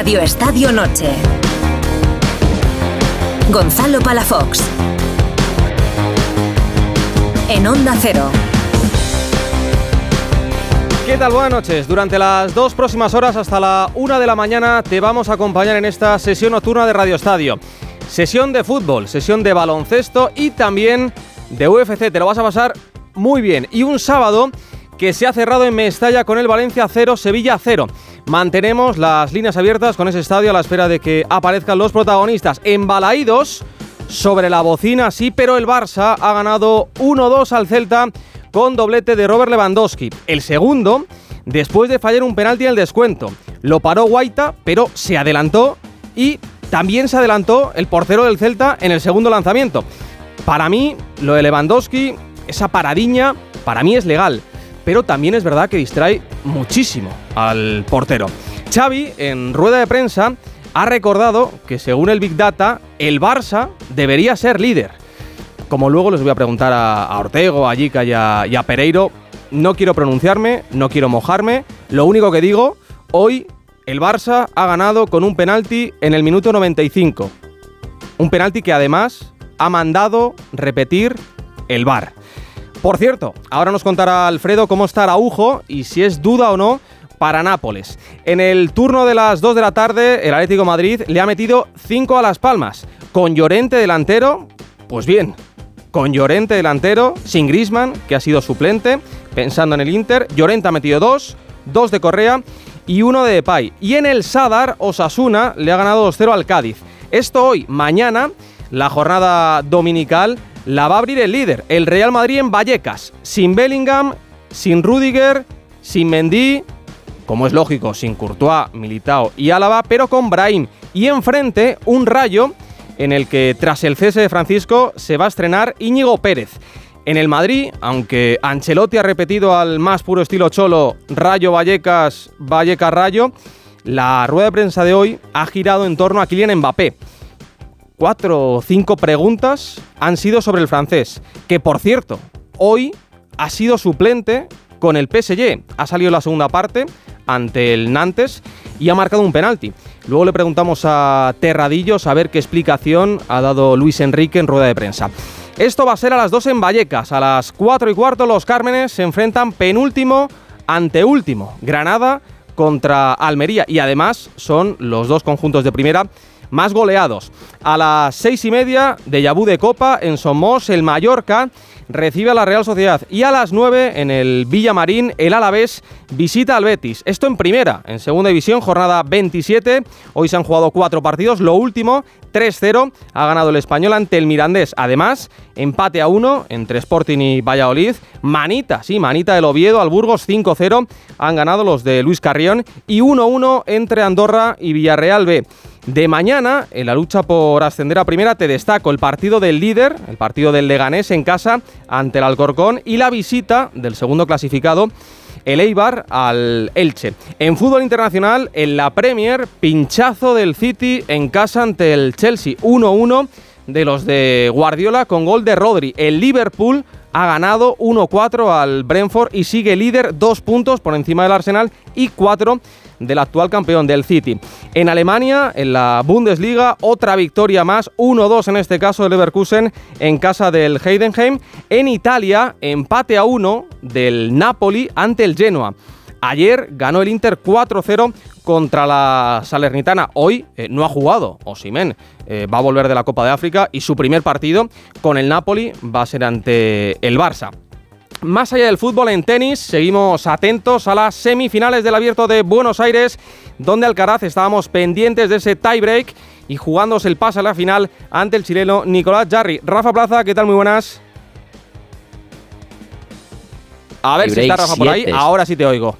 Radio Estadio Noche. Gonzalo Palafox. En Onda Cero. ¿Qué tal? Buenas noches. Durante las dos próximas horas hasta la una de la mañana te vamos a acompañar en esta sesión nocturna de Radio Estadio. Sesión de fútbol, sesión de baloncesto y también de UFC. Te lo vas a pasar muy bien. Y un sábado que se ha cerrado en Mestalla con el Valencia 0, Sevilla 0. Mantenemos las líneas abiertas con ese estadio a la espera de que aparezcan los protagonistas. Embalaídos sobre la bocina, sí, pero el Barça ha ganado 1-2 al Celta con doblete de Robert Lewandowski. El segundo, después de fallar un penalti en el descuento. Lo paró Guaita, pero se adelantó y también se adelantó el portero del Celta en el segundo lanzamiento. Para mí, lo de Lewandowski, esa paradiña, para mí es legal pero también es verdad que distrae muchísimo al portero. Xavi, en rueda de prensa, ha recordado que según el Big Data, el Barça debería ser líder. Como luego les voy a preguntar a, Ortego, a Jica y a, Pereiro, no quiero pronunciarme, no quiero mojarme. Lo único que digo, hoy el Barça ha ganado con un penalti en el minuto 95. Un penalti que además ha mandado repetir el VAR. Por cierto, ahora nos contará Alfredo cómo está Araujo y si es duda o no para Nápoles. En el turno de las 2 de la tarde, el Atlético Madrid le ha metido 5 a Las Palmas. Con Llorente delantero, pues bien, con Llorente delantero, sin Grisman, que ha sido suplente, pensando en el Inter. Llorente ha metido 2, 2 de Correa y 1 de Depay. Y en el Sadar, Osasuna le ha ganado 2-0 al Cádiz. Esto hoy, mañana, la jornada dominical la va a abrir el líder, el Real Madrid en Vallecas, sin Bellingham, sin Rudiger, sin Mendy, como es lógico, sin Courtois, Militao y Álava, pero con Brahim. Y enfrente un rayo en el que tras el cese de Francisco se va a estrenar Íñigo Pérez. En el Madrid, aunque Ancelotti ha repetido al más puro estilo cholo Rayo Vallecas, Vallecas Rayo, la rueda de prensa de hoy ha girado en torno a Kylian Mbappé cuatro o cinco preguntas han sido sobre el francés, que por cierto, hoy ha sido suplente con el PSG. Ha salido la segunda parte ante el Nantes y ha marcado un penalti. Luego le preguntamos a Terradillos a ver qué explicación ha dado Luis Enrique en rueda de prensa. Esto va a ser a las 2 en Vallecas. A las 4 y cuarto los Cármenes se enfrentan penúltimo ante último. Granada contra Almería. Y además son los dos conjuntos de primera más goleados. A las seis y media de Yabú de Copa en Somos, el Mallorca recibe a la Real Sociedad y a las 9 en el Villamarín el Alavés visita al Betis. Esto en primera, en segunda división, jornada 27. Hoy se han jugado cuatro partidos, lo último 3-0 ha ganado el español ante el Mirandés. Además, empate a 1 entre Sporting y Valladolid. Manita, sí, manita del Oviedo al Burgos 5-0 han ganado los de Luis Carrión y 1-1 entre Andorra y Villarreal B. De mañana, en la lucha por ascender a primera, te destaco el partido del líder, el partido del Leganés en casa ante el Alcorcón y la visita del segundo clasificado, el Eibar, al Elche. En fútbol internacional, en la Premier, pinchazo del City en casa ante el Chelsea, 1-1 de los de Guardiola con gol de Rodri. El Liverpool ha ganado 1-4 al Brentford y sigue líder, dos puntos por encima del Arsenal y cuatro del actual campeón del City. En Alemania, en la Bundesliga, otra victoria más, 1-2 en este caso del Leverkusen en casa del Heidenheim. En Italia, empate a 1 del Napoli ante el Genoa. Ayer ganó el Inter 4-0 contra la Salernitana. Hoy eh, no ha jugado Osimen. Eh, va a volver de la Copa de África y su primer partido con el Napoli va a ser ante el Barça. Más allá del fútbol en tenis, seguimos atentos a las semifinales del Abierto de Buenos Aires, donde Alcaraz estábamos pendientes de ese tiebreak y jugándose el pase a la final ante el chileno Nicolás Jarry. Rafa Plaza, ¿qué tal? Muy buenas. A ver si está Rafa por ahí. Ahora sí te oigo.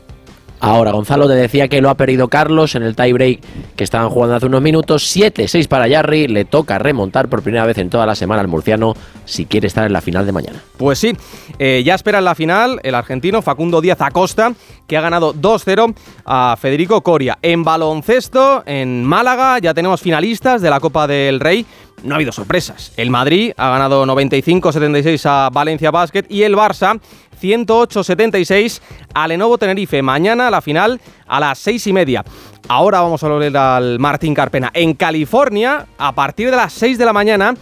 Ahora, Gonzalo te decía que lo ha perdido Carlos en el tiebreak que estaban jugando hace unos minutos. 7-6 para Jarry. Le toca remontar por primera vez en toda la semana al murciano si quiere estar en la final de mañana. Pues sí, eh, ya espera en la final el argentino Facundo Díaz Acosta, que ha ganado 2-0 a Federico Coria. En baloncesto, en Málaga, ya tenemos finalistas de la Copa del Rey no ha habido sorpresas. El Madrid ha ganado 95-76 a Valencia Basket y el Barça 108-76 a Lenovo Tenerife. Mañana la final a las 6 y media. Ahora vamos a volver al Martín Carpena. En California, a partir de las 6 de la mañana,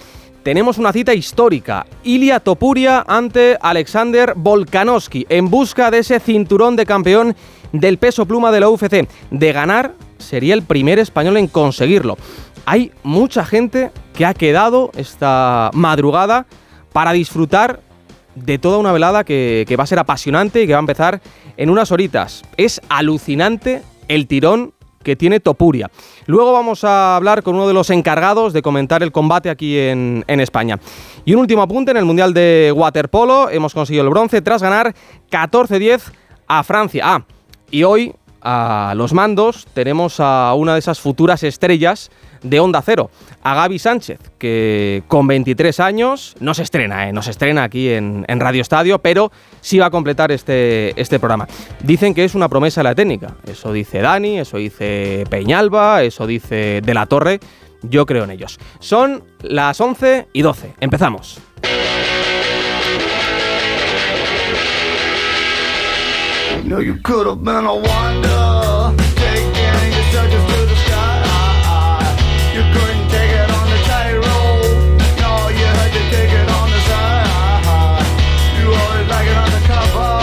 tenemos una cita histórica. Ilia Topuria ante Alexander Volkanovski en busca de ese cinturón de campeón del peso pluma de la UFC. De ganar, sería el primer español en conseguirlo. Hay mucha gente que ha quedado esta madrugada para disfrutar de toda una velada que, va a ser apasionante y que va a empezar en unas horitas. Es alucinante el tirón que tiene Topuria. Luego vamos a hablar con uno de los encargados de comentar el combate aquí en, en, España. Y un último apunte en el Mundial de Waterpolo. Hemos conseguido el bronce tras ganar 14-10 a Francia. Ah, y hoy a los mandos tenemos a una de esas futuras estrellas de Onda Cero, a Gaby Sánchez, que con 23 años no se estrena, ¿eh? no se estrena aquí en, Radio Estadio, pero sí va a completar este, este programa. Dicen que es una promesa la técnica, eso dice Dani, eso dice Peñalba, eso dice De la Torre, yo creo en ellos. Son las 11 y 12, empezamos. No, you could have been a wonder, taking your surges to the sky. You couldn't take it on the tightrope, no, you had to take it on the side. You always like it on the cover,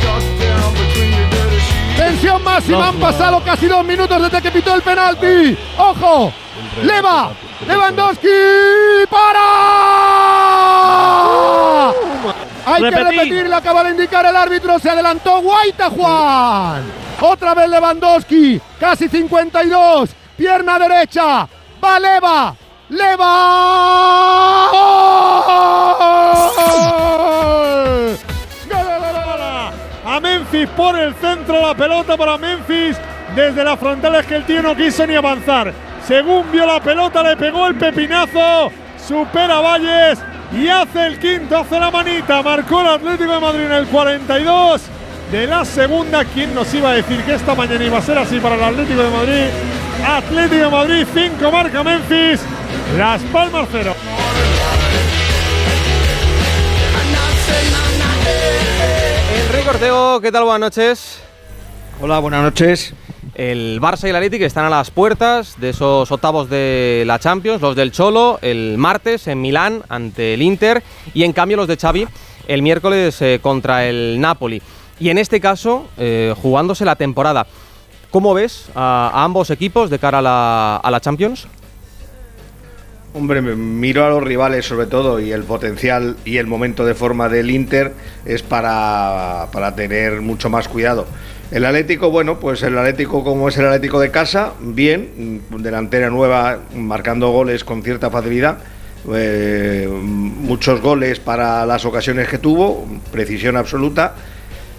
just down between your dirty sheets. Tensión máxima, han pasado casi dos minutos desde que pitó el penalti. ¡Ojo! ¡Leva! ¡Lewandowski! ¡Para! Hay que repetir, le acaba de indicar el árbitro, se adelantó Guaita Juan. Otra vez Lewandowski, casi 52, pierna derecha, va Leva, Leva. A Memphis por el centro, la pelota para Memphis. Desde la frontal es que el tío no quiso ni avanzar. Según vio la pelota, le pegó el pepinazo. Supera Valles y hace el quinto, hace la manita, marcó el Atlético de Madrid en el 42 de la segunda. ¿Quién nos iba a decir que esta mañana iba a ser así para el Atlético de Madrid? Atlético de Madrid 5, marca Memphis, Las Palmas 0. Enrique Ortego, ¿qué tal? Buenas noches. Hola, buenas noches. El Barça y el Atlético están a las puertas de esos octavos de la Champions, los del Cholo el martes en Milán ante el Inter y en cambio los de Xavi el miércoles eh, contra el Napoli. Y en este caso, eh, jugándose la temporada. ¿Cómo ves a, ambos equipos de cara a la, a la Champions? Hombre, miro a los rivales sobre todo y el potencial y el momento de forma del Inter es para, para tener mucho más cuidado. El Atlético, bueno, pues el Atlético como es el Atlético de casa, bien, delantera nueva, marcando goles con cierta facilidad, eh, muchos goles para las ocasiones que tuvo, precisión absoluta,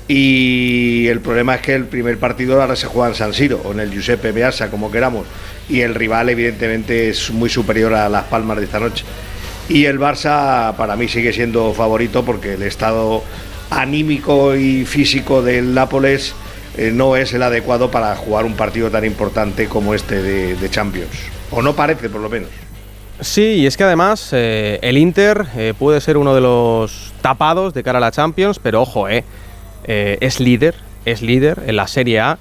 y el problema es que el primer partido ahora se juega en San Siro, o en el Giuseppe Meazza, como queramos, y el rival evidentemente es muy superior a Las Palmas de esta noche. Y el Barça para mí sigue siendo favorito porque el estado anímico y físico del Nápoles eh, no es el adecuado para jugar un partido tan importante como este de, Champions. O no parece, por lo menos. Sí, y es que además eh, el Inter eh, puede ser uno de los tapados de cara a la Champions, pero ojo, eh, es líder, es líder en la Serie A,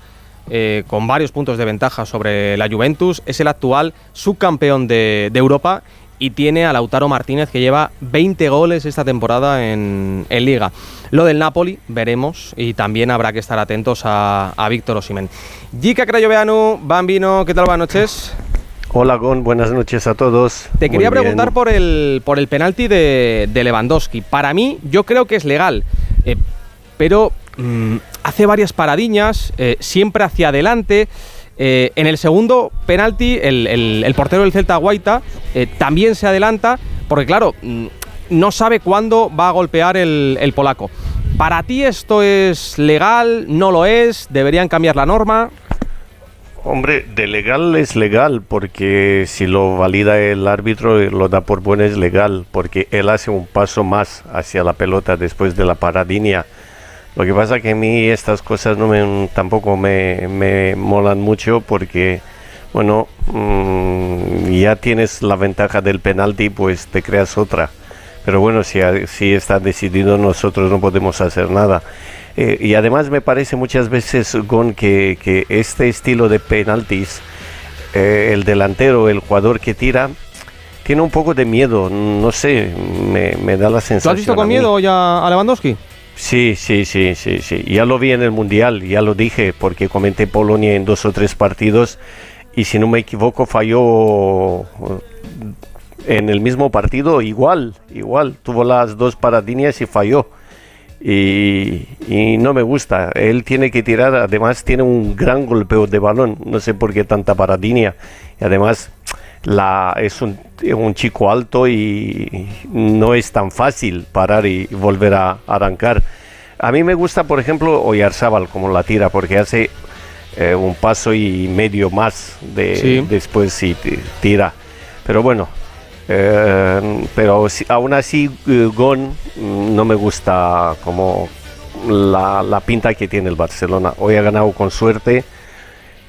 con varios puntos de ventaja sobre la Juventus, es el actual subcampeón de Europa y tiene a Lautaro Martínez que lleva 20 goles esta temporada en, en Liga. Lo del Napoli, veremos, y también habrá que estar atentos a, a Víctor Osimen. Gica Crayoveanu, Bambino, ¿qué tal? Buenas noches. Hola, Gon, buenas noches a todos. Te quería Muy preguntar por el, por el penalti de, de, Lewandowski. Para mí, yo creo que es legal, eh, pero mmm, hace varias paradiñas, eh, siempre hacia adelante. Eh, en el segundo penalti, el, el, portero del Celta Guaita eh, también se adelanta, porque claro, mm, no sabe cuándo va a golpear el, el, polaco. ¿Para ti esto es legal? ¿No lo es? ¿Deberían cambiar la norma? Hombre, de legal es legal, porque si lo valida el árbitro, lo da por bueno es legal, porque él hace un paso más hacia la pelota después de la paradinha lo que pasa que a mí estas cosas no me, tampoco me, me molan mucho porque bueno, mm, ya tienes la ventaja del penalti, pues te creas otra. Pero bueno, si, si está decidido, nosotros no podemos hacer nada. Eh, y además me parece muchas veces, Gon, que, que este estilo de penaltis, eh, el delantero, el jugador que tira, tiene un poco de miedo. No sé, me, me da la sensación. ¿Tú has visto con miedo ya a Lewandowski? Sí, sí, sí, sí, sí. Ya lo vi en el Mundial, ya lo dije, porque comenté Polonia en dos o tres partidos y si no me equivoco falló en el mismo partido igual, igual. Tuvo las dos paradinias y falló. Y, no me gusta. Él tiene que tirar, además tiene un gran golpeo de balón. No sé por qué tanta paradinia. Y además la, es un, un chico alto y no es tan fácil parar y volver a arrancar. A mí me gusta, por ejemplo, Oyarzábal como la tira, porque hace eh, un paso y medio más de después si tira. Pero bueno, eh, pero aún así eh, Gon mm, no me gusta como la, la, pinta que tiene el Barcelona. Hoy ha ganado con suerte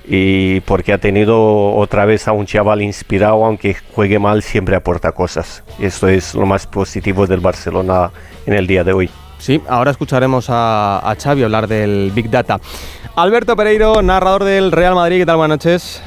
y porque ha tenido otra vez a un chaval inspirado, aunque juegue mal, siempre aporta cosas. Esto es lo más positivo del Barcelona en el día de hoy. Sí, ahora escucharemos a, a Xavi hablar del Big Data. Alberto Pereiro, narrador del Real Madrid, ¿qué tal? Buenas noches.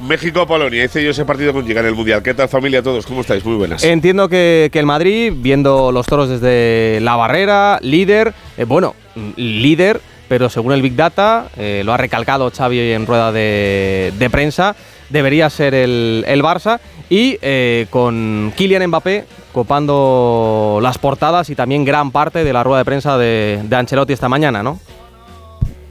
México-Polonia, hice yo ese partido con llegar el Mundial. ¿Qué tal familia todos? ¿Cómo estáis? Muy buenas. Entiendo que, el Madrid, viendo los toros desde la barrera, líder, eh, bueno, líder, pero según el Big Data, eh, lo ha recalcado Xavi en rueda de, prensa, debería ser el, Barça y eh, con Kylian Mbappé copando las portadas y también gran parte de la rueda de prensa de, de Ancelotti esta mañana, ¿no?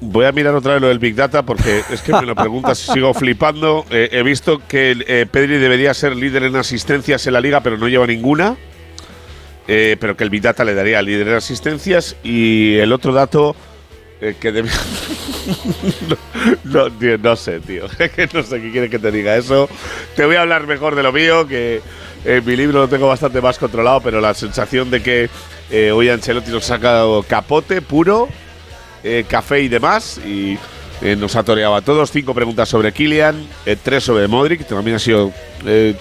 Voy a mirar otra vez lo del Big Data porque es que me lo preguntas y sigo flipando. Eh, he visto que eh, Pedri debería ser líder en asistencias en la liga, pero no lleva ninguna. Eh, pero que el Big Data le daría líder en asistencias. Y el otro dato que debe. no, sé, tío. no sé qué quiere que te diga eso. Te voy a hablar mejor de lo mío, que en mi libro lo tengo bastante más controlado, pero la sensación de que hoy Ancelotti nos ha sacado capote puro eh, café y demás. Y eh, nos ha toreado a todos. Cinco preguntas sobre Kylian, eh, tres sobre Modric, que también ha sido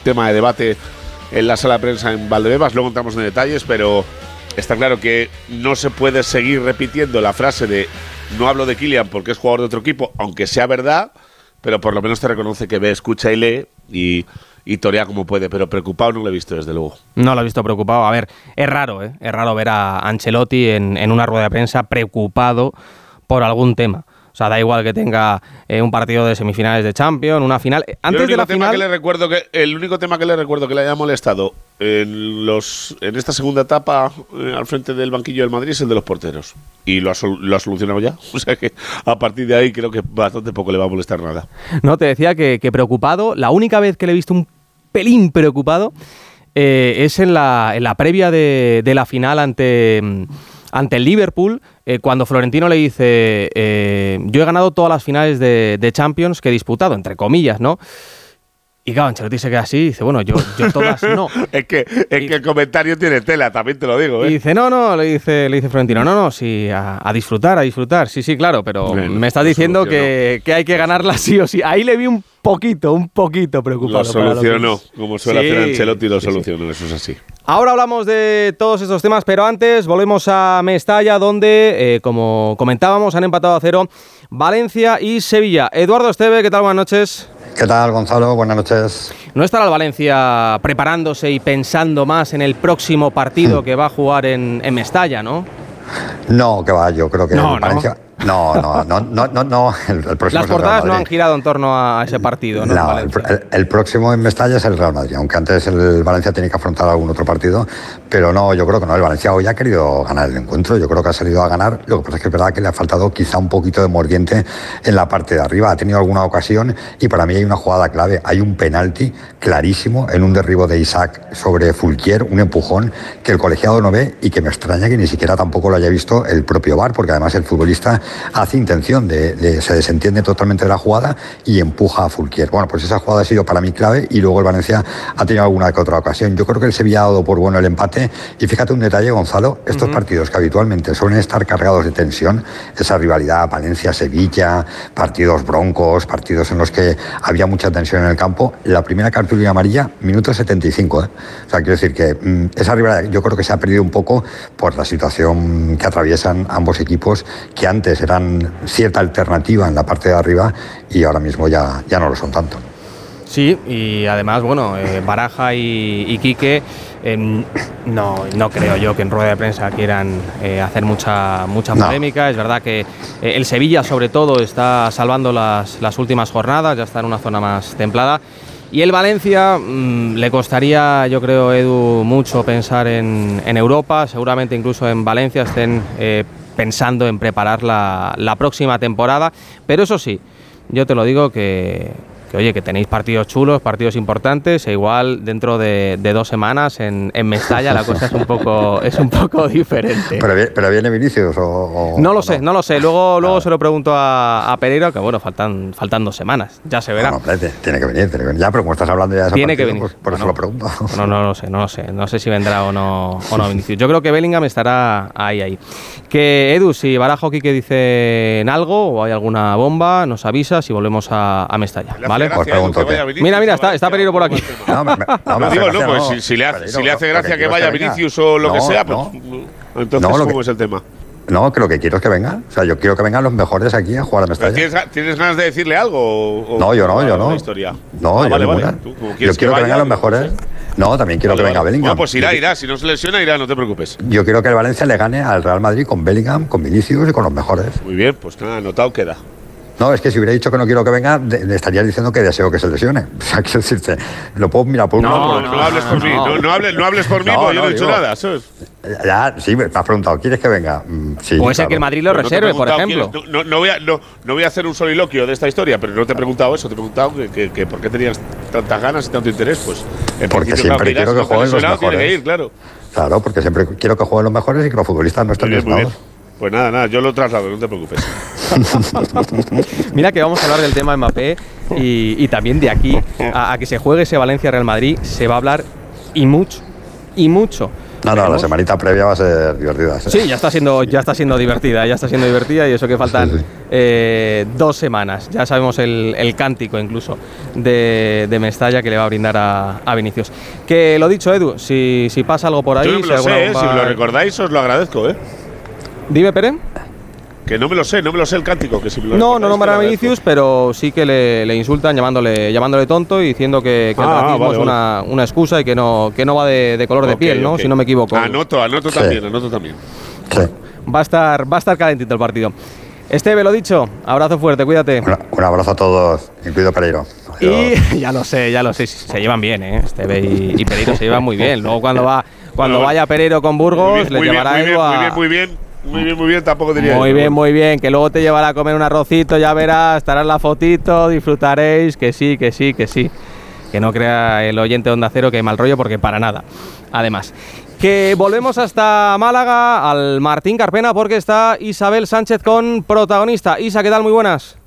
tema de debate en la sala de prensa en Valdebebas. Luego entramos en detalles, pero está claro que no se puede seguir repitiendo la frase de no hablo de Kylian porque es jugador de otro equipo, aunque sea verdad, pero por lo menos te reconoce que ve, escucha y lee y y torea como puede, pero preocupado no lo he visto desde luego. No lo he visto preocupado. A ver, es raro, ¿eh? Es raro ver a Ancelotti en, en una rueda de prensa preocupado por algún tema. O sea, da igual que tenga eh, un partido de semifinales de Champions, una final. Antes de la tema final. Que le recuerdo que, el único tema que le recuerdo que le haya molestado en, los, en esta segunda etapa eh, al frente del banquillo del Madrid es el de los porteros. Y lo ha, lo ha solucionado ya. O sea que a partir de ahí creo que bastante poco le va a molestar nada. No, te decía que, preocupado. La única vez que le he visto un pelín preocupado eh, es en la, en la previa de, de la final ante ante el Liverpool, eh, cuando Florentino le dice, eh, yo he ganado todas las finales de, de Champions que he disputado, entre comillas, ¿no? Y claro, Ancelotti se queda así y dice, bueno, yo, yo todas no. es que, es que el comentario tiene tela, también te lo digo. ¿eh? Y dice, no, no, le dice, le dice Florentino, no, no, sí, a, disfrutar, a disfrutar. Sí, sí, claro, pero me está diciendo que, que, hay que ganarla sí o sí. Ahí le vi un poquito, un poquito preocupado. Lo solucionó, como suele hacer Ancelotti, lo solucionó, eso es así. Ahora hablamos de todos estos temas, pero antes volvemos a Mestalla, donde, eh, como comentábamos, han empatado a cero Valencia y Sevilla. Eduardo Esteve, ¿qué tal? Buenas noches. ¿Qué tal, Gonzalo? Buenas noches. ¿No estará el Valencia preparándose y pensando más en el próximo partido hmm. que va a jugar en, Mestalla, no? No, que va, yo creo que Valencia, no, no, no, no, no, no. El, Las portadas no han girado en torno a ese partido, ¿no? no el, próximo en Mestalla es el Real Madrid, aunque antes el Valencia tiene que afrontar algún otro partido, pero no, yo creo que no. El Valencia hoy ha querido ganar el encuentro, yo creo que ha salido a ganar. Lo que pasa es que es verdad que le ha faltado quizá un poquito de mordiente en la parte de arriba. Ha tenido alguna ocasión y para mí hay una jugada clave. Hay un penalti clarísimo en un derribo de Isaac sobre Fulquier, un empujón que el colegiado no ve y que me extraña que ni siquiera tampoco lo haya visto el propio VAR, porque además el futbolista hace intención, de, se desentiende totalmente de la jugada y empuja a Fulquier. Bueno, pues esa jugada ha sido para mí clave y luego el Valencia ha tenido alguna que otra ocasión. Yo creo que el Sevilla ha dado por bueno el empate y fíjate un detalle, Gonzalo, estos partidos que habitualmente suelen estar cargados de tensión, esa rivalidad Valencia-Sevilla, partidos broncos, partidos en los que había mucha tensión en el campo, la primera cartulina amarilla, minuto 75. ¿eh? O sea, quiero decir que mm, esa rivalidad yo creo que se ha perdido un poco por la situación que atraviesan ambos equipos, que antes eran cierta alternativa en la parte de arriba y ahora mismo ya, ya no lo son tanto. Sí, y además, bueno, eh, Baraja y, Quique, em, no, no creo yo que en rueda de prensa quieran eh, hacer mucha, mucha polémica. Es verdad que eh, el Sevilla, sobre todo, está salvando las, las, últimas jornadas, ya está en una zona más templada. Y el Valencia mm, le costaría, yo creo, Edu, mucho pensar en, en Europa, seguramente incluso en Valencia estén pensando en preparar la, la próxima temporada. Pero eso sí, yo te lo digo que que oye, que tenéis partidos chulos, partidos importantes, e igual dentro de, dos semanas en, en, Mestalla la cosa es un poco, es un poco diferente. ¿Pero, viene Vinicius o, No lo sé, no lo sé. Luego, luego se lo pregunto a, a, Pereira, que bueno, faltan, faltan dos semanas, ya se verá. No, tiene que venir, tiene que venir. Ya, pero como estás hablando ya de Tiene que venir. Pues, por eso lo pregunto. No, no lo sé, no lo sé. No sé si vendrá o no, o no Vinicius. Yo creo que Bellingham estará ahí, ahí. Que Edu, si Barajo que dicen algo o hay alguna bomba, nos avisa si volvemos a, a Mestalla, ¿vale? Pues mira, mira, está, está Pereiro por aquí. No, me, no, digo, no, pues si, le hace, si le hace gracia que vaya Vinicius o lo que sea, pues entonces, ¿cómo es el tema? No, que lo que quiero es que venga. O sea, yo quiero que vengan los mejores aquí a jugar a Mestalla. ¿Tienes, ¿Tienes, ganas de decirle algo? no, yo no, yo no. Historia? No, ah, yo vale, vale. Yo quiero que, vengan los mejores. No, también quiero que venga Bellingham. No, pues irá, irá. Si no se lesiona, irá, no te preocupes. Yo quiero que el Valencia le gane al Real Madrid con Bellingham, con Vinicius y con los mejores. Muy bien, pues nada, anotado queda. No, es que si hubiera dicho que no quiero que venga, le estaría diciendo que deseo que se lesione. O sea, quiero decirte, lo puedo mirar por un no, No, no hables por mí, no, hables, no hables por mí, porque yo no he dicho nada. Ya, sí, me has preguntado, ¿quieres que venga? Mm, sí, Puede ser que el Madrid lo reserve, por ejemplo. No, voy a, no, voy a hacer un soliloquio de esta historia, pero no te he preguntado eso, te he preguntado que, por qué tenías tantas ganas y tanto interés. Pues porque siempre quiero que jueguen los mejores. claro. claro, porque siempre quiero que jueguen los mejores y que los futbolistas no estén lesionados. Pues nada, nada, yo lo traslado, no te preocupes. Mira que vamos a hablar del tema Mbappé y, y también de aquí a, que se juegue ese Valencia-Real Madrid se va a hablar y mucho, y mucho. No, no, la semanita previa va a ser divertida. Sí, ya está siendo, ya está siendo divertida, ya está siendo divertida y eso que faltan eh, dos semanas. Ya sabemos el, cántico incluso de, de, Mestalla que le va a brindar a, a Vinicius. Que lo dicho, Edu, si, si pasa algo por ahí. Yo no lo sé, ¿eh? si me lo recordáis os lo agradezco, ¿eh? Dime, Pere. Que no me lo sé, no me lo sé el cántico. Que si no, no nombran a Vinicius, pero sí que le, insultan llamándole, llamándole tonto y diciendo que, el ah, racismo es Una, una, excusa y que no, que no va de, color de piel, ¿no? Si no me equivoco. Anoto, anoto también, anoto también. Va a estar, va a estar calentito el partido. Esteve, lo dicho, abrazo fuerte, cuídate. Un, abrazo a todos, incluido Pereiro. Y ya lo sé, ya lo sé, se llevan bien, ¿eh? Esteve y, Pereiro se llevan muy bien. Luego cuando va cuando vaya Pereiro con Burgos, le llevará muy bien, a... Muy bien, muy bien. Muy bien, muy bien, tampoco diría. Muy bien, muy bien. Que luego te llevará a comer un arrocito, ya verás, estará en la fotito, disfrutaréis, que sí, que sí, que sí. Que no crea el oyente de Onda Cero que hay mal rollo, porque para nada. Además, que volvemos hasta Málaga, al Martín Carpena, porque está Isabel Sánchez con protagonista. Isa, ¿qué tal? Muy buenas.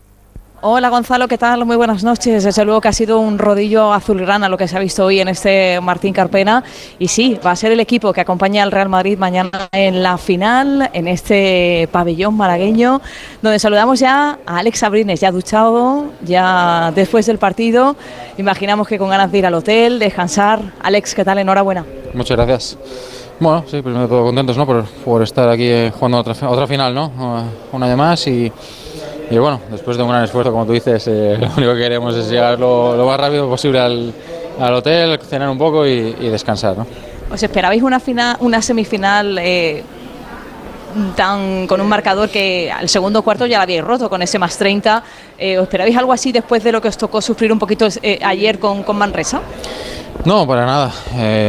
Hola Gonzalo, ¿qué tal? Muy buenas noches. Desde luego que ha sido un rodillo azulgrana lo que se ha visto hoy en este Martín Carpena. Y sí, va a ser el equipo que acompaña al Real Madrid mañana en la final, en este pabellón malagueño, donde saludamos ya a Alex Abrines, ya duchado, ya después del partido. Imaginamos que con ganas de ir al hotel, descansar. Alex, ¿qué tal? Enhorabuena. Muchas gracias. Bueno, sí, primero todo contentos ¿no? por, estar aquí eh, jugando otra, otra final, ¿no? Una de más y y bueno, después de un gran esfuerzo, como tú dices, eh, lo único que queremos es llegar lo, más rápido posible al, al, hotel, cenar un poco y, descansar. ¿no? ¿Os esperabais una, final, una semifinal eh, tan, con un marcador que al segundo cuarto ya la habíais roto con ese más 30? Eh, ¿Os esperabais algo así después de lo que os tocó sufrir un poquito ayer con, con Manresa? No, para nada.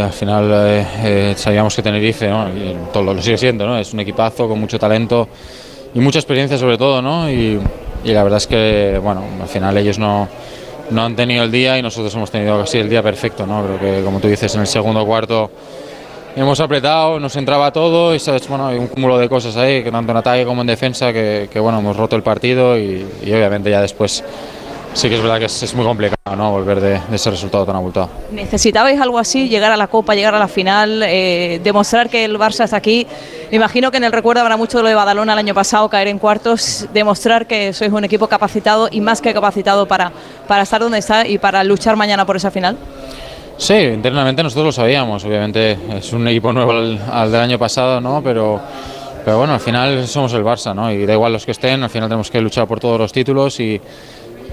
al final sabíamos que Tenerife, ¿no? todo lo sigue siendo, ¿no? es un equipazo con mucho talento y mucha experiencia sobre todo, ¿no? Y, la verdad es que, bueno, al final ellos no, no han tenido el día y nosotros hemos tenido casi el día perfecto, ¿no? Creo que, como tú dices, en el segundo cuarto hemos apretado, nos entraba todo y hay un cúmulo de cosas ahí, que tanto en ataque como en defensa, que, bueno, hemos roto el partido y obviamente ya después sí que es verdad que es, es muy complicado ¿no? volver de, de, ese resultado tan abultado. ¿Necesitabais algo así, llegar a la Copa, llegar a la final, eh, demostrar que el Barça está aquí? Me imagino que en el recuerdo habrá mucho de lo de Badalona el año pasado, caer en cuartos, demostrar que sois un equipo capacitado y más que capacitado para, para estar donde está y para luchar mañana por esa final. Sí, internamente nosotros lo sabíamos, obviamente es un equipo nuevo al, al del año pasado, ¿no? Pero, pero bueno, al final somos el Barça, ¿no? Y da igual los que estén, al final tenemos que luchar por todos los títulos y,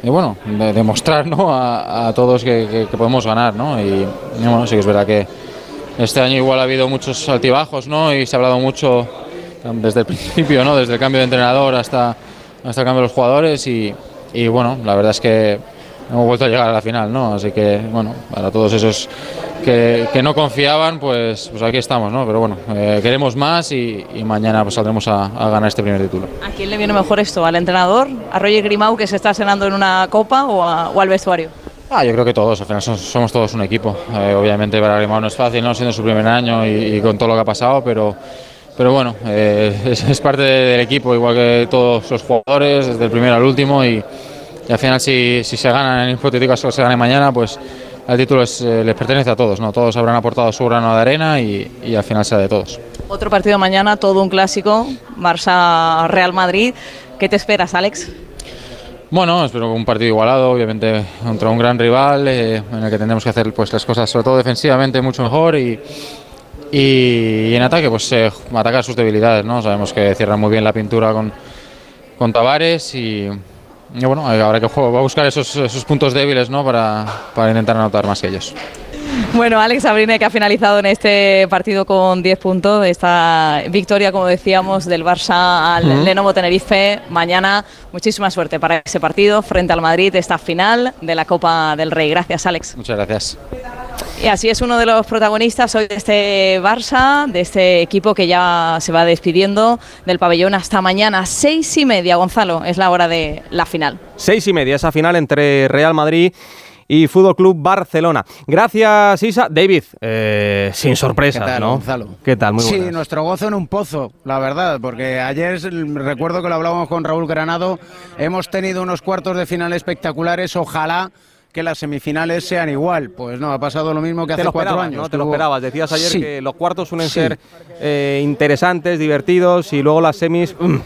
y bueno, de, demostrar ¿no? a, todos que, podemos ganar, ¿no? Y, y, bueno, sí que es verdad que este año igual ha habido muchos altibajos, ¿no? Y se ha hablado mucho desde el principio, ¿no? Desde el cambio de entrenador hasta, hasta el cambio de los jugadores y, y bueno, la verdad es que hemos vuelto a llegar a la final, ¿no? Así que, bueno, para todos esos que, que no confiaban, pues, pues aquí estamos, ¿no? Pero bueno, eh, queremos más y, y, mañana pues saldremos a, a, ganar este primer título. ¿A quién le viene mejor esto? ¿Al entrenador? ¿A Roger Grimau que se está cenando en una copa o, a, o al vestuario? Ah, yo creo que todos, al final somos, somos todos un equipo. Eh, obviamente para Grimau no es fácil, ¿no? Siendo su primer año y, y con todo lo que ha pasado, pero pero bueno, eh, es, es, parte del equipo, igual que todos los jugadores, desde el primero al último, y, y al final si, si se ganan en hipotéticas que se gane mañana, pues el título es, eh, les pertenece a todos, ¿no? Todos habrán aportado su grano de arena y, y, al final será de todos. Otro partido mañana, todo un clásico, Barça-Real Madrid. ¿Qué te esperas, Alex? Bueno, espero un partido igualado, obviamente contra un gran rival, eh, en el que tendremos que hacer pues, las cosas, sobre todo defensivamente, mucho mejor y, y, en ataque, pues eh, atacar sus debilidades, ¿no? Sabemos que cierran muy bien la pintura con, con Tavares y, y bueno, habrá que va a buscar esos, esos puntos débiles, ¿no? Para, para intentar anotar más que ellos. Bueno, Alex Abrine que ha finalizado en este partido con 10 puntos, esta victoria, como decíamos, del Barça al uh -huh. Lenovo Tenerife. Mañana, muchísima suerte para ese partido frente al Madrid, esta final de la Copa del Rey. Gracias, Alex. Muchas gracias. Y así es uno de los protagonistas hoy de este Barça, de este equipo que ya se va despidiendo del pabellón hasta mañana, seis y media, Gonzalo, es la hora de la final. Seis y media, esa final entre Real Madrid y Fútbol Club Barcelona. Gracias, Isa. David, eh, sin sorpresas, ¿Qué tal, ¿no? Gonzalo? ¿Qué tal? Muy sí, nuestro gozo en un pozo, la verdad, porque ayer recuerdo que lo hablábamos con Raúl Granado, hemos tenido unos cuartos de final espectaculares, ojalá que las semifinales sean igual. Pues no, ha pasado lo mismo que Te hace cuatro años. ¿no? Te lo esperabas. Decías ayer Sí. que los cuartos suelen Sí. ser eh, interesantes, divertidos y luego las semis. mm,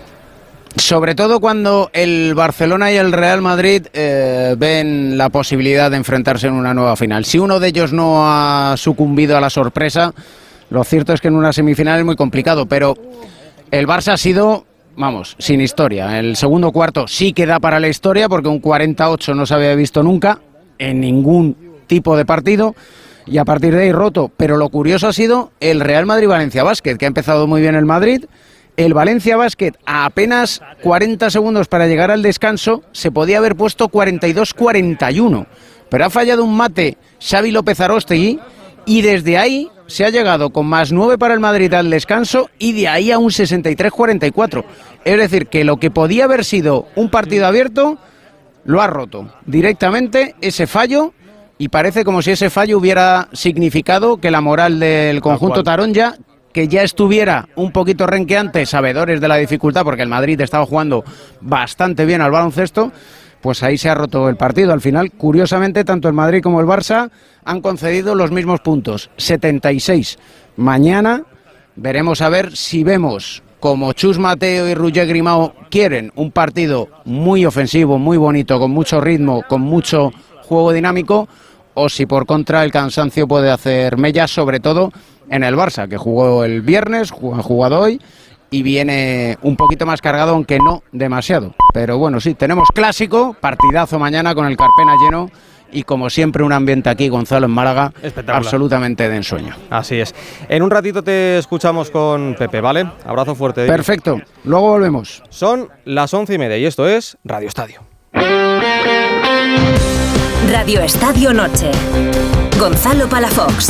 Sobre todo cuando el Barcelona y el Real Madrid eh, ven la posibilidad de enfrentarse en una nueva final. Si uno de ellos no ha sucumbido a la sorpresa, lo cierto es que en una semifinal es muy complicado, pero el Barça ha sido, vamos, sin historia. El segundo cuarto sí queda para la historia porque un 48 no se había visto nunca en ningún tipo de partido y a partir de ahí roto. Pero lo curioso ha sido el Real Madrid-Valencia Basket, que ha empezado muy bien el Madrid. El Valencia Basket a apenas 40 segundos para llegar al descanso se podía haber puesto 42-41, pero ha fallado un mate Xavi López Arostegui y desde ahí se ha llegado con más 9 para el Madrid al descanso y de ahí a un 63-44. Es decir, que lo que podía haber sido un partido abierto lo ha roto directamente ese fallo y parece como si ese fallo hubiera significado que la moral del conjunto Taronja que ya estuviera un poquito renqueante, sabedores de la dificultad, porque el Madrid estaba jugando bastante bien al baloncesto, pues ahí se ha roto el partido. Al final, curiosamente, tanto el Madrid como el Barça han concedido los mismos puntos, 76. Mañana veremos a ver si vemos como Chus Mateo y Roger Grimao quieren un partido muy ofensivo, muy bonito, con mucho ritmo, con mucho juego dinámico, o si por contra el cansancio puede hacer mella, sobre todo en el Barça, que jugó el viernes, ha jugado hoy y viene un poquito más cargado, aunque no demasiado. Pero bueno, sí, tenemos clásico, partidazo mañana con el Carpena lleno y como siempre un ambiente aquí, Gonzalo, en Málaga, Espectacular. absolutamente de ensueño. Así es. En un ratito te escuchamos con Pepe, ¿vale? Abrazo fuerte. David. Perfecto, luego volvemos. Son las once y media y esto es Radio Estadio. Radio Estadio Noche. Gonzalo Palafox.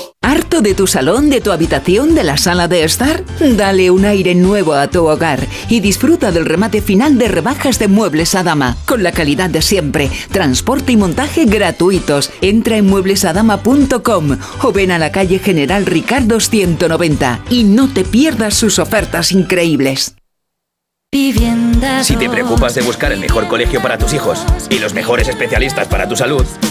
¿Harto de tu salón, de tu habitación, de la sala de estar? Dale un aire nuevo a tu hogar y disfruta del remate final de rebajas de muebles a dama, con la calidad de siempre, transporte y montaje gratuitos. Entra en mueblesadama.com o ven a la calle General Ricardo 190 y no te pierdas sus ofertas increíbles. Si te preocupas de buscar el mejor colegio para tus hijos y los mejores especialistas para tu salud,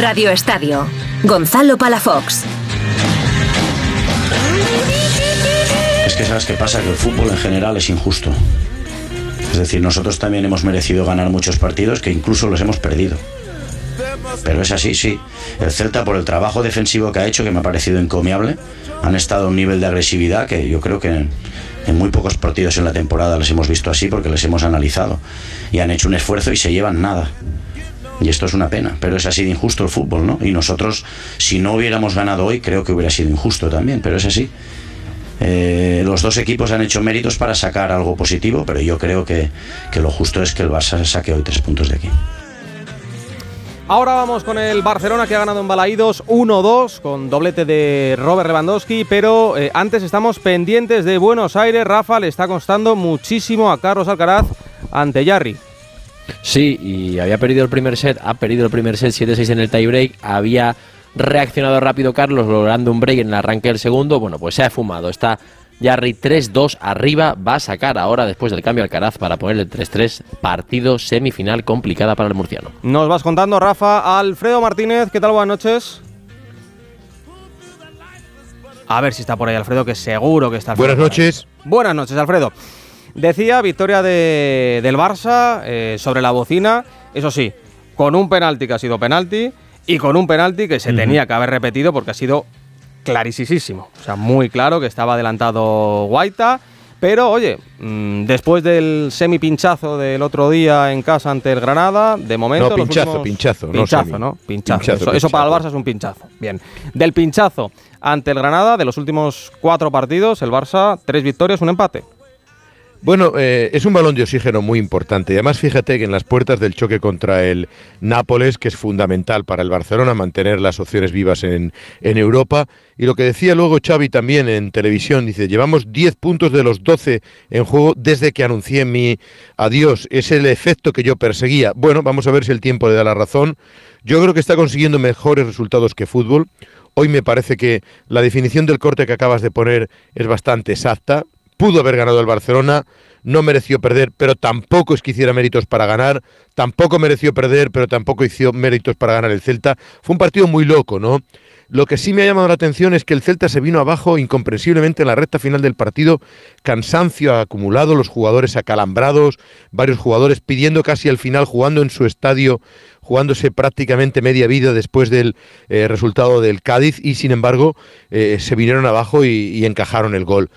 Radio Estadio. Gonzalo Palafox. Es que sabes qué pasa, que el fútbol en general es injusto. Es decir, nosotros también hemos merecido ganar muchos partidos que incluso los hemos perdido. Pero es así, sí. El Celta, por el trabajo defensivo que ha hecho, que me ha parecido encomiable, han estado a un nivel de agresividad que yo creo que en, en muy pocos partidos en la temporada les hemos visto así porque les hemos analizado. Y han hecho un esfuerzo y se llevan nada. Y esto es una pena, pero es así de injusto el fútbol, ¿no? Y nosotros, si no hubiéramos ganado hoy, creo que hubiera sido injusto también, pero es así. Eh, los dos equipos han hecho méritos para sacar algo positivo, pero yo creo que, que lo justo es que el Barça saque hoy tres puntos de aquí. Ahora vamos con el Barcelona que ha ganado en Balaídos 1-2 con doblete de Robert Lewandowski, pero eh, antes estamos pendientes de Buenos Aires. Rafa le está costando muchísimo a Carlos Alcaraz ante Yarri. Sí, y había perdido el primer set, ha perdido el primer set 7-6 en el tiebreak, había reaccionado rápido Carlos logrando un break en el arranque del segundo, bueno, pues se ha fumado, está Jarry 3-2 arriba, va a sacar ahora después del cambio Alcaraz para ponerle el 3-3, partido semifinal complicada para el murciano. Nos vas contando, Rafa, Alfredo Martínez, ¿qué tal? Buenas noches. A ver si está por ahí Alfredo, que seguro que está. Alfredo Buenas noches. Buenas noches, Alfredo. Decía victoria de, del Barça eh, sobre la bocina, eso sí, con un penalti que ha sido penalti y con un penalti que se tenía que haber repetido porque ha sido clarísimo. O sea, muy claro que estaba adelantado Guaita. Pero oye, mmm, después del semi pinchazo del otro día en casa ante el Granada, de momento. No, pinchazo, últimos... pinchazo, no pinchazo. ¿no? Pinchazo. Pinchazo, eso, eso para el Barça es un pinchazo. Bien. Del pinchazo ante el Granada, de los últimos cuatro partidos, el Barça, tres victorias, un empate. Bueno, eh, es un balón de oxígeno muy importante. Y además, fíjate que en las puertas del choque contra el Nápoles, que es fundamental para el Barcelona mantener las opciones vivas en, en Europa. Y lo que decía luego Xavi también en televisión, dice, llevamos 10 puntos de los 12 en juego desde que anuncié mi adiós. Es el efecto que yo perseguía. Bueno, vamos a ver si el tiempo le da la razón. Yo creo que está consiguiendo mejores resultados que fútbol. Hoy me parece que la definición del corte que acabas de poner es bastante exacta pudo haber ganado el Barcelona, no mereció perder, pero tampoco es que hiciera méritos para ganar, tampoco mereció perder, pero tampoco hizo méritos para ganar el Celta. Fue un partido muy loco, ¿no? Lo que sí me ha llamado la atención es que el Celta se vino abajo incomprensiblemente en la recta final del partido, cansancio acumulado, los jugadores acalambrados, varios jugadores pidiendo casi al final, jugando en su estadio, jugándose prácticamente media vida después del eh, resultado del Cádiz y sin embargo eh, se vinieron abajo y, y encajaron el gol.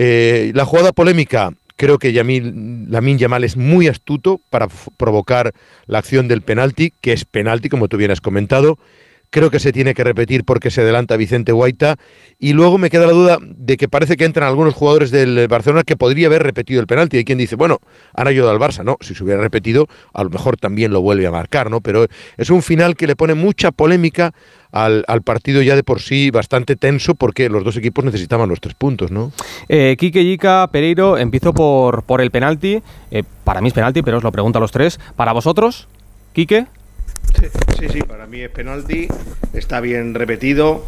Eh, la jugada polémica, Creo que Yamil, Lamin Yamal es muy astuto para provocar la acción del penalti, que es penalti, como tú bien has comentado. Creo que se tiene que repetir porque se adelanta Vicente Guaita. Y luego me queda la duda de que parece que entran algunos jugadores del Barcelona que podría haber repetido el penalti. Hay quien dice, bueno, han ayudado al Barça. No, si se hubiera repetido, a lo mejor también lo vuelve a marcar, ¿no? Pero es un final que le pone mucha polémica al, al partido ya de por sí bastante tenso porque los dos equipos necesitaban los tres puntos, ¿no? Eh, Quique Yica, Pereiro, empiezo por, por el penalti. Eh, para mí es penalti, pero os lo pregunto a los tres. ¿Para vosotros, Quique? Sí, sí, para mí es penalti, está bien repetido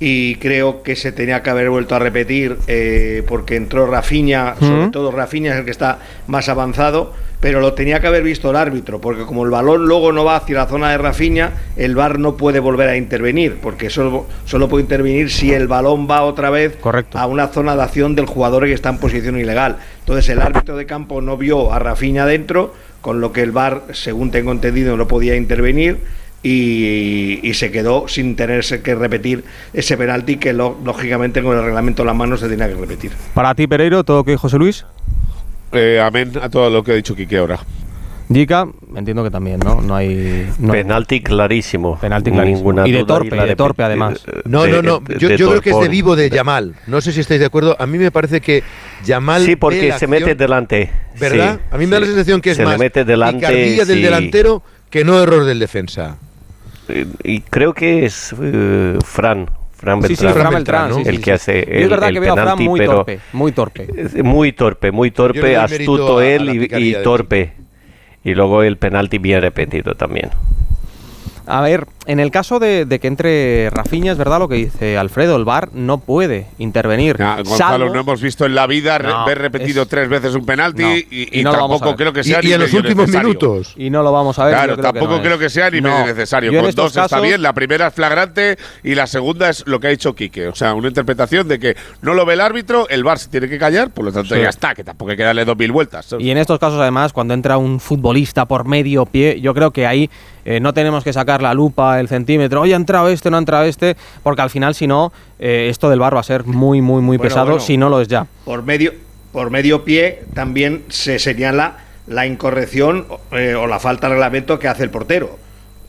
y creo que se tenía que haber vuelto a repetir eh, porque entró Rafinha, sobre todo Rafinha es el que está más avanzado, pero lo tenía que haber visto el árbitro, porque como el balón luego no va hacia la zona de Rafinha, el VAR no puede volver a intervenir, porque solo, solo puede intervenir si el balón va otra vez a una zona de acción del jugador que está en posición ilegal. Entonces el árbitro de campo no vio a Rafinha dentro, con lo que el VAR, según tengo entendido, no podía intervenir y, y se quedó sin tenerse que repetir ese penalti que lo- lógicamente con el reglamento en la mano se tenía que repetir. Para ti, Pereiro, ¿todo que José Luis? Eh, amén a todo lo que ha dicho Quique ahora. Yica, entiendo que también, ¿no? No hay. no hay- Penalti clarísimo. Penalti clarísimo. Ninguna Y de torpe, la de torpe, además. No, no, no. Yo, creo que es de vivo de Yamal. No sé si estáis de acuerdo. A mí me parece que Yamal. Sí, ve porque la se mete delante. ¿Verdad? Sí, a mí me da la sensación que es se más le mete delante. picardía del sí. delantero que no error del defensa. Eh, Y creo que es eh, Fran. Fran Sí, sí, Beltrán, Fran Beltrán, sí, el sí, que hace el, es verdad el que veo a Fran penalti, muy pero torpe, muy torpe. muy torpe, muy torpe, astuto a- él y- torpe. Y luego el penalti bien repetido también. A ver, en el caso de, de que entre Rafinha, es verdad lo que dice Alfredo, el VAR no puede intervenir. Gonzalo, salvo- no hemos visto en la vida re- No, ver repetido es- tres veces un penalti No, y, y y no tampoco creo que Y, sea y ni en los últimos necesario. minutos. Y no lo vamos a ver. Claro, yo creo que tampoco no creo que sea ni No. medio necesario. Yo Con dos está casos- bien, la primera es flagrante y la segunda es lo que ha dicho Quique. O sea, una interpretación de que no lo ve el árbitro, el VAR se tiene que callar, por lo tanto Sí. ya está, que tampoco hay que darle dos mil vueltas. Y en estos casos, además, cuando entra un futbolista por medio pie, yo creo que ahí eh, no tenemos que sacar la lupa, el centímetro, oye, ha entrado este, no ha entrado este, porque al final, si no, eh, esto del bar va a ser muy, muy, muy Bueno, pesado, bueno. si no lo es ya. Por medio, por medio pie también se señala la incorrección eh, o la falta de reglamento que hace el portero.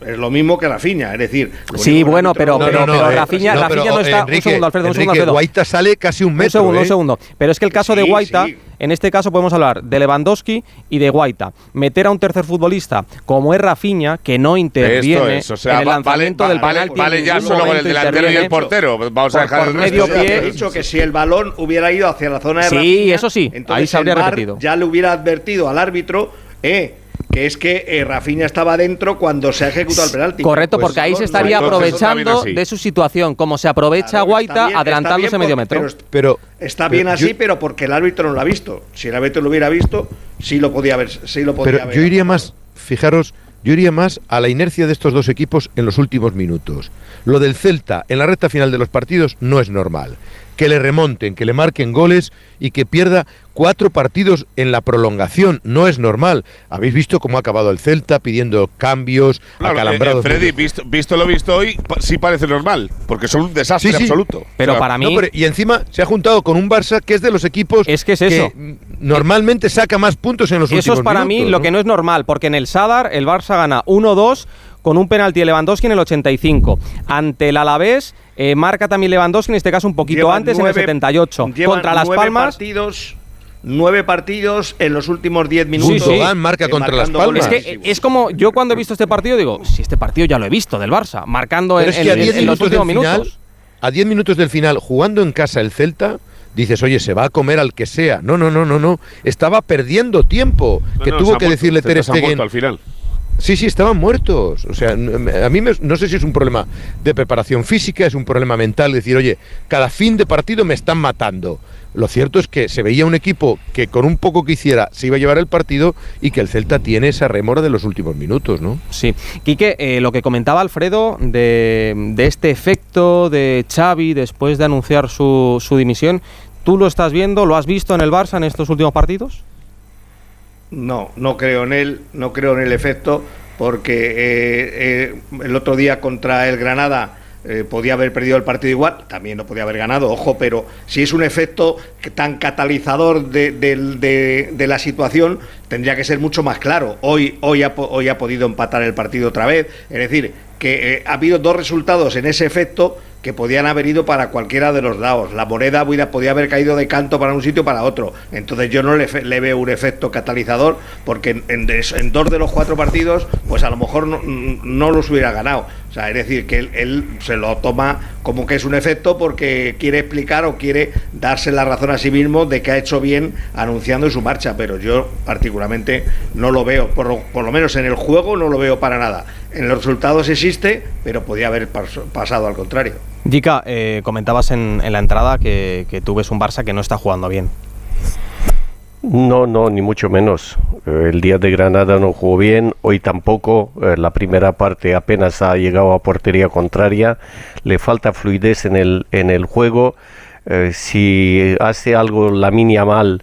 Es lo mismo que Rafinha, es decir. Sí, bueno, árbitro pero, no pero, ve- pero eh, Rafinha, no, Rafinha pero, no está. Enrique, un segundo, Alfredo, un segundo, Alfredo. Guaita sale casi un metro. Un segundo, ¿eh? un segundo. Pero es que el caso de Sí, Guaita, sí. en este caso podemos hablar de Lewandowski y de Guaita. Meter a un tercer futbolista como es Rafinha, que no interviene Esto es, o sea, en el lanzamiento vale, del vale, penalti. vale ya solo con el delantero y el portero. Vamos a Por- dejar por el medio resto. pie. He dicho que si el balón hubiera ido hacia la zona de Sí, Rafinha, eso sí, ahí se habría repetido. Ya le hubiera advertido al árbitro eh, que es que eh, Rafinha estaba dentro cuando se ha ejecutado el penalti. Correcto, Pues porque ahí se estaría aprovechando de su situación, como se aprovecha Claro, Guaita bien, adelantándose bien medio por- metro. pero Pero Está pero bien así, yo- pero porque el árbitro no lo ha visto. Si el árbitro lo hubiera visto, sí lo podía haber, sí lo podía Pero haber. yo iría más, fijaros, yo iría más a la inercia de estos dos equipos en los últimos minutos. Lo del Celta en la recta final de los partidos no es normal. Que le remonten, que le marquen goles y que pierda cuatro partidos en la prolongación. No es normal. Habéis visto cómo ha acabado el Celta pidiendo cambios, Claro, eh, acalambrados. eh, Freddy, visto, visto lo visto hoy, sí parece normal, porque son un desastre Sí, sí. absoluto. Pero O sea, para mí- No, pero- y encima se ha juntado con un Barça que es de los equipos Es que es eso. normalmente saca más puntos en los últimos Eso es para mí lo que no es normal, porque en el Sadar el Barça gana 1-2 con un penalti de Lewandowski en el 85. Ante el Alavés eh, marca también Lewandowski, en este caso un poquito Lleva antes, en el 78. lleva Contra Las nueve Palmas. Partidos, nueve partidos en los últimos diez minutos. sí. Marca eh, contra Las Palmas. Es que es como yo cuando he visto este partido digo, si este partido ya lo he visto del Barça, marcando en, Pero es en- que a en- 10 en los minutos del últimos final, minutos. a 10 minutos del final, jugando en casa el Celta, dices, oye, se va a comer al que sea. No, no, no, no, no. Estaba perdiendo tiempo. no, que no, tuvo que muerto, decirle Ter Stegen. al final. Sí, sí, estaban muertos. O sea, a mí me- no sé si es un problema de preparación física, es un problema mental, decir, oye, cada fin de partido me están matando. Lo cierto es que se veía un equipo que con un poco que hiciera se iba a llevar el partido y que el Celta tiene esa remora de los últimos minutos, ¿no? Sí. Quique, eh, lo que comentaba Alfredo de, de este efecto de Xavi después de anunciar su, su dimisión, ¿tú lo estás viendo? ¿Lo has visto en el Barça en estos últimos partidos? No, no creo en él, no creo en el efecto, porque eh, eh, el otro día contra el Granada eh, podía haber perdido el partido igual, también no podía haber ganado, ojo, pero si es un efecto tan catalizador de, la situación, tendría que ser mucho más claro. Hoy, hoy, ha, hoy ha podido empatar el partido otra vez, es decir, que ha habido dos resultados en ese efecto que podían haber ido para cualquiera de los lados. La moneda podía haber caído de canto para un sitio para otro. Entonces yo no le, veo un efecto catalizador porque en, dos de los cuatro partidos, pues a lo mejor no, los hubiera ganado. O sea, es decir, que él, se lo toma como que es un efecto porque quiere explicar o quiere darse la razón a sí mismo de que ha hecho bien anunciando su marcha. Pero yo particularmente no lo veo, por por lo menos en el juego no lo veo para nada. En los resultados existe, pero podía haber pasado al contrario. Dica, eh, comentabas en, la entrada que, tú ves un Barça que no está jugando bien. No, no, ni mucho menos. Eh, el día de Granada no jugó bien, hoy tampoco. Eh, la primera parte apenas ha llegado a portería contraria. Le falta fluidez en el, juego. si hace algo la minia mal,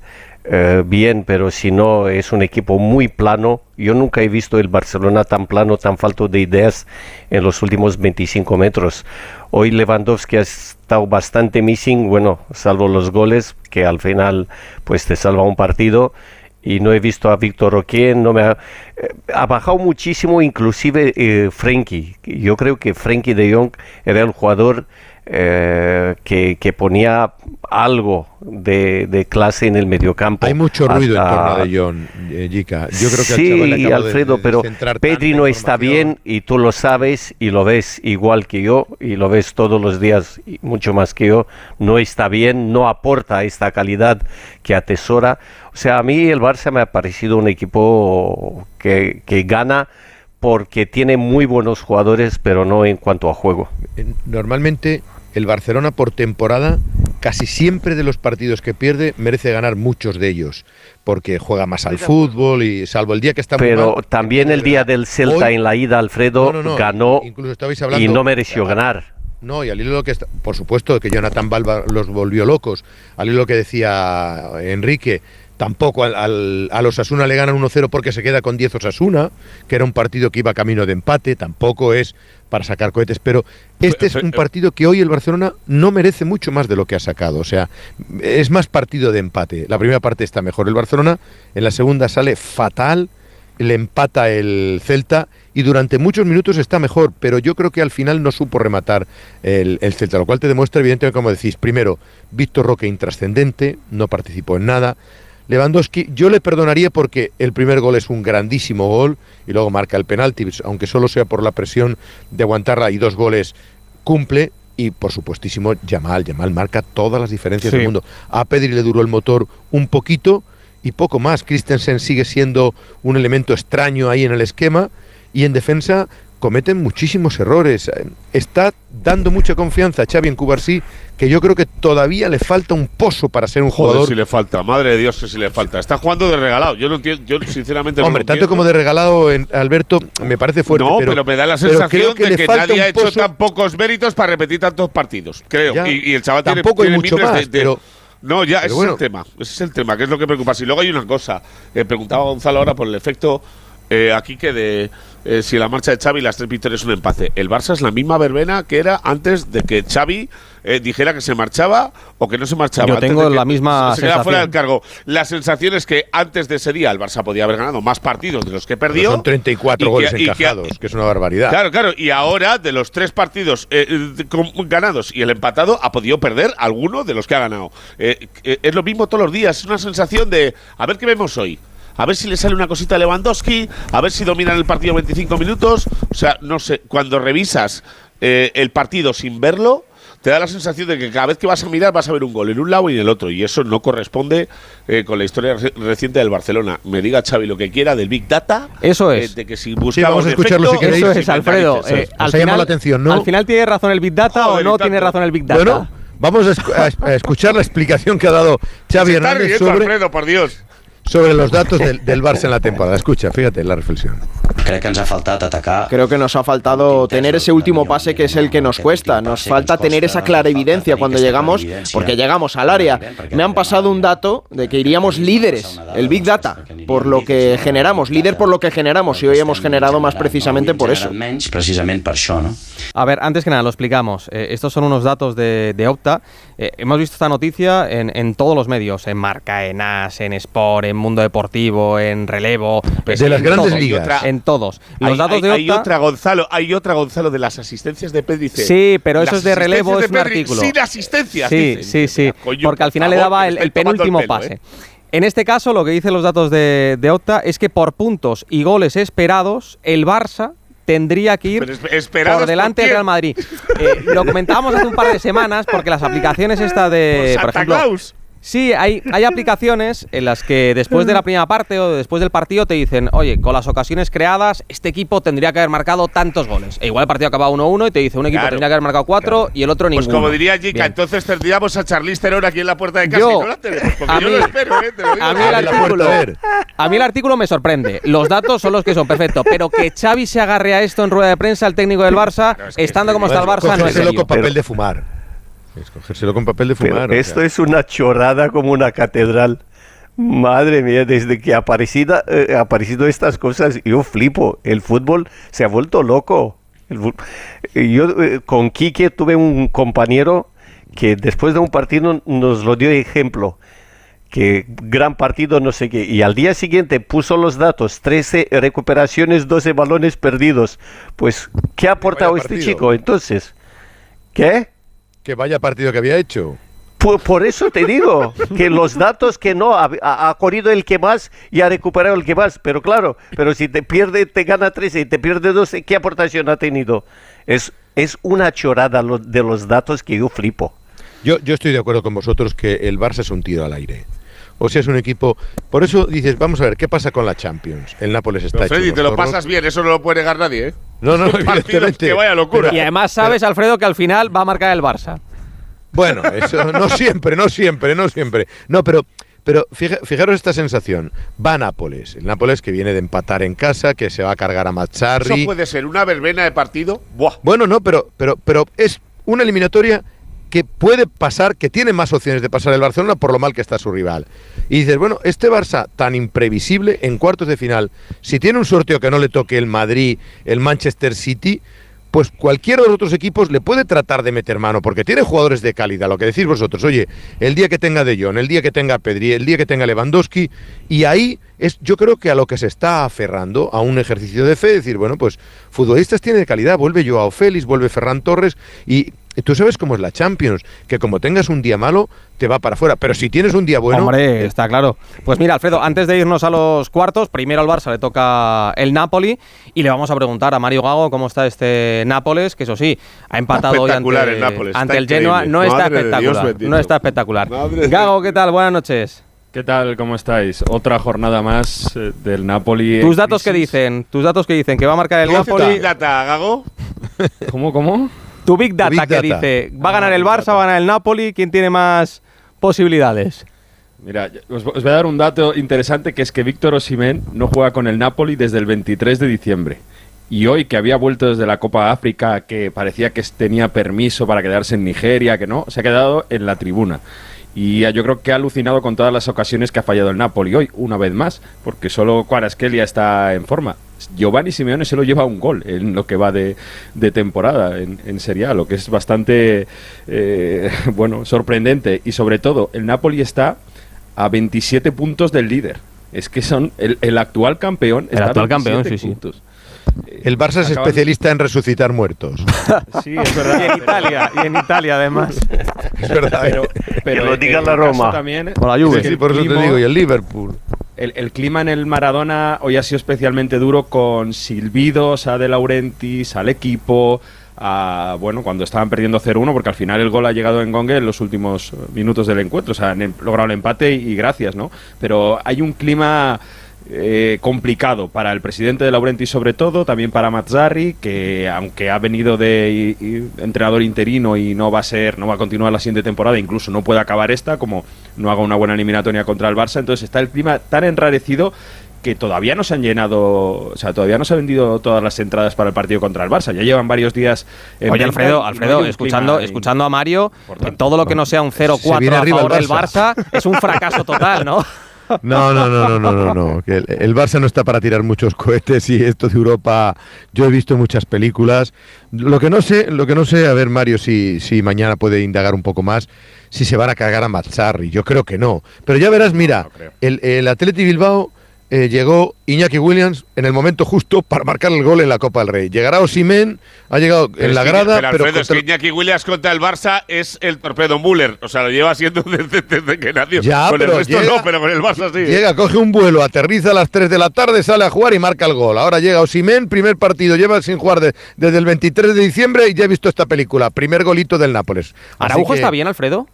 eh, bien, pero si no es un equipo muy plano. Yo nunca he visto el Barcelona tan plano, tan falto de ideas en los últimos 25 metros. Hoy Lewandowski ha estado bastante missing, bueno, salvo los goles, que al final pues te salva un partido. Y no he visto a Víctor Roque, no me ha, eh, bajado muchísimo, inclusive eh. Yo creo que Frenkie de Jong era el jugador eh, que, ponía algo de, clase en el mediocampo. Hay mucho ruido en torno de John, eh, Yo creo que sí, Alfredo, pero Pedri no está bien y tú lo sabes y lo ves igual que yo y lo ves todos los días mucho más que yo. No está bien, no aporta esta calidad que atesora. O sea, a mí el Barça me ha parecido un equipo que, que gana porque tiene muy buenos jugadores, pero no en cuanto a juego. Normalmente el Barcelona por temporada, casi siempre de los partidos que pierde, merece ganar muchos de ellos, porque juega más al fútbol y salvo el día que está Pero también el día del Celta en la ida, Alfredo, ganó y no mereció ganar. No, y al hilo lo que está, por supuesto que Jonathan Balba los volvió locos, al hilo lo que decía Enrique, Tampoco al, a los Asuna le ganan 1-0 porque se queda con 10 Osasuna, que era un partido que iba camino de empate, tampoco es para sacar cohetes, pero este es un partido que hoy el Barcelona no merece mucho más de lo que ha sacado, o sea, es más partido de empate. La primera parte está mejor el Barcelona, en la segunda sale fatal, le empata el Celta y durante muchos minutos está mejor, pero yo creo que al final no supo rematar el, el Celta, lo cual te demuestra evidentemente, como decís, primero, Víctor Roque intrascendente, no participó en nada, Lewandowski, yo le perdonaría porque el primer gol es un grandísimo gol y luego marca el penalti, aunque solo sea por la presión de aguantarla y dos goles cumple. Y por supuestísimo, Yamal, Yamal marca todas las diferencias del mundo. A Pedri le duró el motor un poquito y poco más. Christensen sigue siendo un elemento extraño ahí en el esquema. Y en defensa, cometen muchísimos errores. Está dando mucha confianza a Xavi en Cubarsí, que yo creo que todavía le falta un pozo para ser un Joder, jugador. si le falta, madre de Dios que si le falta. Está jugando de regalado. Yo no entiendo, yo sinceramente Hombre, tanto como de regalado en Alberto me parece fuerte. No, pero, me da la sensación de que nadie ha hecho tan pocos méritos para repetir tantos partidos. Creo. y, el chaval tampoco tiene, hay mucho más, pero no, ya, ese es el tema. Ese es el tema, que es lo que preocupa. Y luego hay una cosa. Eh, preguntaba Gonzalo ahora por el efecto eh, aquí que de eh, si la marcha de Xavi las tres victorias es un empate. El Barça es la misma verbena que era antes de que Xavi eh, dijera que se marchaba o que no se marchaba. Yo tengo la misma se, queda fuera del cargo. La sensación es que antes de ese día el Barça podía haber ganado más partidos de los que perdió. son 34 goles encajados, que, es una barbaridad. Claro, claro. Y ahora, de los tres partidos ganados y el empatado, ha podido perder alguno de los que ha ganado. es lo mismo todos los días. Es una sensación de, a ver qué vemos hoy a ver si le sale una cosita a Lewandowski, a ver si dominan el partido 25 minutos. O sea, no sé, cuando revisas eh, el partido sin verlo, te da la sensación de que cada vez que vas a mirar vas a ver un gol en un lado y en el otro. Y eso no corresponde eh, con la historia reciente del Barcelona. Me diga Xavi lo que quiera del Big Data. Eso es. Eh, de que si buscamos a escucharlo si queréis. Eso es, Alfredo. al final, la atención, ¿no? Al final tiene razón el Big Data o no tiene razón el Big Data. Bueno, vamos a, escuchar la explicación que ha dado Xavi Hernández sobre... Alfredo, por Dios sobre los datos del, del Barça en la temporada. Escucha, fíjate la reflexión. Creo que ens ha faltat atacar Creo que nos ha faltado tener ese último pase que es el que nos cuesta. Nos falta tener esa clarividencia cuando llegamos, porque llegamos al área. Me han pasado un dato de que iríamos líderes, el Big Data, por lo que generamos, líder por lo que generamos, y hoy hemos generado más precisamente por eso. A ver, antes que nada, lo explicamos. Eh, estos son unos datos de, de Opta. Eh, hemos visto esta noticia en, en todos los medios, en Marca, en AS, en Sport, en Mundo Deportivo, en Relevo. De en las grandes todos, ligas. En todos. Los hay, datos hay- de hay otra Gonzalo, hay otra Gonzalo de las asistencias de Pedri. Sí, pero eso es de relevo, asistencias es un de Pedri artículo. Sin asistencias. Sí, sí, sí. Coño, Porque al final le daba el, penúltimo pelo, pase. ¿eh? En este caso, lo que dicen los datos de, de Opta es que por puntos y goles esperados, el Barça tendría que ir Pero esp- ¿esperados por delante del? Real Madrid. Eh, lo comentábamos hace un par de semanas porque las aplicaciones esta de, Por ejemplo, Claus. Sí, hay, hay aplicaciones en las que después de la primera parte o después del partido te dicen, oye, con las ocasiones creadas, este equipo tendría que haber marcado tantos goles. E igual el partido acaba 1-1 y te dice, un equipo Claro, tendría que haber marcado 4 y el otro Pues ninguno. como diría Jica, Bien. entonces tendríamos a Charlize Theron aquí en la puerta de casa Yo- y no la tenemos. Porque a yo mí- lo espero, ¿eh? Te lo digo. A mí, el artículo, a mí el artículo me sorprende. Los datos son los que son, perfecto. Pero que Xavi se agarre a esto en rueda de prensa, el técnico del Barça, estando como está el Barça, no es serio. con papel de fumar. Es cogérselo con papel de Pero fumar. o esto sea. es una chorrada como una catedral. Madre mía, desde que ha aparecido, eh, aparecido estas cosas, yo flipo. El fútbol se ha vuelto loco. El yo eh, con Quique tuve un compañero que después de un partido nos lo dio ejemplo. Que gran partido, no sé qué. Y al día siguiente puso los datos: 13 recuperaciones, 12 balones perdidos. Pues, ¿qué ha aportado este chico entonces? ¿Qué? Que vaya partido que había hecho. Por, por eso te digo que los datos que no ha, corrido el que más y ha recuperado el que más, pero claro, pero si te pierde, te gana 13 y te pierde 12, ¿qué aportación ha tenido? Es, es una chorada lo- de los datos que yo flipo. Yo, yo estoy de acuerdo con vosotros que el Barça es un tiro al aire. O sea, es un equipo. Por eso dices, vamos a ver, ¿qué pasa con la Champions? El Nápoles está Pero, hecho Freddy, unos te lo pasas bien, eso no lo puede negar nadie, ¿eh? No, no, evidentemente. Que vaya locura. Y además sabes, Alfredo, que al final va a marcar el Barça. Bueno, eso no siempre, no siempre, no siempre. No, pero, pero fija- fijaros esta sensación. Va a Nápoles. El Nápoles que viene de empatar en casa, que se va a cargar a Eso Mazzarri. puede ser una verbena de partido. Buah. Bueno, no, pero, pero, pero es una eliminatoria que puede pasar, que tiene más opciones de pasar el Barcelona por lo mal que está su rival. Y dices, bueno, este Barça tan imprevisible en cuartos de final, si tiene un sorteo que no le toque el Madrid, el Manchester City, pues cualquiera de los otros equipos le puede tratar de meter mano, porque tiene jugadores de calidad, lo que decís vosotros, oye, el día que tenga De Jong, el día que tenga Pedri, el día que tenga Lewandowski, y ahí es yo creo que a lo que se está aferrando, a un ejercicio de fe, decir, bueno, pues futbolistas tiene de calidad, vuelve Joao Félix, vuelve Ferran Torres, y tú sabes cómo es la Champions, que como tengas un día malo, te va para afuera, pero si tienes un día bueno... Hombre, eh, está claro. Pues mira, Alfredo, antes de irnos a los cuartos, primero al Barça le toca el Napoli y le vamos a preguntar a Mario Gago cómo está este Nápoles, que eso sí, ha empatado hoy ante, el Nápoles, ante está el Genoa. No está Madre espectacular. No está espectacular. Madre Gago, ¿qué tal? Buenas noches. ¿Qué tal? ¿Cómo estáis? Otra jornada más eh, del Napoli. Tus datos que dicen, tus datos que dicen que va a marcar el ¿Cómo hace tu Napoli. Data, Gago? ¿Cómo, cómo? Tu Big Data Big que Data. dice, va a ganar el Barça, va a ganar el Napoli, ¿quién tiene más posibilidades? Mira, os, os voy a dar un dato interesante que es que Víctor Osimhen no juega con el Napoli desde el 23 de diciembre. Y hoy que había vuelto desde la Copa África, que parecía que tenía permiso para quedarse en Nigeria, que no, se ha quedado en la tribuna. Y yo creo que ha alucinado con todas las ocasiones que ha fallado el Napoli hoy, una vez más, porque solo Kvaratskhelia está en forma. Giovanni Simeone se lo lleva un gol en lo que va de, de temporada en, en Serie A, lo que es bastante eh, bueno sorprendente. Y sobre todo, el Napoli está a 27 puntos del líder. Es que son el, el actual campeón. El está a actual campeón, 27 sí. El Barça es Acaban- especialista en resucitar muertos. Sí, es verdad. Y en Italia, y en Italia además. Es verdad. Pero, ¿eh? lo diga la Roma. También, O la Juve. Sí, por eso te digo, y el Liverpool. El, clima en el Maradona hoy ha sido especialmente duro con silbidos a De Laurentiis, al equipo, a, bueno, cuando estaban perdiendo 0-1, porque al final el gol ha llegado en Gongue en los últimos minutos del encuentro, o sea, han logrado el empate y gracias, ¿no? Pero hay un clima eh, complicado para el presidente de Laurenti sobre todo, también para Mazzarri, que aunque ha venido de entrenador interino y no va a ser, no va a continuar la siguiente temporada, incluso no puede acabar esta, como no haga una buena eliminatoria contra el Barça, entonces está el clima tan enrarecido que todavía no se han llenado, o sea, todavía no se han vendido todas las entradas para el partido contra el Barça. Ya llevan varios días en Oye, Alfredo, no Alfredo, escuchando, escuchando a Mario, todo lo que no sea un 0-4 viene a favor el del Barça es un fracaso total, ¿no? No, no, no, no, no, no, no. El, el Barça no está para tirar muchos cohetes y esto de Europa. Yo he visto muchas películas. Lo que no sé, lo que no sé, a ver Mario, si, si mañana puede indagar un poco más, si se van a cargar a Mazzarri. Yo creo que no. Pero ya verás, mira, el, el Atleti Bilbao eh, llegó Iñaki Williams en el momento justo para marcar el gol en la Copa del Rey. Llegará Osimen, ha llegado Pero en la que- grada, pero, pero, Alfredo, es que Iñaki Williams contra el Barça es el torpedo Müller. O sea, lo lleva siendo desde, desde que nació. Ya, con pero el resto llega- no, pero con el Barça sí. Llega, coge un vuelo, aterriza a las 3 de la tarde, sale a jugar y marca el gol. Ahora llega Osimen, primer partido, lleva sin jugar de- desde el 23 de diciembre y ya he visto esta película, primer golito del Nápoles. Así ¿Araujo que- está bien, Alfredo?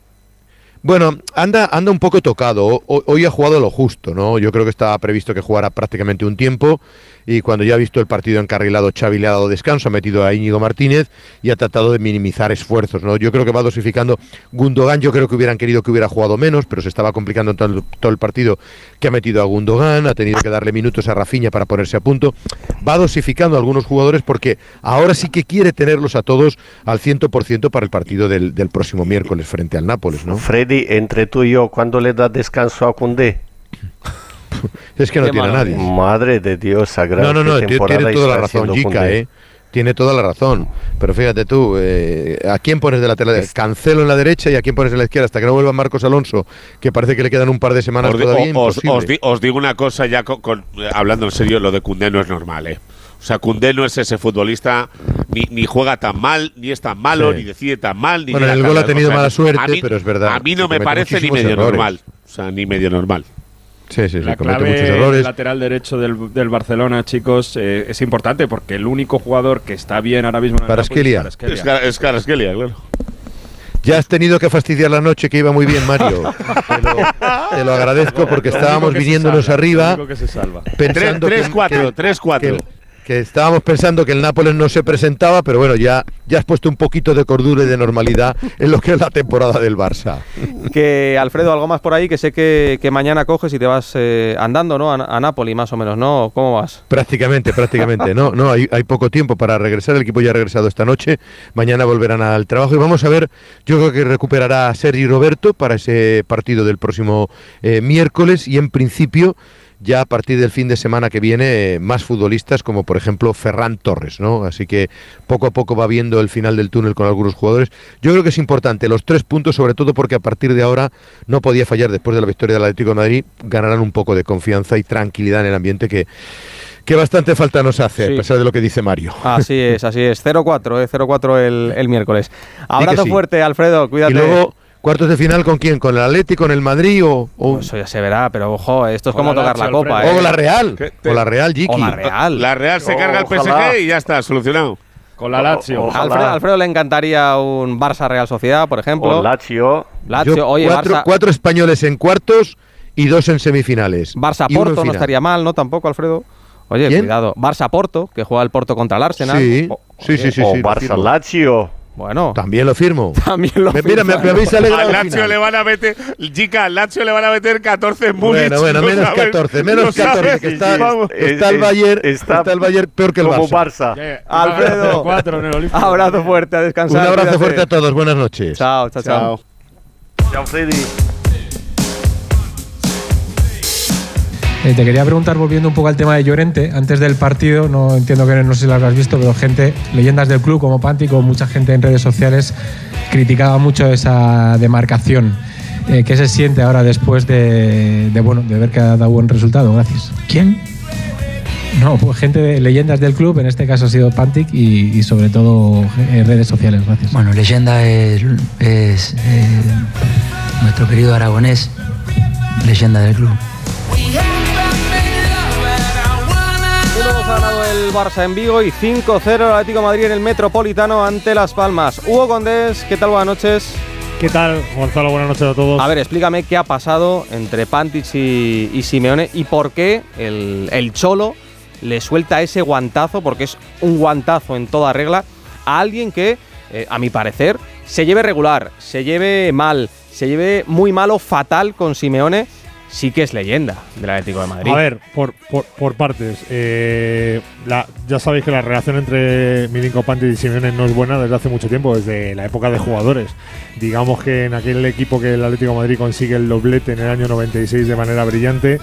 Bueno, anda, anda un poco tocado. O- hoy ha jugado lo justo, ¿no? Yo creo que estaba previsto que jugara prácticamente un tiempo y cuando ya ha visto el partido encarrilado, Xavi le ha dado descanso, ha metido a Íñigo Martínez y ha tratado de minimizar esfuerzos, ¿no? Yo creo que va dosificando. Gundogan, yo creo que hubieran querido que hubiera jugado menos, pero se estaba complicando todo el, todo el partido que ha metido a Gundogan, ha tenido que darle minutos a Rafinha para ponerse a punto. Va dosificando a algunos jugadores porque ahora sí que quiere tenerlos a todos al 100% para el partido del, del próximo miércoles frente al Nápoles, ¿no? Freddy, entre tú y yo, ¿cuándo le das descanso a Cundé? Es que no tiene a nadie. Madre de Dios, sagrado. No, no, no, tiene toda la razón, Jica. ¿eh? Tiene toda la razón. Pero fíjate tú, eh, ¿a quién pones de lateral? Cancelo en la derecha y a quién pones en la izquierda hasta que no vuelva Marcos Alonso, que parece que le quedan un par de semanas Os, todavía. os- imposible. os di- os digo una cosa ya con- con- eh, hablando en serio, lo de Cundé no es normal, ¿eh? O sea, Cundé no es ese futbolista, ni, ni juega tan mal, ni es tan malo, Sí. ni decide tan mal. Ni Bueno, en el tan gol ha tenido O sea, mala suerte, a mí- pero es verdad A mí no me parece ni medio errores. normal. O sea, ni medio normal. Sí, sí, sí, La comete clave muchos del errores. lateral derecho del, del Barcelona, chicos, eh, es importante porque el único jugador que está bien ahora mismo en el es Kvaratskhelia. es Kvaratskhelia, claro. Ya has tenido que fastidiar la noche que iba muy bien, Mario. te, lo, te lo agradezco porque Lo estábamos viniéndonos salva, arriba. lo único que se salva. pensando Tres- que- 3-4, que- 3-4. Que- estábamos pensando que el Nápoles no se presentaba, pero bueno, ya, ya has puesto un poquito de cordura y de normalidad en lo que es la temporada del Barça. Que Alfredo, algo más por ahí, que sé que, que mañana coges y te vas eh, andando, ¿no? A, a Napoli, más o menos, ¿no? ¿Cómo vas? Prácticamente, prácticamente. No, no, hay, hay poco tiempo para regresar. El equipo ya ha regresado esta noche. Mañana volverán al trabajo y vamos a ver. Yo creo que recuperará a Sergi Roberto para ese partido del próximo eh, miércoles y en principio ya a partir del fin de semana que viene eh, más futbolistas como por ejemplo Ferran Torres, ¿no? Así que poco a poco va viendo el final del túnel con algunos jugadores. Yo creo que es importante los tres puntos, sobre todo porque a partir de ahora no podía fallar después de la victoria del Atlético de Madrid, ganarán un poco de confianza y tranquilidad en el ambiente que que bastante falta nos hace, Sí. a pesar de lo que dice Mario. Así es, así es. 0-4, ¿eh? 0-4 el, el miércoles. Abrazo sí. fuerte, Alfredo, cuídate. Y luego, cuartos de final con quién? ¿Con el Atlético, con el Madrid o, o- Eso ya se verá, pero ojo, esto es como la tocar la copa. ¿eh? o la Real? ¿Qué? O la Real, Jiki. O la Real. La Real se carga el. PSG y ya está, solucionado. Con la Lazio. Ojalá. Alfredo, Alfredo le encantaría un Barça Real Sociedad, por ejemplo. O Lazio. Lazio, Yo, oye, cuatro, Barça, cuatro españoles en cuartos y dos en semifinales. Barça Porto no estaría mal, ¿no? Tampoco, Alfredo. Oye, ¿Quién? cuidado. Barça Porto, que juega el Porto contra el Arsenal. Sí, O- sí, sí, sí. o sí, Barça. Lazio. Bueno, También lo firmo. también lo Me- mira, me, me habéis alegrado Al Lazio le van a meter, Chica, al Lazio le van a meter 14 en Múnich. Bueno, bueno, no menos sabes, 14, menos no 14, sabes. que está, está el Es- Bayern, está está el Bayern peor que el Como Barça. Barça. Alfredo, Cuatro en el Olímpico. abrazo fuerte, a Un descansar. abrazo cuídate. fuerte a todos, buenas noches. Chao, chao, chao. Chao, Freddy. Eh, te quería preguntar, volviendo un poco al tema de Llorente, antes del partido, no entiendo que no sé si lo habrás visto, pero gente, leyendas del club como Pántico, mucha gente en redes sociales criticaba mucho esa demarcación. Eh, ¿Qué se siente ahora después de, de, bueno, de ver que ha dado buen resultado? Gracias. ¿Quién? No, pues gente de leyendas del club, en este caso ha sido Pantic y, y sobre todo en redes sociales. Gracias. Bueno, leyenda es, es, eh, nuestro querido aragonés, leyenda del club. Barça en Vigo y 5-0 el Atlético de Madrid en el Metropolitano ante Las Palmas. Hugo Condés, ¿qué tal? Buenas noches. ¿Qué tal, Gonzalo? Buenas noches a todos. A ver, explícame qué ha pasado entre Pantich y, y Simeone y por qué el, el Cholo le suelta ese guantazo, porque es un guantazo en toda regla, a alguien que, eh, a mi parecer, se lleve regular, se lleve mal, se lleve muy malo, fatal con Simeone, sí que es leyenda del Atlético de Madrid. A ver, por, por, por partes. Eh, la- ya sabéis que la relación entre Milinko Pantic y Simeone no es buena desde hace mucho tiempo, desde la época de jugadores. Digamos que en aquel equipo que el Atlético de Madrid consigue el doblete en el año 96 de manera brillante,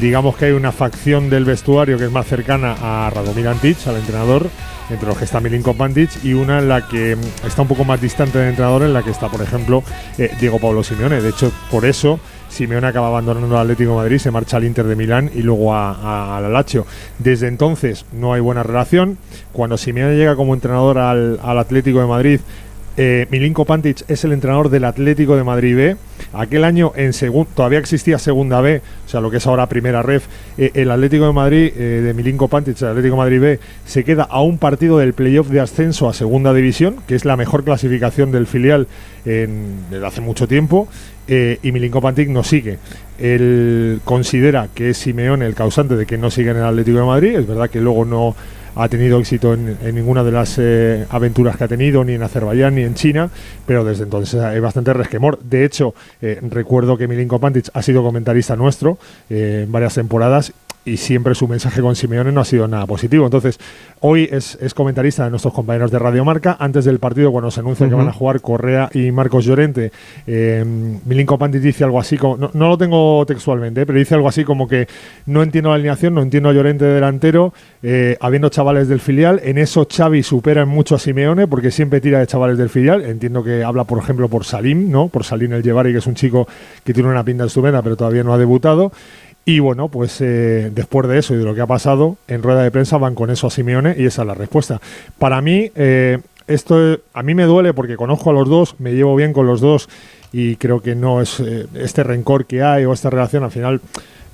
digamos que hay una facción del vestuario que es más cercana a Radomir Antic, al entrenador, entre los que está Milinko Pantic, y una en la que mm, está un poco más distante del entrenador, en la que está, por ejemplo, eh, Diego Pablo Simeone. De hecho, por eso Simeone acaba abandonando al Atlético Madrid, se marcha al Inter de Milán y luego a- a- al Lazio. Desde entonces no hay buena relación. Cuando Simeone llega como entrenador al, Atlético de Madrid, eh, Milinko Pantic es el entrenador del Atlético de Madrid B. Aquel año en todavía existía Segunda B, o sea, lo que es ahora Primera Ref. Eh, el Atlético de Madrid, eh, de Milinko Pantic, el Atlético de Madrid B, se queda a un partido del playoff de ascenso a Segunda División, que es la mejor clasificación del filial en- desde hace mucho tiempo. Eh, y Milinko Pantic no sigue. Él considera que es Simeone el causante de que no siga en el Atlético de Madrid. Es verdad que luego no ha tenido éxito en, ninguna de las eh, aventuras que ha tenido, ni en Azerbaiyán ni en China, pero desde entonces hay bastante resquemor. De hecho, eh, recuerdo que Milinko Pantic ha sido comentarista nuestro en varias temporadas y siempre su mensaje con Simeone no ha sido nada positivo. Entonces, hoy es, es comentarista de nuestros compañeros de Radio Marca. Antes del partido, cuando se anuncia que van a jugar Correa y Marcos Llorente, eh, Milinko Pantic dice algo así como, no, no lo tengo textualmente, eh, pero dice algo así como que no entiendo la alineación, no entiendo a Llorente de delantero, eh, habiendo chavales del filial. En eso Xavi supera en mucho a Simeone porque siempre tira de chavales del filial. Entiendo que habla, por ejemplo, por Salim, ¿no? Por Salim el Llevari, que es un chico que tiene una pinta estupenda, pero todavía no ha debutado. Y bueno, pues eh, después de eso y de lo que ha pasado, en rueda de prensa van con eso a Simeone y esa es la respuesta. Para mí, eh, esto a mí me duele porque conozco a los dos, me llevo bien con los dos y creo que no es eh, este rencor que hay o esta relación al final.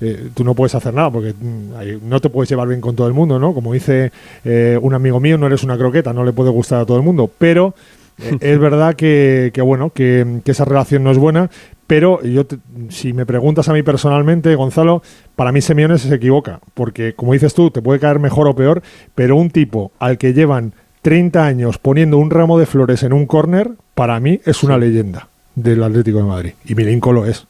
eh, tú no puedes hacer nada porque mm, no te puedes llevar bien con todo el mundo, ¿no? Como dice eh, un amigo mío, no eres una croqueta, no le puede gustar a todo el mundo, pero eh, es verdad que, que, bueno, que, que esa relación no es buena, pero yo te- si me preguntas a mí personalmente, Gonzalo, para mí Simeone se equivoca, porque como dices tú, te puede caer mejor o peor, pero un tipo al que llevan 30 años poniendo un ramo de flores en un córner, para mí es una leyenda del Atlético de Madrid. Y Milinko lo es.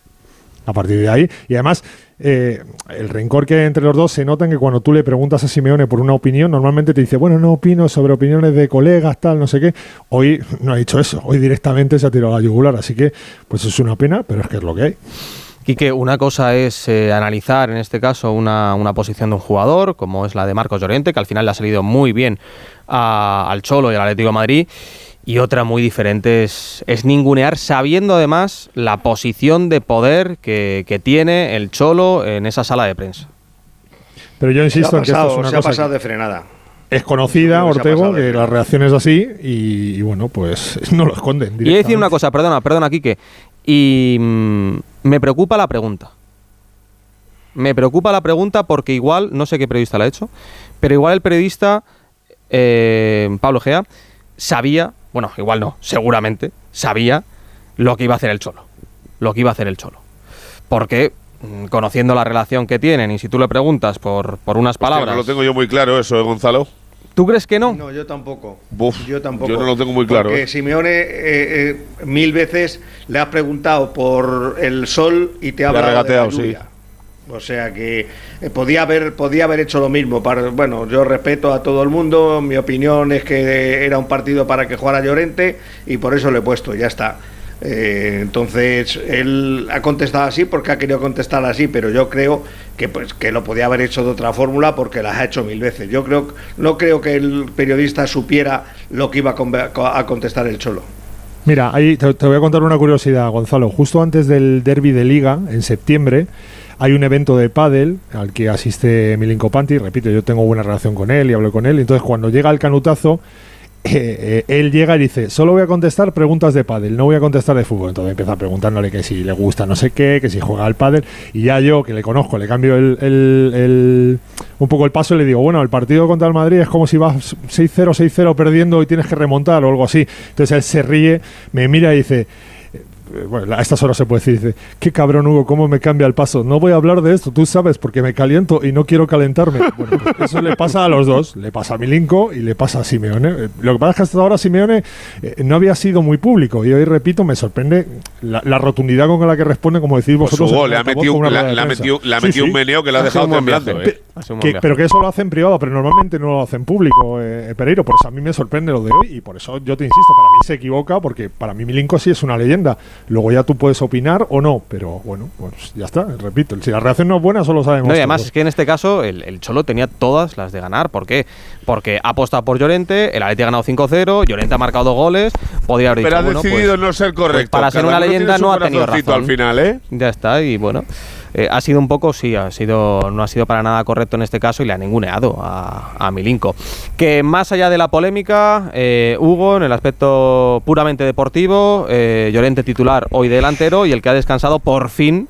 A partir de ahí. Y además, eh, el rencor que hay entre los dos se nota en que cuando tú le preguntas a Simeone por una opinión, normalmente te dice, bueno, no opino sobre opiniones de colegas, tal, no sé qué. Hoy no ha dicho eso. Hoy directamente se ha tirado a la yugular. Así que, pues es una pena, pero es que es lo que hay. Quique, una cosa es eh, analizar en este caso una, una posición de un jugador, como es la de Marcos Llorente, que al final le ha salido muy bien al Cholo y al Atlético de Madrid, y otra muy diferente es, es ningunear, sabiendo además la posición de poder que, que tiene el Cholo en esa sala de prensa. Pero yo insisto ha en que esto pasado, es una se ha cosa pasado que de frenada. es conocida, ha Ortego, pasado de que frenada. la reacción es así y, y bueno, pues no lo esconden. Y voy a decir una cosa, perdona, perdona, Quique, y mm, me preocupa la pregunta. Me preocupa la pregunta porque igual, no sé qué periodista la ha hecho, pero igual el periodista, eh, Pablo Gea, sabía, bueno, igual no, seguramente, sabía lo que iba a hacer el Cholo. Lo que iba a hacer el Cholo. Porque, mm, conociendo la relación que tienen, y si tú le preguntas por, por unas Hostia, palabras... no lo tengo yo muy claro eso, ¿eh, Gonzalo? ¿Tú crees que no? No, yo tampoco. Yo tampoco. yo no lo tengo muy claro, Porque ¿eh? Simeone eh, eh, mil veces le has preguntado por el sol y te ha ha hablado de la regateado, sí. O sea que eh, podía haber podía haber hecho lo mismo. Para, bueno, yo respeto a todo el mundo. Mi opinión es que era un partido para que jugara Llorente y por eso lo he puesto. Ya está. Eh, entonces él ha contestado así porque ha querido contestar así, pero yo creo que pues que lo podía haber hecho de otra fórmula porque las ha hecho mil veces. Yo creo no creo que el periodista supiera lo que iba a contestar el cholo. Mira, ahí te, te voy a contar una curiosidad, Gonzalo. Justo antes del derby de Liga, en septiembre, hay un evento de pádel al que asiste Milinko Panti. Repito, yo tengo buena relación con él y hablo con él. Entonces, cuando llega el canutazo, eh, eh, él llega y dice, solo voy a contestar preguntas de pádel, no voy a contestar de fútbol. Entonces empieza preguntándole que si le gusta no sé qué, que si juega al pádel. Y ya yo, que le conozco, le cambio el, un poco el paso y le digo, bueno, el partido contra el Madrid es como si vas 6-0, 6-0 perdiendo y tienes que remontar o algo así. Entonces él se ríe, me mira y dice... eh, bueno, a estas horas se puede decir, dice, qué cabrón Hugo, cómo me cambia el paso. No voy a hablar de esto, tú sabes, porque me caliento y no quiero calentarme. Bueno, pues eso le pasa a los dos, le pasa a Milinko y le pasa a Simeone. Eh, Lo que pasa es que hasta ahora Simeone eh, no había sido muy público y hoy, repito, me sorprende la, la rotundidad con la que responde, como decís Pues vosotros. Hugo, en le ha metido, le ha Sí, metido sí. un meneo que le ha dejado un temblando. ¿eh? Un pero que eso lo hacen privado, pero normalmente no lo hacen público, eh, Pereiro. Por eso a mí me sorprende lo de hoy y por eso yo te insisto, para mí se equivoca porque para mí Milinko sí es una leyenda. Luego ya tú puedes opinar o no, pero bueno, pues ya está, repito. Si la reacción no es buena, solo sabemos. No, y además todos. es que en este caso el, el Cholo tenía todas las de ganar. ¿Por qué? Porque ha apostado por Llorente, el Atleti ha ganado 5-0, Llorente ha marcado dos goles, podría haber Pero dicho, ha bueno, decidido pues- no ser pues correcto. para ser Cada una uno leyenda no ha tenido razón. al final, ¿eh? Ya está, y bueno, eh, ha sido un poco, sí, ha sido, no ha sido para nada correcto en este caso y le ha ninguneado a, a Milinko. Que más allá de la polémica, eh, Hugo, en el aspecto puramente deportivo, eh, Llorente titular hoy delantero y el que ha descansado por fin,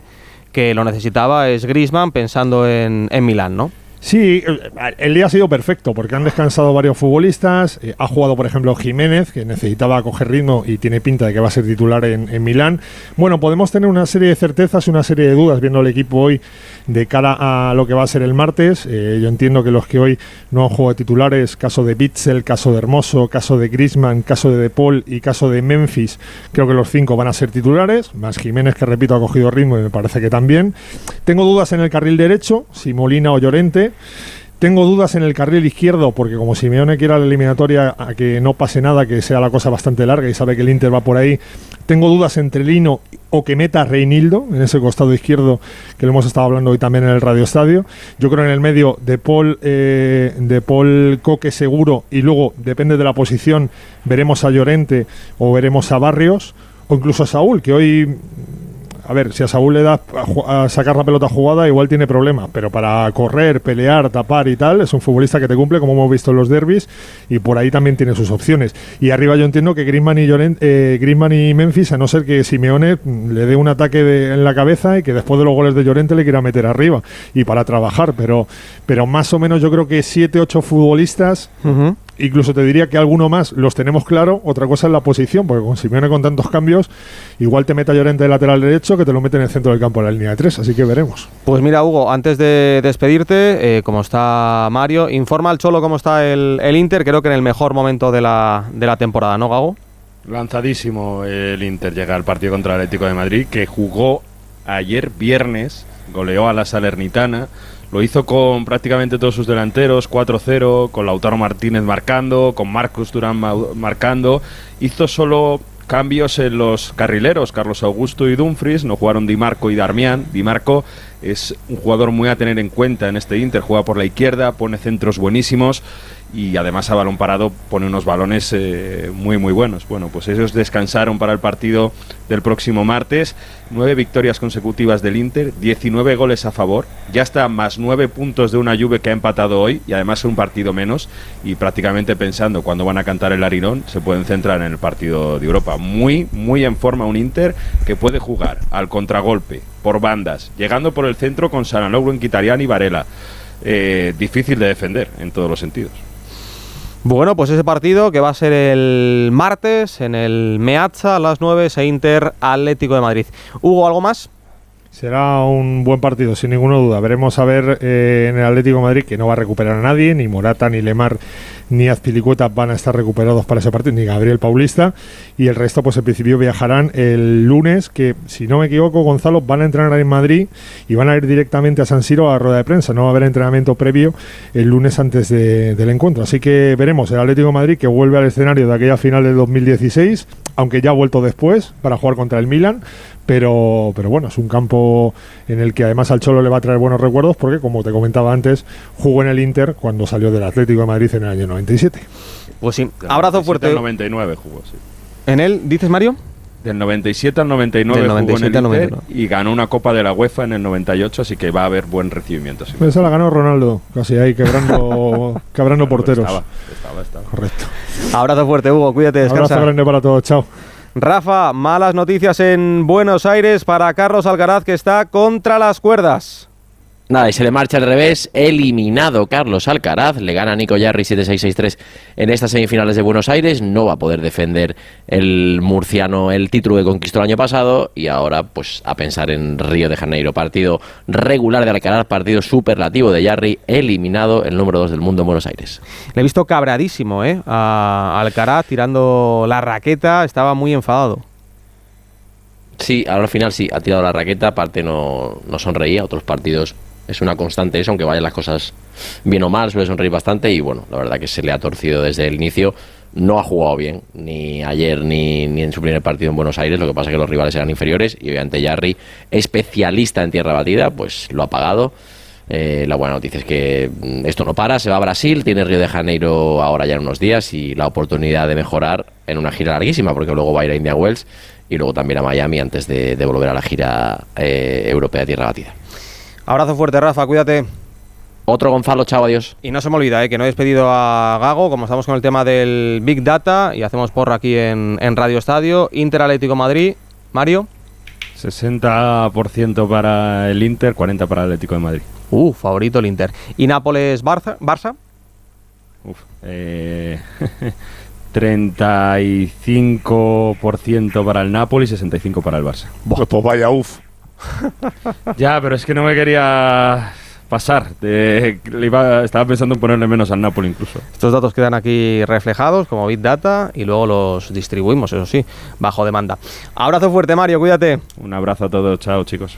que lo necesitaba, es Grisman pensando en, en Milán, ¿no? Sí, el- el día ha sido perfecto porque han descansado varios futbolistas. eh, ha jugado, por ejemplo, Jiménez, que necesitaba coger ritmo y tiene pinta de que va a ser titular en, Milán. Bueno, podemos tener una serie de certezas y una serie de dudas viendo el equipo hoy de cara a lo que va a ser el martes. Eh, yo entiendo que los que hoy no han jugado titulares, caso de Bitzel, caso de Hermoso, caso de Grisman, caso de De Paul y caso de Memphis, creo que los cinco van a ser titulares, más Jiménez, que repito, ha cogido ritmo y me parece que también. Tengo dudas en el carril derecho, si Molina o Llorente. Tengo dudas en el carril izquierdo, porque como Simeone quiere la eliminatoria a que no pase nada, que sea la cosa bastante larga y sabe que el Inter va por ahí. Tengo dudas entre Lino o que meta Reinildo en ese costado izquierdo, que lo hemos estado hablando hoy también en el Radio Estadio. Yo creo en el medio de Paul, eh, de Paul Coque seguro, y luego, depende de la posición, veremos a Llorente o veremos a Barrios, o incluso a Saúl, que hoy a ver, si a Saúl le da a, sacar la pelota jugada, igual tiene problemas, pero para correr, pelear, tapar y tal, es un futbolista que te cumple, como hemos visto en los derbis, y por ahí también tiene sus opciones. Y arriba yo entiendo que Griezmann y, Lloren- eh, Griezmann y Memphis, a no ser que Simeone mm, le dé un ataque de- en la cabeza y que después de los goles de Llorente le quiera meter arriba y para trabajar, pero, pero más o menos yo creo que 7, 8 futbolistas Incluso te diría que alguno más los tenemos claro. Otra cosa es la posición, porque con Simeone con tantos cambios, igual te mete a Llorente de lateral derecho que te lo mete en el centro del campo en la línea de tres. Así que veremos. Pues mira, Hugo, antes de despedirte, eh, como está Mario, informa al Cholo cómo está el, el Inter, creo que en el mejor momento de la, de la temporada, ¿no, Gago? Lanzadísimo el Inter llega al partido contra el Atlético de Madrid, que jugó ayer viernes, goleó a la Salernitana, lo hizo con prácticamente todos sus delanteros, 4-0, con Lautaro Martínez marcando, con Marcus Durán ma- marcando, hizo solo cambios en los carrileros, Carlos Augusto y Dumfries, no jugaron Di Marco y Darmian, Di Marco es un jugador muy a tener en cuenta en este Inter, juega por la izquierda, pone centros buenísimos y además a balón parado pone unos balones eh, muy muy buenos. Bueno, pues ellos descansaron para el partido del próximo martes, nueve victorias consecutivas del Inter, 19 goles a favor, ya está más nueve puntos de una Juve que ha empatado hoy y además un partido menos y prácticamente pensando cuando van a cantar el Arirón se pueden centrar en el partido de Europa. Muy muy en forma un Inter que puede jugar al contragolpe, por bandas, llegando por el centro con Sanaloglu, Quitarian y Varela. Eh, difícil de defender en todos los sentidos. Bueno, pues ese partido que va a ser el martes en el Meazza a las 9, ese Inter Atlético de Madrid. Hugo, ¿algo más? Será un buen partido, sin ninguna duda. Veremos a ver eh, en el Atlético Madrid que no va a recuperar a nadie, ni Morata, ni Lemar, ni Azpilicueta van a estar recuperados para ese partido, ni Gabriel Paulista. Y el resto, pues en principio viajarán el lunes, que si no me equivoco, Gonzalo, van a entrenar en Madrid y van a ir directamente a San Siro a rueda de prensa. No va a haber entrenamiento previo el lunes antes de- del encuentro. Así que veremos el Atlético Madrid que vuelve al escenario de aquella final del 2016, aunque ya ha vuelto después para jugar contra el Milan. Pero, pero bueno, es un campo en el que además al Cholo le va a traer buenos recuerdos porque, como te comentaba antes, jugó en el Inter cuando salió del Atlético de Madrid en el año 97. Pues sí, Del abrazo 97 fuerte. al 99 jugó, sí. ¿En él, dices Mario? Del 97 al 99 Del jugó en 97 al el Inter 99. y ganó una Copa de la UEFA en el 98, así que va a haber buen recibimiento. sí. Esa la ganó Ronaldo, casi ahí quebrando, quebrando porteros. Estaba, estaba, estaba. Correcto. Abrazo fuerte, Hugo, cuídate, descansa. Abrazo grande para todos, chao. Rafa, malas noticias en Buenos Aires para Carlos Alcaraz que está contra las cuerdas. Nada, y se le marcha al revés, eliminado Carlos Alcaraz, le gana Nico Yarri 7-6-6-3 en estas semifinales de Buenos Aires, no va a poder defender el murciano el título que conquistó el año pasado y ahora pues a pensar en Río de Janeiro, partido regular de Alcaraz, partido superlativo de Yarri, eliminado el número 2 del mundo en Buenos Aires. Le he visto cabradísimo, ¿eh? A Alcaraz tirando la raqueta, estaba muy enfadado. Sí, ahora al final sí, ha tirado la raqueta, aparte no, no sonreía, otros partidos es una constante eso, aunque vayan las cosas bien o mal, suele sonreír bastante y bueno, la verdad que se le ha torcido desde el inicio. No ha jugado bien, ni ayer ni, ni en su primer partido en Buenos Aires, lo que pasa es que los rivales eran inferiores y obviamente Jarry, especialista en tierra batida, pues lo ha pagado. Eh, la buena noticia es que mm, esto no para, se va a Brasil, tiene Río de Janeiro ahora ya en unos días y la oportunidad de mejorar en una gira larguísima, porque luego va a ir a India Wells y luego también a Miami antes de, de volver a la gira eh, europea de tierra batida. Abrazo fuerte, Rafa, cuídate. Otro Gonzalo, chao, adiós. Y no se me olvida eh, que no he despedido a Gago, como estamos con el tema del Big Data y hacemos porra aquí en, en Radio Estadio. Inter Atlético Madrid. Mario. 60% para el Inter, 40% para el Atlético de Madrid. Uh, favorito el Inter. ¿Y Nápoles-Barça? ¿Barça? Uf, eh, 35% para el Napoli y 65% para el Barça. Pues, pues vaya uff. Ya, pero es que no me quería pasar. de- le iba- estaba pensando en ponerle menos al Napoli incluso. Estos datos quedan aquí reflejados como Big Data y luego los distribuimos, eso sí, bajo demanda. Abrazo fuerte, Mario, cuídate. Un abrazo a todos, chao chicos.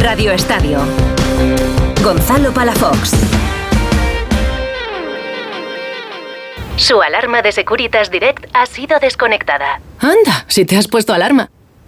Radio Estadio. Gonzalo Palafox. Su alarma de Securitas Direct ha sido desconectada. Anda, si te has puesto alarma.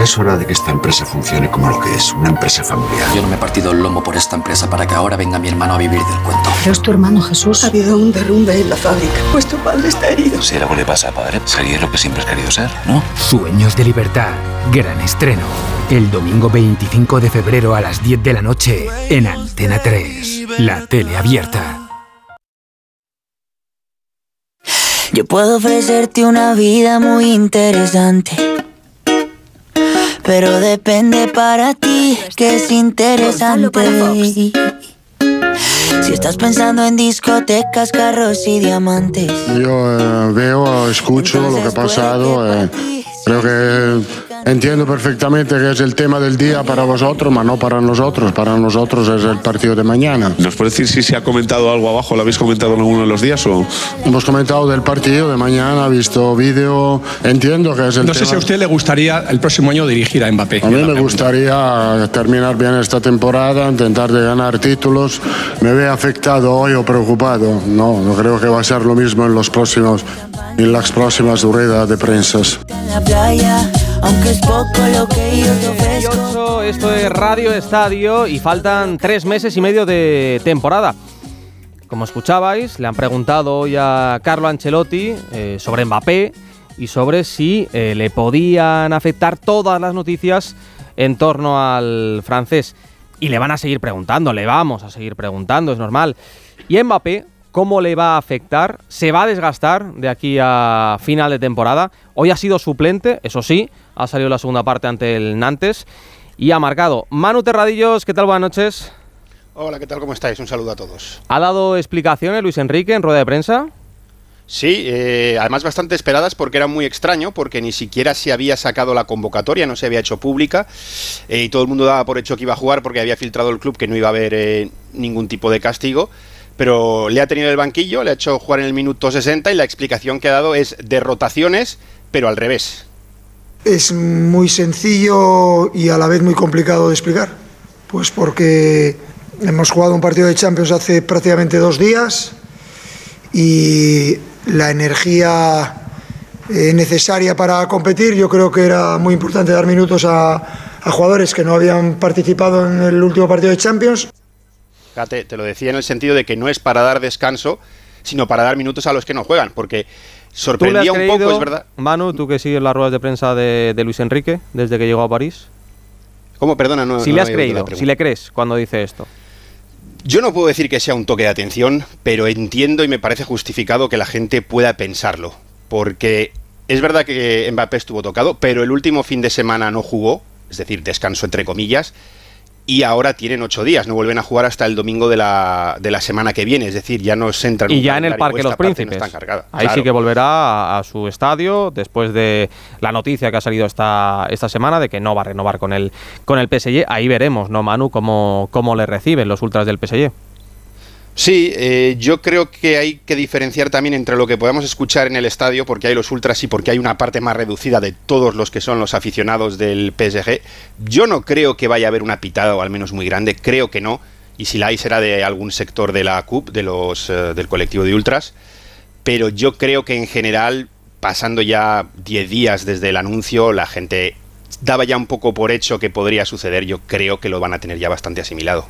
Es hora de que esta empresa funcione como lo que es, una empresa familiar. Yo no me he partido el lomo por esta empresa para que ahora venga mi hermano a vivir del cuento. Pero es tu hermano Jesús. Ha habido un derrumbe en la fábrica. Vuestro padre está herido. Si algo le pasa a padre, sería lo que siempre has querido ser, ¿no? Sueños de libertad. Gran estreno. El domingo 25 de febrero a las 10 de la noche en Antena 3. La tele abierta. Yo puedo ofrecerte una vida muy interesante. Pero depende para ti que es interesante. Si estás pensando en discotecas, carros y diamantes. Yo eh, veo, escucho lo que ha pasado. eh, creo que entiendo perfectamente que es el tema del día para vosotros, pero no para nosotros. Para nosotros es el partido de mañana. ¿Nos puede decir si se ha comentado algo abajo? ¿Lo habéis comentado en alguno de los días o...? Hemos comentado del partido de mañana, visto vídeo. Entiendo que es el No sé tema. si a usted le gustaría el próximo año dirigir a Mbappé. A mí me gustaría terminar bien esta temporada, intentar de ganar títulos. ¿Me ve afectado hoy o preocupado? No, no creo que va a ser lo mismo en los próximos, en las próximas ruedas de prensas. Aunque es poco lo que yo te ofrezco. 18, esto es Radio Estadio y faltan tres meses y medio de temporada. Como escuchabais, le han preguntado hoy a Carlo Ancelotti eh, sobre Mbappé y sobre si eh, le podían afectar todas las noticias en torno al francés. Y le van a seguir preguntando, le vamos a seguir preguntando, es normal. Y Mbappé, ¿cómo le va a afectar? ¿Se va a desgastar de aquí a final de temporada? Hoy ha sido suplente, eso sí, ha salido la segunda parte ante el Nantes y ha marcado. Manu Terradillos, ¿qué tal? Buenas noches. Hola, ¿qué tal? ¿Cómo estáis? Un saludo a todos. ¿Ha dado explicaciones Luis Enrique en rueda de prensa? Sí, eh, además bastante esperadas porque era muy extraño, porque ni siquiera se había sacado la convocatoria, no se había hecho pública, eh, y todo el mundo daba por hecho que iba a jugar porque había filtrado el club que no iba a haber eh, ningún tipo de castigo, pero le ha tenido el banquillo, le ha hecho jugar en el minuto 60 y la explicación que ha dado es de rotaciones, pero al revés. Es muy sencillo y a la vez muy complicado de explicar. Pues porque hemos jugado un partido de Champions hace prácticamente dos días y la energía eh, necesaria para competir, yo creo que era muy importante dar minutos a, jugadores que no habían participado en el último partido de Champions. Fíjate, te lo decía en el sentido de que no es para dar descanso, sino para dar minutos a los que no juegan, porque sorprendía ¿Tú le has un poco, creído, es verdad. Manu, tú que sigues las ruedas de prensa de, de Luis Enrique desde que llegó a París. ¿Cómo? Perdona, no si no le has creído, si le crees cuando dice esto. Yo no puedo decir que sea un toque de atención, pero entiendo y me parece justificado que la gente pueda pensarlo. Porque es verdad que Mbappé estuvo tocado, pero el último fin de semana no jugó, es decir, descanso entre comillas, y ahora tienen ocho días, no vuelven a jugar hasta el domingo de la, de la semana que viene, es decir, ya no se entran Y ya en el Parque Los Príncipes. Ahí sí que volverá a, a su estadio después de la noticia que ha salido esta, esta semana de que no va a renovar con el, con el PSG. Ahí veremos, ¿no, Manu? Cómo, cómo le reciben los ultras del PSG. Sí, eh, yo creo que hay que diferenciar también entre lo que podemos escuchar en el estadio, porque hay los ultras y porque hay una parte más reducida de todos los que son los aficionados del PSG. Yo no creo que vaya a haber una pitada, o al menos muy grande, creo que no. Y si la hay será de algún sector de la CUP, de los, eh, del colectivo de ultras. Pero yo creo que en general, pasando ya 10 días desde el anuncio, la gente daba ya un poco por hecho que podría suceder. Yo creo que lo van a tener ya bastante asimilado.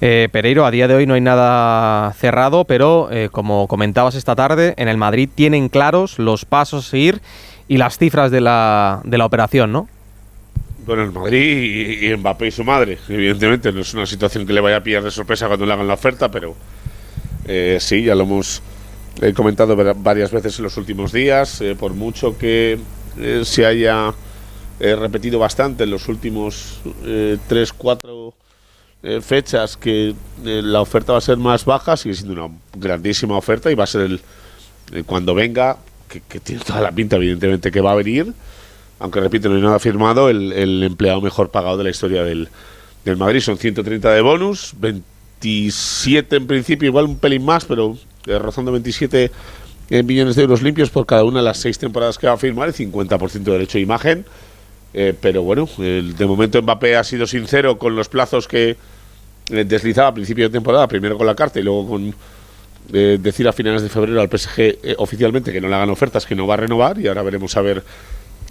Eh, Pereiro, a día de hoy no hay nada cerrado, pero eh, como comentabas esta tarde, en el Madrid tienen claros los pasos a seguir y las cifras de la, de la operación, ¿no? Bueno, el Madrid y, y Mbappé y su madre. Evidentemente, no es una situación que le vaya a pillar de sorpresa cuando le hagan la oferta, pero eh, sí, ya lo hemos eh, comentado va- varias veces en los últimos días. por mucho que se haya repetido bastante en los últimos tres, cuatro eh, fechas que eh, la oferta va a ser más baja, sigue siendo una grandísima oferta y va a ser el eh, cuando venga, que, tiene toda la pinta, evidentemente, que va a venir aunque repito, no hay nada firmado, el, el empleado mejor pagado de la historia del, del Madrid. Son 130 de bonus, 27 en principio, igual un pelín más, pero eh, rozando 27 eh, millones de euros limpios por cada una de las seis temporadas que va a firmar, y 50% de derecho de imagen. Eh, pero bueno, el- de momento Mbappé ha sido sincero con los plazos que eh, deslizaba a principio de temporada, primero con la carta y luego con eh, decir a finales de febrero al PSG eh, oficialmente que no le hagan ofertas, que no va a renovar y ahora veremos a ver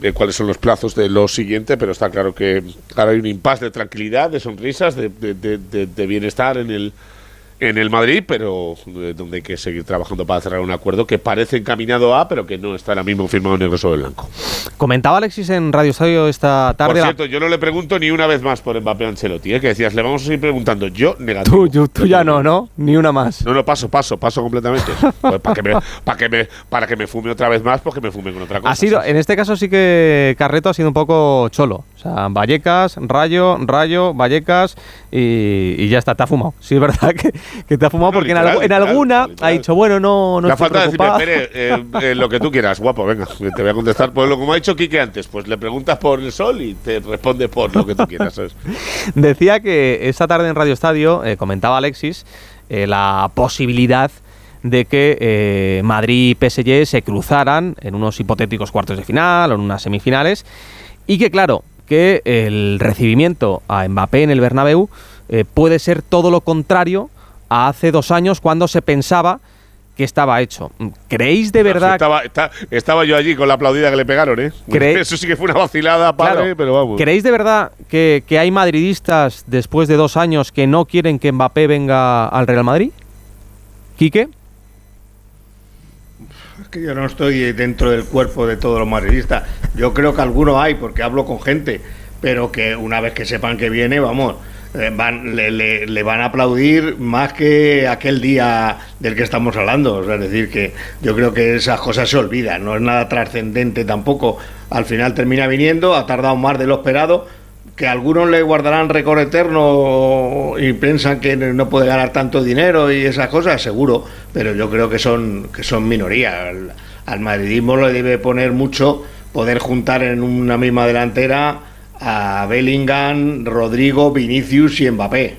eh, cuáles son los plazos de lo siguiente, pero está claro que ahora hay un impasse de tranquilidad, de sonrisas, de- de- de bienestar en el en el Madrid, pero eh, donde hay que seguir trabajando para cerrar un acuerdo que parece encaminado a, pero que no está ahora mismo firmado negro sobre blanco. Comentaba Alexis en Radio Estadio esta tarde. Por la- cierto, yo no le pregunto ni una vez más por Mbappé Ancelotti, ¿eh? que decías, le vamos a seguir preguntando. Yo, negativo. Tú, tú- tú ya no, ¿no? Ni una más. No, no, paso, paso, paso completamente. Pues para, que me, para, que me, para que me fume otra vez más, porque me fume con otra cosa. Ha sido, en este caso sí que Carreto ha sido un poco cholo. O sea, Vallecas, Rayo, Rayo, Vallecas y, y ya está, ha fumado. Sí, es verdad que, que te ha fumado porque en, literal, en literal, alguna ha dicho, bueno, no, no Le estoy falta decirme, preocupado. Pere, eh, eh, lo que tú quieras, guapo, venga, te voy a contestar por lo como ha dicho Quique antes, pues le preguntas por el sol y te responde por lo que tú quieras, ¿sabes? Decía que esta tarde en Radio Estadio, eh, comentaba Alexis, eh, la posibilidad de que eh, Madrid y PSG se cruzaran en unos hipotéticos cuartos de final o en unas semifinales y que claro, que el recibimiento a Mbappé en el Bernabéu eh, puede ser todo lo contrario a hace dos años cuando se pensaba que estaba hecho. ¿Creéis de verdad Estaba, está- estaba yo allí con la aplaudida que le pegaron, ¿eh? ¿Cree- Eso sí que fue una vacilada, padre, Claro. pero vamos. ¿Creéis de verdad que, que hay madridistas después de dos años que no quieren que Mbappé venga al Real Madrid? ¿Quique? Es que yo no estoy dentro del cuerpo de todos los madridistas. Yo creo que algunos hay, porque hablo con gente, pero que una vez que sepan que viene, vamos, van, le, le- van a aplaudir más que aquel día del que estamos hablando. Es decir, que yo creo que esas cosas se olvidan, no es nada trascendente tampoco. Al final termina viniendo, ha tardado más de lo esperado. Que algunos le guardarán récord eterno y piensan que no puede ganar tanto dinero y esas cosas, seguro, pero yo creo que son, que son minoría. Al madridismo le debe poner mucho poder juntar en una misma delantera a Bellingham, Rodrigo, Vinicius y Mbappé.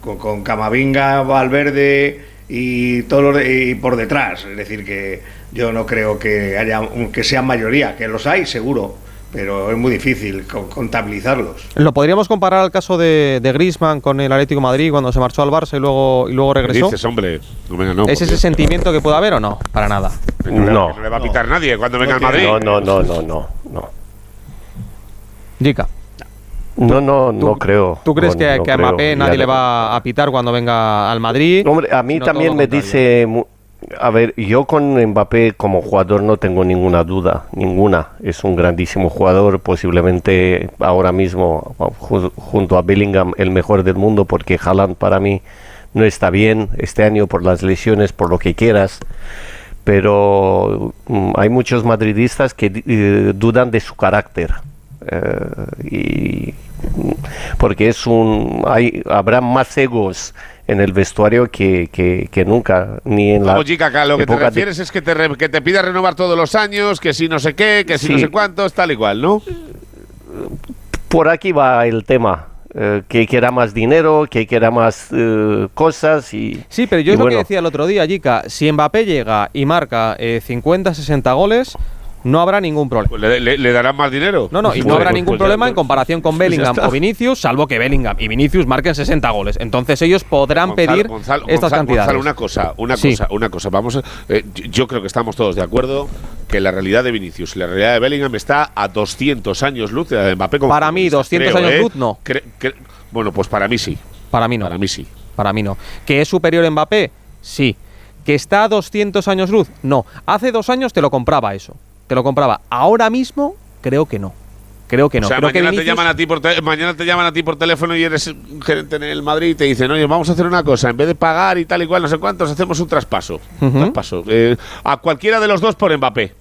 Con, con Camavinga, Valverde y todo lo de- y por detrás. Es decir, que yo no creo que haya que sean mayoría, que los hay seguro, pero es muy difícil co- contabilizarlos. ¿Lo podríamos comparar al caso de, de Griezmann con el Atlético de Madrid cuando se marchó al Barça y luego, y luego ¿Qué regresó? dices, hombre? No, no, ¿Es ese sentimiento que puede haber o no? Para nada. No, No. le va a pitar nadie cuando venga al Madrid. No, no, no, no, no, no. Jica, No, no, no creo. ¿tú crees no, que, no que a. Mbappé nadie le va a pitar cuando venga al Madrid? Hombre, a mí también me dice... A ver, yo con Mbappé como jugador no tengo ninguna duda, ninguna. Es un grandísimo jugador, posiblemente ahora mismo ju- junto a Bellingham el mejor del mundo, porque Haaland para mí no está bien este año por las lesiones, por lo que quieras. Pero mm, hay muchos madridistas que eh, dudan de su carácter. Eh, y porque es un hay habrá más egos en el vestuario que, que, que nunca ni en la Vamos, chica, acá lo que te época de- refieres es que te, re- que te pida renovar todos los años, que si no sé qué, que si no Sí. sé cuántos, tal y cual, ¿no? por aquí va el tema eh, que quiera más dinero que quiera más eh, cosas y Sí, pero yo es lo bueno, que decía el otro día, Jica. Si Mbappé llega y marca eh, 50, 60 goles, no habrá ningún problema. Pues le, le- le darán más dinero. No, no, y no Pues- habrá pues- ningún ya- problema en comparación con Bellingham o Vinicius, salvo que Bellingham y Vinicius marquen 60 goles. Entonces ellos podrán Gonzalo, pedir Gonzalo, estas Gonzalo, cantidades. Gonzalo, una cosa, una Sí. cosa, una cosa. Vamos, a- eh, yo- creo que estamos todos de acuerdo que la realidad de Vinicius y la realidad de Bellingham está a 200 años luz de la de Mbappé. como Para mí, futbolista, 200 creo, años ¿eh? luz, no. Cre- cre- bueno, pues para mí sí. Para mí no. Para mí sí. Para mí no. ¿Que es superior Mbappé? Sí. ¿Que está a 200 años luz? No. Hace dos años te lo compraba eso. Te lo compraba. Ahora mismo, creo que no. Creo que no. o sea, creo que mañana, te llaman a ti por te- mañana te llaman a ti por teléfono y eres gerente en el Madrid y te dicen, oye, vamos a hacer una cosa, en vez de pagar y tal y cual, no sé cuántos, hacemos un traspaso. Un traspaso. Eh, a cualquiera de los dos por Mbappé.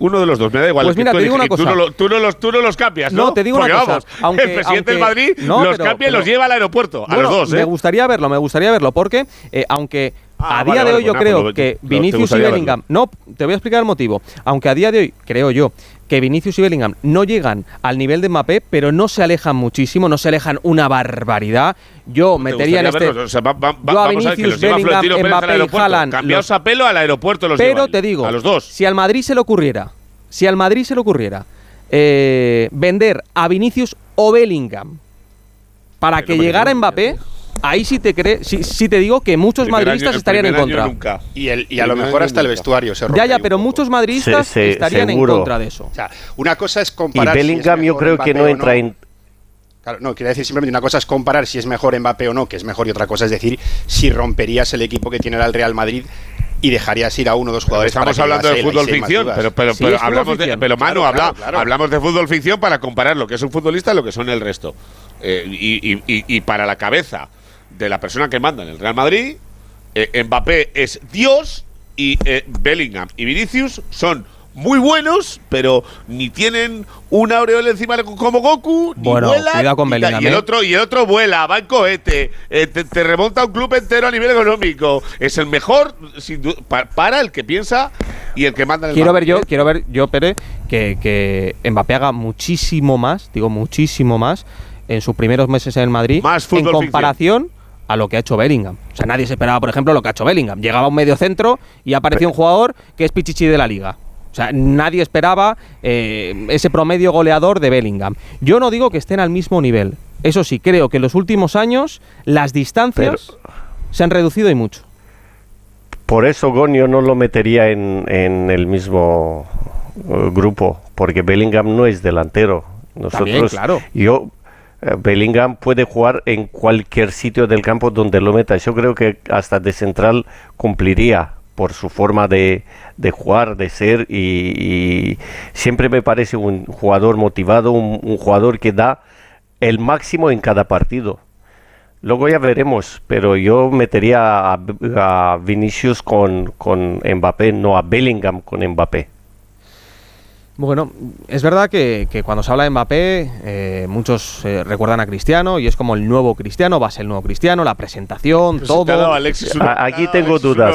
Uno de los dos, me da igual. Pues mira, te digo una Tú cosa. no, lo- tú no los, tú no los cambias, ¿no? No, te digo una Porque cosa, vamos, aunque- el presidente del Madrid no, los pero- cambia y pero- los lleva al aeropuerto, a los dos, ¿eh? Me gustaría verlo, me gustaría verlo, porque eh, aunque Ah, a vale, día de vale, hoy yo pues nada, creo pues que lo- Vinicius y Bellingham, no, te voy a explicar el motivo, aunque a día de hoy creo yo que Vinicius y Bellingham no llegan al nivel de Mbappé, pero no se alejan muchísimo, no se alejan una barbaridad. Yo ¿Te metería en este? O sea, va- va- yo a a Vinicius, lleva Bellingham, Mbappé y. Haaland, Cambiaos los- a pelo al aeropuerto los pero lleva te digo, a los dos. si al Madrid se le ocurriera, si al Madrid se le ocurriera eh, vender a Vinicius o Bellingham para que llegara Mbappé, ahí sí te cre sí, sí te digo que muchos Primer madridistas año- estarían en contra. nunca. Y, el, y a lo mejor hasta el vestuario se rompe. Ya, ya, pero muchos madridistas Se- se- estarían seguro. en contra de eso. O sea, una cosa es y comparar. si es Bellingham yo creo que no entra en Claro, no, quiero decir simplemente una cosa es comparar si es mejor Mbappé o no, que es mejor, y otra cosa es decir si romperías el equipo que tiene el Real Madrid y dejarías ir a uno o dos jugadores. Estamos hablando de fútbol ficción, pero, pero, Sí, hablamos de, ficción. pero Manu, Claro, habla- claro, claro. hablamos de fútbol ficción para comparar lo que es un futbolista y lo que son el resto. Eh, y, y- y- y para la cabeza de la persona que manda en el Real Madrid, eh, Mbappé es Dios y eh, Bellingham y Vinicius son muy buenos, pero ni tienen una aureola encima como Goku, ni Bueno, vuelan, cuidado con. Bellingham, y el ¿eh? otro y el otro vuela, va en cohete, eh, te, te remonta un club entero a nivel económico. Es el mejor sin pa- para el que piensa y el que manda en el Quiero ver yo, quiero ver yo, Pere, que, que Mbappé haga muchísimo más, digo muchísimo más, en sus primeros meses en el Madrid, Más en comparación a lo que ha hecho Bellingham. O sea, nadie se esperaba, por ejemplo, lo que ha hecho Bellingham. Llegaba a un medio centro y apareció un jugador que es Pichichi de la liga. O sea, nadie esperaba eh, ese promedio goleador de Bellingham. Yo no digo que estén al mismo nivel. Eso sí, creo que en los últimos años las distancias se han reducido y mucho. Por eso Gonio no lo metería en, en el mismo eh, grupo, porque Bellingham no es delantero. Nosotros, También, claro. Yo, Bellingham puede jugar en cualquier sitio del campo donde lo metas. Yo creo que hasta de central cumpliría por su forma de, de jugar, de ser y, siempre me parece un jugador motivado, un, un jugador que da el máximo en cada partido. Luego ya veremos, pero yo metería a, a Vinicius con, con Mbappé, no a Bellingham con Mbappé. Bueno, es verdad que, que cuando se habla de Mbappé, eh, muchos eh, recuerdan a Cristiano y es como el nuevo Cristiano, va a ser el nuevo Cristiano, la presentación, Pero si te ha dado todo. Alexis A- aquí tengo Alexis dudas.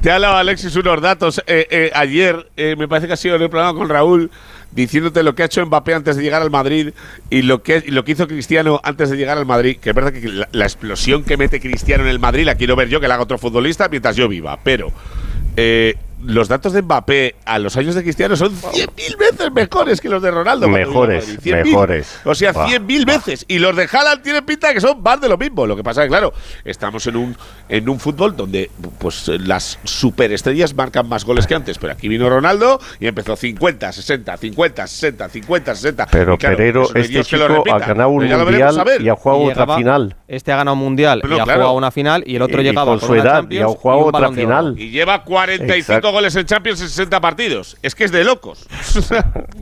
te ha dado Alexis unos datos eh, eh, ayer, eh, me parece que ha sido en el programa con Raúl, diciéndote lo que ha hecho Mbappé antes de llegar al Madrid y lo que, y lo que hizo Cristiano antes de llegar al Madrid. Que es verdad que la, la explosión que mete Cristiano en el Madrid la quiero ver yo, que la haga otro futbolista mientras yo viva. Pero eh, los datos de Mbappé a los años de Cristiano son 100.000 veces mejores que los de Ronaldo. Mejores, Madrid. 100.000. mejores. O sea, Buah, 100.000 veces. Y los de Haaland tienen pinta que son más de lo mismo. Lo que pasa es que, claro, estamos en un, en un fútbol donde pues las superestrellas marcan más goles que antes. Pero aquí vino Ronaldo y empezó 50, 60, 50, 60, 50, 60. Pero claro, Pereiro, no este Dios que lo chico repita. ha ganado un mundial y ha jugado Y otra final. Este ha ganado un mundial Pero y ha claro. jugado una final y el otro Y- y llegaba con con su edad, Champions y ha jugado otra final. Y lleva 45 Exacto. Goles en Champions en 60 partidos. Es que es de locos.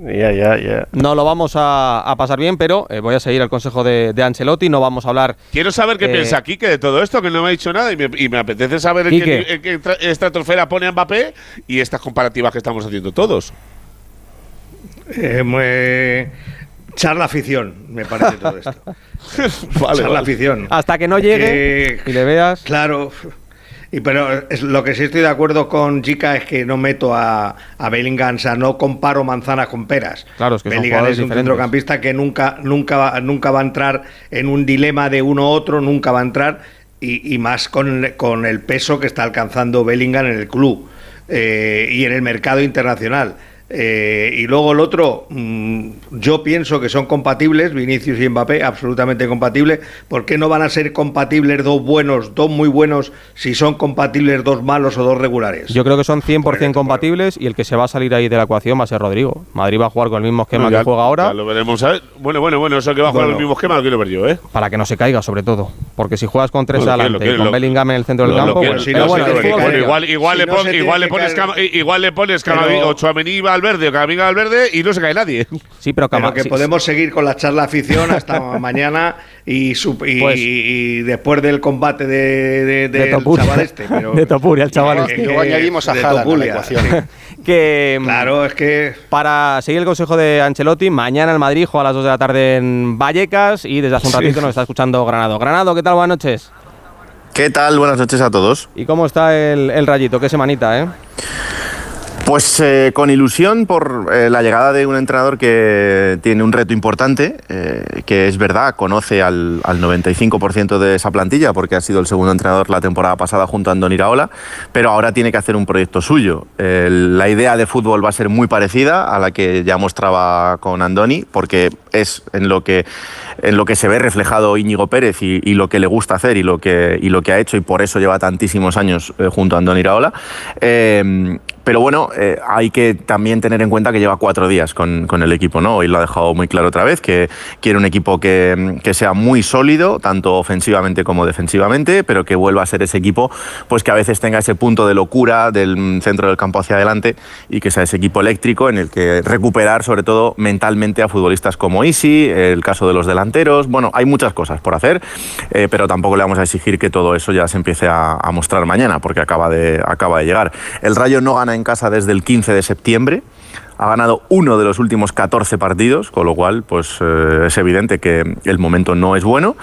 Ya, ya, ya. No lo vamos a, a pasar bien, pero eh, voy a seguir el consejo de, de Ancelotti. No vamos a hablar. Quiero saber qué Eh, piensa Quique de todo esto, que no me ha dicho nada y me, y me apetece saber en qué, en qué tra- estratosfera pone a Mbappé y estas comparativas que estamos haciendo todos. Eh, muy- charla afición, me parece todo esto. Vale, charla vale. afición. Hasta que no llegue Que- y le veas. Claro. Y pero es- lo que sí estoy de acuerdo con Chica es que no meto a, a Bellingham, o sea, no comparo manzanas con peras. Claro, es que Bellingham es un diferentes. centrocampista que nunca, nunca, va, nunca va a entrar en un dilema de uno u otro, nunca va a entrar, y, y más con, con el peso que está alcanzando Bellingham en el club eh, y en el mercado internacional. Eh, y luego el otro, mm, yo pienso que son compatibles, Vinicius y Mbappé, absolutamente compatibles. ¿Por qué no van a ser compatibles dos buenos, dos muy buenos, si son compatibles dos malos o dos regulares? Yo creo que son 100% compatibles y el que se va a salir ahí de la ecuación va a ser Rodrigo. Madrid va a jugar con el mismo esquema ya- que juega ahora ya lo veremos. a ver. Bueno, bueno, bueno, eso que va a jugar Bueno. el mismo esquema lo quiero ver yo, ¿eh? para que no se caiga, sobre todo. Porque si juegas con tres Bueno, adelante quiero, y con lo- Bellingham en el centro del campo, igual, le pones igual le pones Pero- o Tchouaméni va al verde o Camavinga al verde y no se cae nadie. Sí, pero, que sí, podemos seguir con la charla afición hasta mañana y, su- y, Pues- y después del combate de, de- de del Topuria, chaval este. Pero, de Topuria, el chaval que- este. Luego añadimos a de Haaland a la ecuación. que Claro, es que para seguir el consejo de Ancelotti, mañana el Madrid juega a las 2 de la tarde en Vallecas y desde hace un Sí. ratito nos está escuchando Granado. Granado, ¿qué tal? Buenas noches. ¿Qué tal? Buenas noches a todos. ¿Y cómo está el, el rayito? ¿Qué semanita, eh? Pues eh, con ilusión por eh, la llegada de un entrenador que tiene un reto importante, eh, que es verdad, conoce al, al 95% de esa plantilla, porque ha sido el segundo entrenador la temporada pasada junto a Andoni Iraola, pero ahora tiene que hacer un proyecto suyo. La idea de fútbol va a ser muy parecida a la que ya mostraba con Andoni, porque es en lo que en lo que se ve reflejado Íñigo Pérez y, lo que le gusta hacer y lo que, y lo que ha hecho y por eso lleva tantísimos años junto a Andoni Iraola. Pero bueno, eh, hay que también tener en cuenta que lleva cuatro días con, con el equipo, ¿no? Hoy lo ha dejado muy claro otra vez, que quiere un equipo que, que sea muy sólido, tanto ofensivamente como defensivamente, pero que vuelva a ser ese equipo pues que a veces tenga ese punto de locura del centro del campo hacia adelante y que sea ese equipo eléctrico en el que recuperar sobre todo mentalmente a futbolistas como Isi, el caso de los delanteros, bueno, hay muchas cosas por hacer, eh, pero tampoco le vamos a exigir que todo eso ya se empiece a, a mostrar mañana, porque acaba de, acaba de llegar. El Rayo no gana en casa desde el 15 de septiembre. Ha ganado uno de los últimos 14 partidos, con lo cual pues, eh, es evidente que el momento no es bueno,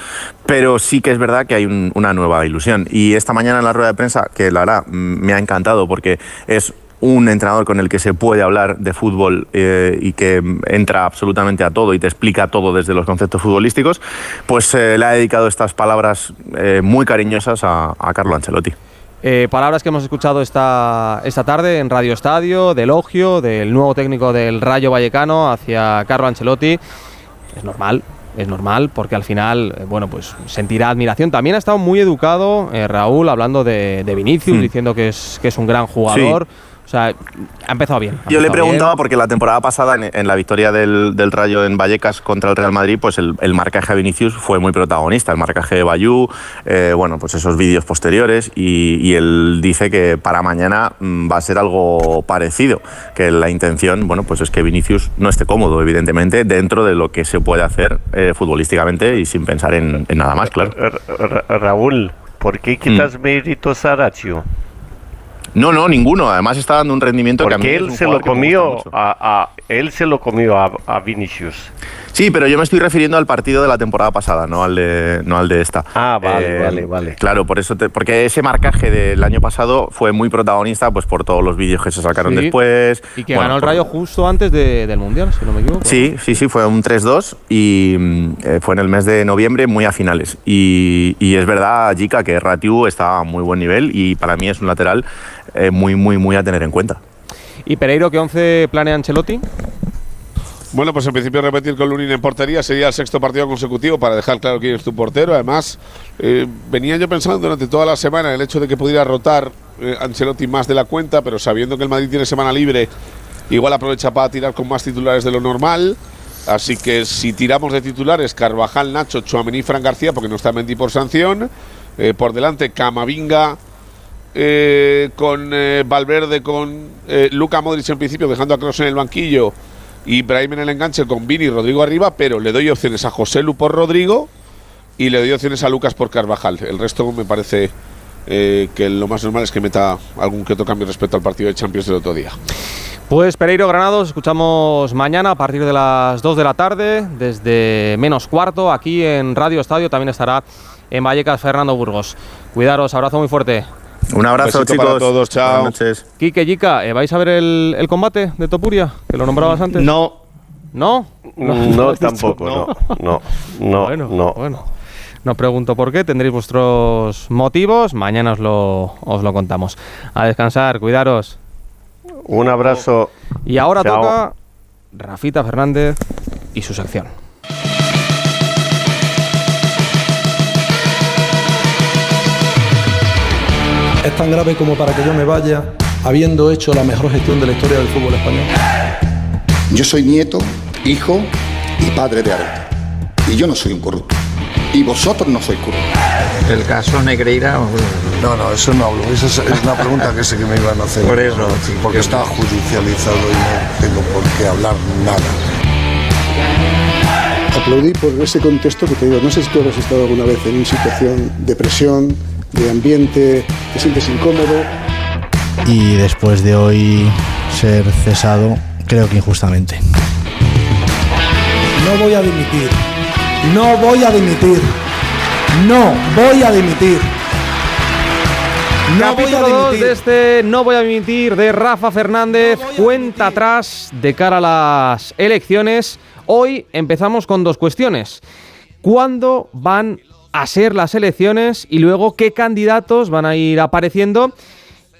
pero sí que es verdad que hay un- una nueva ilusión. Y esta mañana en la rueda de prensa, que la mm, me ha encantado porque es un entrenador con el que se puede hablar de fútbol eh, y que entra absolutamente a todo y te explica todo desde los conceptos futbolísticos, pues eh, le ha dedicado estas palabras eh, muy cariñosas a Carlo Ancelotti. Eh, palabras que hemos escuchado esta, esta tarde en Radio Estadio, de elogio del nuevo técnico del Rayo Vallecano hacia Carlo Ancelotti. Es normal, es normal, porque al final, eh, bueno, pues sentirá admiración. También ha estado muy educado eh, Raúl hablando de, de Vinicius, Hmm. diciendo que es, que es un gran jugador. O sea, ha empezado bien. ha Yo le preguntaba bien. porque la temporada pasada, en, en la victoria del, del Rayo en Vallecas contra el Real Madrid, pues el, el marcaje a Vinicius fue muy protagonista. El marcaje de Bayú, eh, bueno, pues esos vídeos posteriores. Y, y él dice que para mañana mm, va a ser algo parecido. Que la intención, bueno, pues es que Vinicius no esté cómodo, evidentemente, dentro de lo que se puede hacer eh, futbolísticamente y sin pensar en, en nada más, claro. Ra- Ra- Raúl, ¿por qué quitas Mm. méritos a Ratio? No, no, ninguno. Además está dando un rendimiento que a mí es él un se lo comió a, a- él se lo comió a, a Vinicius. Sí, pero yo me estoy refiriendo al partido de la temporada pasada, no al de, no al de esta. Ah, vale, Eh, vale, vale. Claro, por eso te- porque ese marcaje del año pasado fue muy protagonista, pues por todos los vídeos que se sacaron Sí. después. Y que Bueno, ganó el por- Rayo justo antes de- del Mundial, si no me equivoco. Sí, sí, sí, fue un 3-2 y mm, eh, fue en el mes de noviembre, muy a finales. Y, y es verdad, Jica, que Ratiu está a muy buen nivel y para mí es un lateral eh, muy, muy, muy a tener en cuenta. ¿Y Pereiro qué 11 planea Ancelotti? Bueno, pues en principio repetir con Lunin en portería sería el sexto partido consecutivo para dejar claro quién es tu portero. Además, eh, venía yo pensando durante toda la semana el hecho de que pudiera rotar eh, Ancelotti más de la cuenta, pero sabiendo que el Madrid tiene semana libre, igual aprovecha para tirar con más titulares de lo normal. Así que si tiramos de titulares, Carvajal, Nacho, Chuamení, Fran García, porque no está Mendy por sanción. Eh, por delante, Camavinga, eh, con eh, Valverde, con eh, Luca Modric en principio, dejando a Kroos en el banquillo y Brahim en el enganche con Vini y Rodrigo arriba, pero le doy opciones a José Lu por Rodrigo y le doy opciones a Lucas por Carvajal. El resto me parece eh, que lo más normal es que meta algún que otro cambio respecto al partido de Champions del otro día. Pues Pereiro Granados, escuchamos mañana a partir de las 2 de la tarde, desde menos cuarto, aquí en Radio Estadio. También estará en Vallecas Fernando Burgos. Cuidaros, abrazo muy fuerte. Un abrazo, chicos. para todos, chao. Buenas noches. Quique, Yica, ¿eh, ¿vais a ver el, el combate de Topuria? Que lo nombrabas antes. No. ¿No? No, tampoco, no. No, no, bueno, no. Bueno. No pregunto por qué, tendréis vuestros motivos, mañana os lo, os lo contamos. A descansar, cuidaros. Un abrazo. Y ahora Chao. toca Rafita Fernández y su sección. Es tan grave como para que yo me vaya habiendo hecho la mejor gestión de la historia del fútbol español. Yo soy nieto, hijo y padre de Areta. Y yo no soy un corrupto. Y vosotros no sois corruptos. El caso Negreira. No, no, eso no hablo. Esa es, una pregunta que sé que me iban a hacer. Por eso, sí, porque está judicializado y no tengo por qué hablar nada. Aplaudí por ese contexto que te digo, no sé si tú habrás estado alguna vez en una situación de presión, de ambiente, te sientes incómodo. y después de hoy ser cesado, creo que injustamente. No voy a dimitir. No voy a dimitir. No voy a dimitir. No voy a Capítulo 2 dimitir. de este No voy a dimitir de Rafa Fernández, cuenta atrás de cara a las elecciones. Hoy empezamos con dos cuestiones. ¿Cuándo van a ser las elecciones y luego qué candidatos van a ir apareciendo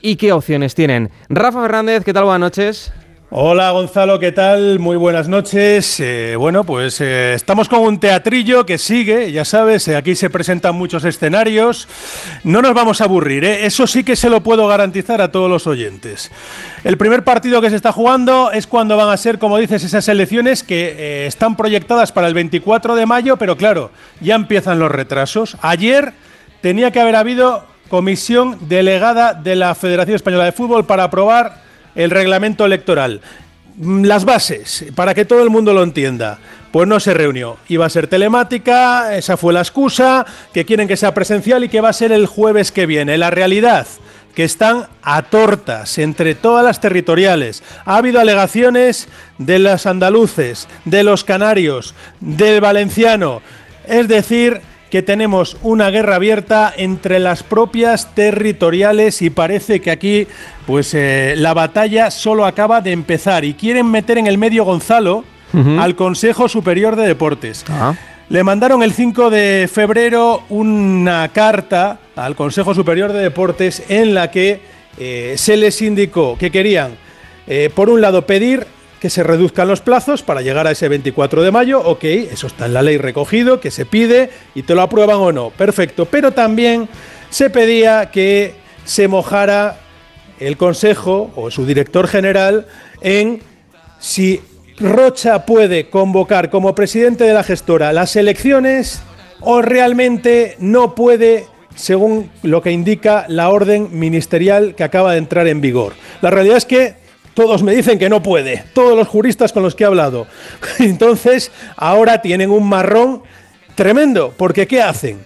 y qué opciones tienen? Rafa Fernández, ¿qué tal? Buenas noches. Hola Gonzalo, ¿qué tal? Muy buenas noches. Eh, bueno, pues eh, estamos con un teatrillo que sigue, ya sabes, eh, aquí se presentan muchos escenarios. No nos vamos a aburrir, eso sí que se lo puedo garantizar a todos los oyentes. El primer partido que se está jugando es cuando van a ser, como dices, esas elecciones que eh, están proyectadas para el 24 de mayo, pero claro, ya empiezan los retrasos. Ayer tenía que haber habido comisión delegada de la Federación Española de Fútbol para aprobar el reglamento electoral. Mm, Las bases, para que todo el mundo lo entienda. Pues no se reunió. Iba a ser telemática, esa fue la excusa, que quieren que sea presencial y que va a ser el jueves que viene. La realidad, que están a tortas entre todas las territoriales. Ha habido alegaciones de los andaluces, de los canarios, del valenciano. Es decir, que tenemos una guerra abierta entre las propias territoriales y parece que aquí pues eh, la batalla solo acaba de empezar y quieren meter en el medio Gonzalo al Consejo Superior de Deportes. Le mandaron el 5 de febrero una carta al Consejo Superior de Deportes en la que eh, se les indicó que querían, eh, por un lado, pedir que se reduzcan los plazos para llegar a ese 24 de mayo, ok, eso está en la ley recogido, que se pide y te lo aprueban o no, perfecto, pero también se pedía que se mojara el Consejo o su director general en si Rocha puede convocar como presidente de la gestora las elecciones o realmente no puede según lo que indica la orden ministerial que acaba de entrar en vigor. La realidad es que todos me dicen que no puede, todos los juristas con los que he hablado. Entonces, ahora tienen un marrón tremendo, porque ¿qué hacen?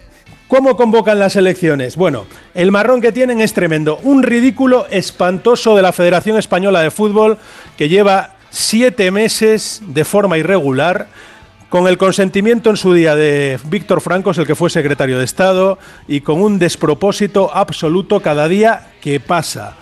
¿Cómo convocan las elecciones? Bueno, el marrón que tienen es tremendo. Un ridículo espantoso de la Federación Española de Fútbol que lleva siete meses de forma irregular con el consentimiento en su día de Víctor Francos, el que fue secretario de Estado, y con un despropósito absoluto cada día que pasa.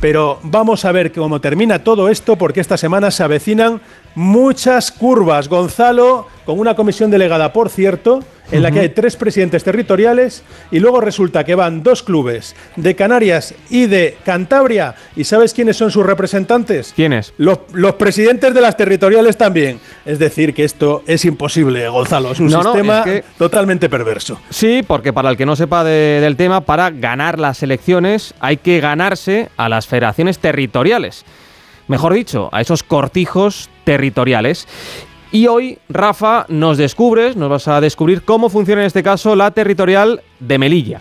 Pero vamos a ver cómo termina todo esto, porque esta semana se avecinan muchas curvas. Gonzalo, con una comisión delegada, por cierto, en la que hay tres presidentes territoriales y luego resulta que van dos clubes de Canarias y de Cantabria. ¿Y sabes quiénes son sus representantes? ¿Quiénes? Los, los presidentes de las territoriales también. Es decir, que esto es imposible, Gonzalo. Es un No, no, sistema es que- totalmente perverso. Sí, porque para el que no sepa de- del tema, para ganar las elecciones hay que ganarse a las federaciones territoriales. Mejor dicho, a esos cortijos territoriales. Y hoy, Rafa, nos descubres, nos vas a descubrir cómo funciona en este caso la territorial de Melilla.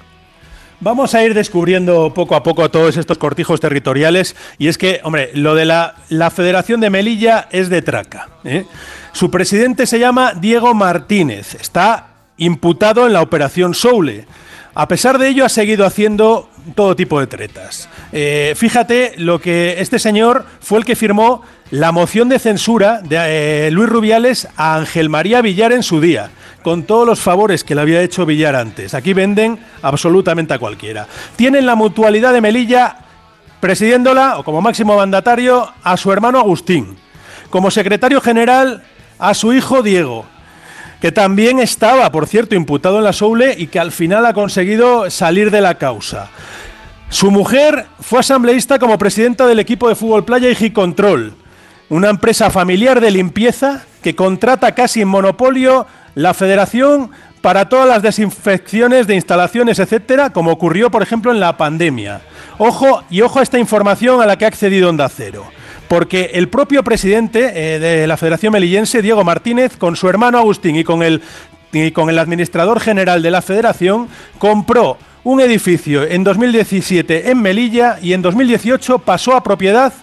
Vamos a ir descubriendo poco a poco todos estos cortijos territoriales y es que, hombre, lo de la, la Federación de Melilla es de traca. ¿eh? Su presidente se llama Diego Martínez, está imputado en la operación Soule. A pesar de ello ha seguido haciendo todo tipo de tretas. Eh, fíjate lo que este señor fue el que firmó la moción de censura de eh, Luis Rubiales a Ángel María Villar en su día, con todos los favores que le había hecho Villar antes. Aquí venden absolutamente a cualquiera. Tienen la mutualidad de Melilla presidiéndola, o como máximo mandatario, a su hermano Agustín. Como secretario general, a su hijo Diego que también estaba, por cierto, imputado en la Soule y que al final ha conseguido salir de la causa. Su mujer fue asambleísta como presidenta del equipo de fútbol playa Control, una empresa familiar de limpieza que contrata casi en monopolio la federación para todas las desinfecciones de instalaciones, etcétera, como ocurrió, por ejemplo, en la pandemia. Ojo y ojo a esta información a la que ha accedido Onda Cero porque el propio presidente eh, de la Federación Melillense, Diego Martínez, con su hermano Agustín y con el, y con el administrador general de la Federación, compró un edificio en 2017 en Melilla y en 2018 pasó a propiedad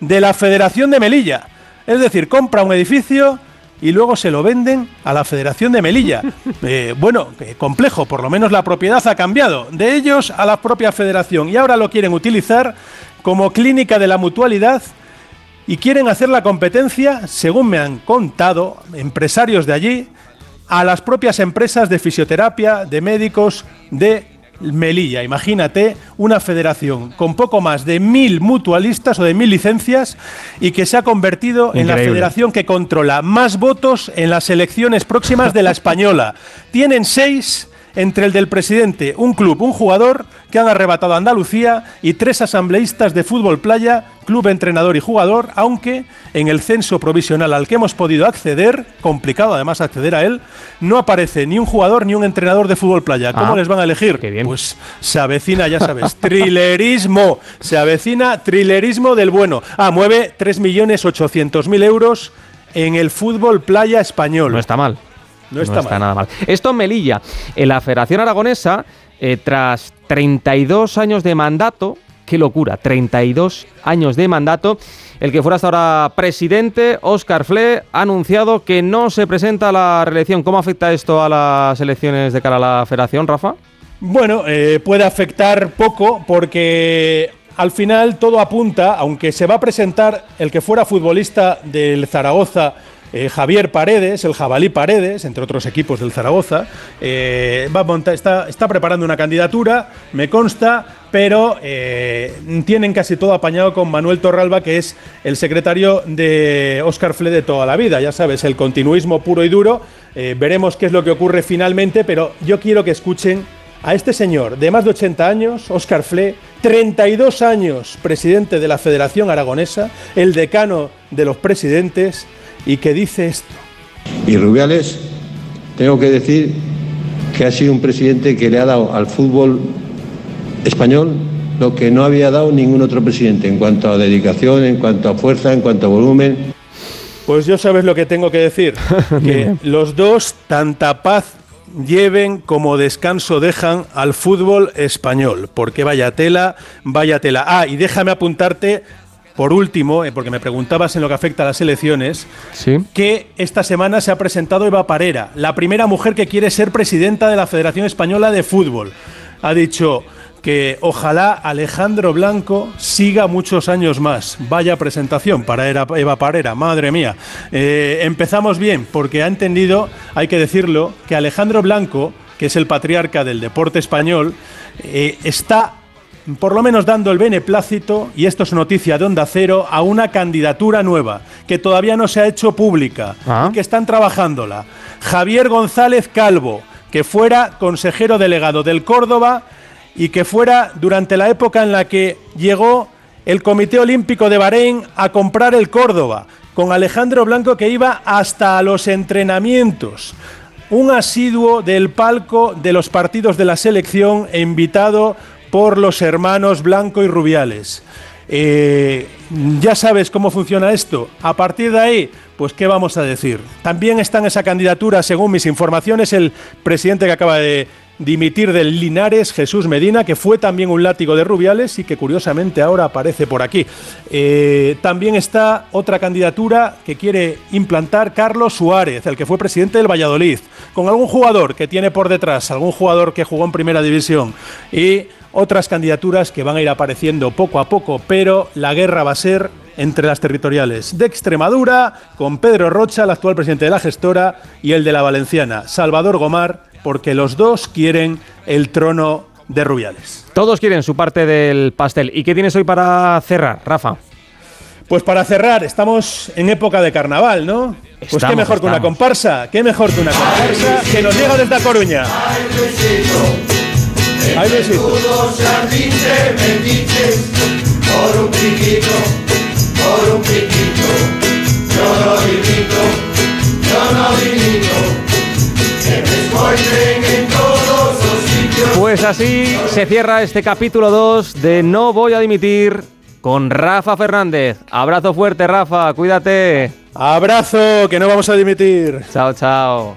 de la Federación de Melilla. Es decir, compra un edificio y luego se lo venden a la Federación de Melilla. Eh, bueno, eh, complejo, por lo menos la propiedad ha cambiado de ellos a la propia Federación y ahora lo quieren utilizar como clínica de la mutualidad y quieren hacer la competencia, según me han contado empresarios de allí, a las propias empresas de fisioterapia, de médicos, de Melilla. Imagínate una federación con poco más de mil mutualistas o de mil licencias y que se ha convertido en la federación que controla más votos en las elecciones próximas de la española. Tienen seis entre el del presidente, un club, un jugador que han arrebatado a Andalucía y tres asambleístas de fútbol playa, club, entrenador y jugador, aunque en el censo provisional al que hemos podido acceder, complicado además acceder a él, no aparece ni un jugador ni un entrenador de fútbol playa. ¿Cómo Ah, les van a elegir? Pues se avecina, ya sabes, trilerismo. Se avecina trilerismo del bueno. Ah, mueve 3.800.000 euros en el fútbol playa español. No está mal. No está mal. nada mal. Esto en Melilla. En la Federación Aragonesa, eh, tras 32 años de mandato, qué locura, 32 años de mandato, el que fuera hasta ahora presidente, Óscar Fle, ha anunciado que no se presenta a la reelección. ¿Cómo afecta esto a las elecciones de cara a la Federación, Rafa? Bueno, eh, puede afectar poco porque al final todo apunta, aunque se va a presentar el que fuera futbolista del Zaragoza, eh, Javier Paredes, el jabalí Paredes, entre otros equipos del Zaragoza, eh, va a montar- está, preparando una candidatura, me consta, pero eh, tienen casi todo apañado con Manuel Torralba, que es el secretario de Óscar Fle de toda la vida, ya sabes, el continuismo puro y duro. Veremos qué es lo que ocurre finalmente, pero yo quiero que escuchen a este señor de más de 80 años, Óscar Fle, 32 años presidente de la Federación Aragonesa, el decano de los presidentes, y que dice esto. Y Rubiales, tengo que decir que ha sido un presidente que le ha dado al fútbol español lo que no había dado ningún otro presidente en cuanto a dedicación, en cuanto a fuerza, en cuanto a volumen. Pues yo sabes lo que tengo que decir, que los dos tanta paz lleven como descanso dejan al fútbol español, porque vaya tela, vaya tela. Ah, y déjame apuntarte por último, eh, porque me preguntabas en lo que afecta a las elecciones, que esta semana se ha presentado Eva Parera, la primera mujer que quiere ser presidenta de la Federación Española de Fútbol. Ha dicho que ojalá Alejandro Blanco siga muchos años más. Vaya presentación para Eva Parera, madre mía. Eh, empezamos bien, porque ha entendido, hay que decirlo, que Alejandro Blanco, que es el patriarca del deporte español, eh, está por lo menos dando el beneplácito, y esto es noticia de Onda Cero, a una candidatura nueva, que todavía no se ha hecho pública, y que están trabajándola. Javier González Calvo, que fuera consejero delegado del Córdoba y que fuera durante la época en la que llegó el Comité Olímpico de Bahrein a comprar el Córdoba, con Alejandro Blanco que iba hasta los entrenamientos. Un asiduo del palco de los partidos de la selección e invitado por los hermanos Blanco y Rubiales. Eh, ya sabes cómo funciona esto. A partir de ahí, pues qué vamos a decir. También está en esa candidatura, según mis informaciones, el presidente que acaba de dimitir del Linares, Jesús Medina, que fue también un látigo de Rubiales y que curiosamente ahora aparece por aquí. Eh, también está otra candidatura que quiere implantar Carlos Suárez, el que fue presidente del Valladolid, con algún jugador que tiene por detrás, algún jugador que jugó en primera división y otras candidaturas que van a ir apareciendo poco a poco, pero la guerra va a ser entre las territoriales de Extremadura, con Pedro Rocha, el actual presidente de la gestora, y el de la Valenciana, Salvador Gomar, porque los dos quieren el trono de Rubiales. Todos quieren su parte del pastel. ¿Y qué tienes hoy para cerrar, Rafa? Pues para cerrar, estamos en época de carnaval, ¿no? Pues qué mejor que una comparsa, qué mejor que una comparsa que nos llega desde A Coruña. Ay, besito. Por un piquito, por un piquito, yo no dimito, yo no dimito. Pues así se cierra este capítulo 2 de No voy a dimitir con Rafa Fernández. Abrazo fuerte, Rafa, cuídate. Abrazo, que no vamos a dimitir. Chao, chao.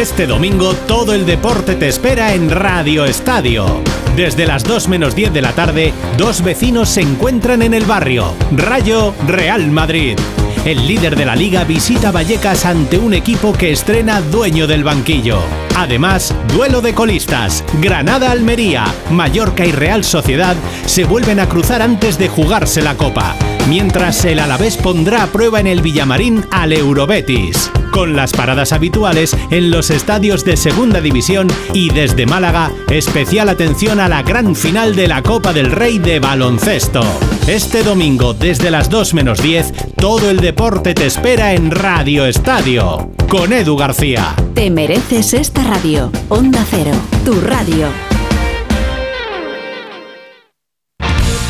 Este domingo todo el deporte te espera en Radio Estadio. Desde las 2 menos 10 de la tarde, dos vecinos se encuentran en el barrio. Rayo Real Madrid. El líder de la liga visita Vallecas ante un equipo que estrena dueño del banquillo. Además, duelo de colistas. Granada-Almería, Mallorca y Real Sociedad se vuelven a cruzar antes de jugarse la copa. Mientras el Alavés pondrá a prueba en el Villamarín al Eurobetis. Con las paradas habituales en los estadios de Segunda División y desde Málaga, especial atención a la gran final de la Copa del Rey de baloncesto. Este domingo, desde las 2 menos 10, todo el deporte te espera en Radio Estadio. Con Edu García. Te mereces esta radio. Onda Cero, tu radio.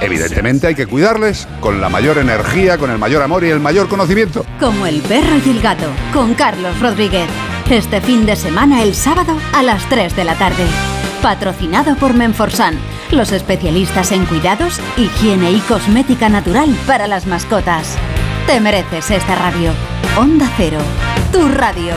Evidentemente hay que cuidarles con la mayor energía, con el mayor amor y el mayor conocimiento. Como el perro y el gato, con Carlos Rodríguez. Este fin de semana, el sábado, a las 3 de la tarde. Patrocinado por Menforsan, los especialistas en cuidados, higiene y cosmética natural para las mascotas. Te mereces esta radio. Onda Cero, tu radio.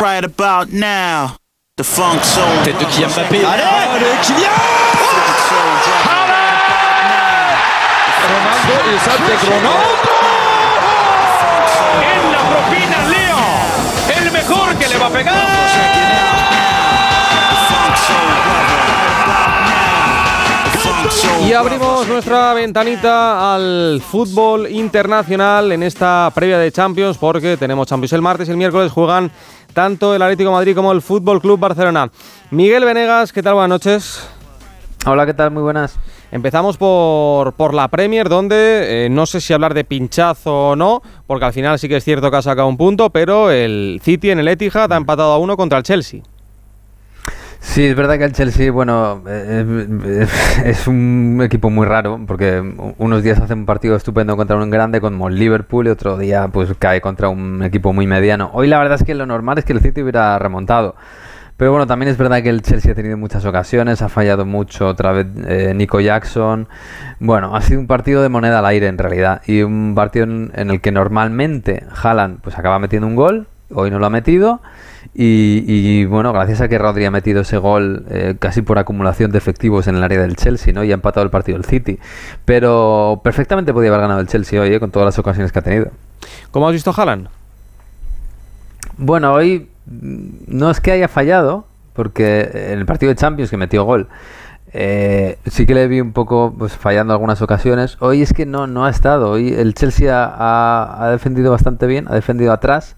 Right about now, the funk soul. Tête de Kylian Mbappé. Allez, Allez, Kylian Ronaldo y salte Ronaldo. En la propina Leo. El mejor que le va a pegar. Y abrimos nuestra ventanita al fútbol internacional en esta previa de Champions porque tenemos Champions el martes y el miércoles juegan tanto el Atlético de Madrid como el Fútbol Club Barcelona. Miguel Venegas, ¿qué tal? Buenas noches. Hola, ¿qué tal? Muy buenas. Empezamos por, por la Premier, donde eh, no sé si hablar de pinchazo o no, porque al final sí que es cierto que ha sacado un punto, pero el City en el Etihad ha empatado a uno contra el Chelsea. Sí, es verdad que el Chelsea, bueno, eh, es un equipo muy raro, porque unos días hace un partido estupendo contra un grande como Liverpool y otro día pues cae contra un equipo muy mediano. Hoy la verdad es que lo normal es que el City hubiera remontado. Pero bueno, también es verdad que el Chelsea ha tenido muchas ocasiones, ha fallado mucho otra vez eh, Nico Jackson. Bueno, ha sido un partido de moneda al aire en realidad y un partido en, el que normalmente Haaland pues acaba metiendo un gol, hoy no lo ha metido y, bueno, gracias a que Rodri ha metido ese gol eh, casi por acumulación de efectivos en el área del Chelsea, ¿no? Y ha empatado el partido el City. Pero perfectamente podía haber ganado el Chelsea hoy, ¿eh? con todas las ocasiones que ha tenido. ¿Cómo has visto Haaland? Bueno, hoy no es que haya fallado, porque en el partido de Champions que metió gol, eh, sí que le vi un poco pues, fallando algunas ocasiones. Hoy es que no, no ha estado. Hoy el Chelsea ha, defendido bastante bien, ha defendido atrás.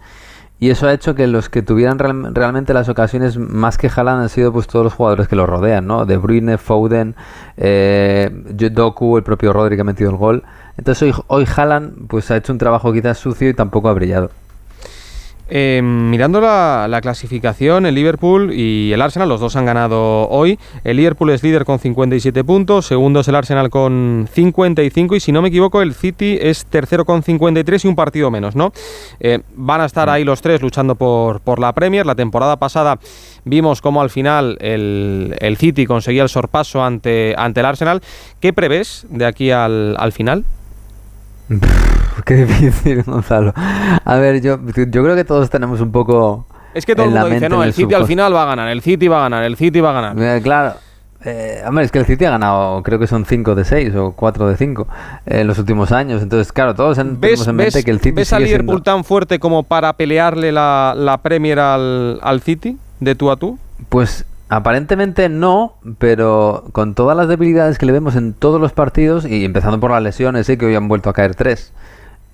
Y eso ha hecho que los que tuvieran realmente las ocasiones más que Haaland han sido pues todos los jugadores que lo rodean, ¿no? De Bruyne, Foden, eh, Doku, el propio Rodri que ha metido el gol. Entonces hoy, hoy pues ha hecho un trabajo quizás sucio y tampoco ha brillado. Eh, mirando la, clasificación, el Liverpool y el Arsenal, los dos han ganado hoy. El Liverpool es líder con 57 puntos, segundo es el Arsenal con 55 y si no me equivoco el City es tercero con 53 y un partido menos, ¿no? Eh, van a estar ahí los tres luchando por, por la Premier. La temporada pasada vimos cómo al final el, el City conseguía el sorpaso ante, ante el Arsenal. ¿Qué prevés de aquí al, al final? Qué difícil, Gonzalo. A ver, yo, yo creo que todos tenemos un poco. Es que todo el mundo dice, no, el City al final va a ganar, el City va a ganar, el City va a ganar. Eh, claro. Eh, hombre, es que el City ha ganado, creo que son 5 de 6 o 4 de 5 en los últimos años. Entonces, claro, todos tenemos en mente que el City. ¿Ves a Liverpool tan fuerte como para pelearle la, la Premier al, al City de tú a tú? Pues Aparentemente no, pero con todas las debilidades que le vemos en todos los partidos, y empezando por las lesiones, ¿eh? que hoy han vuelto a caer tres,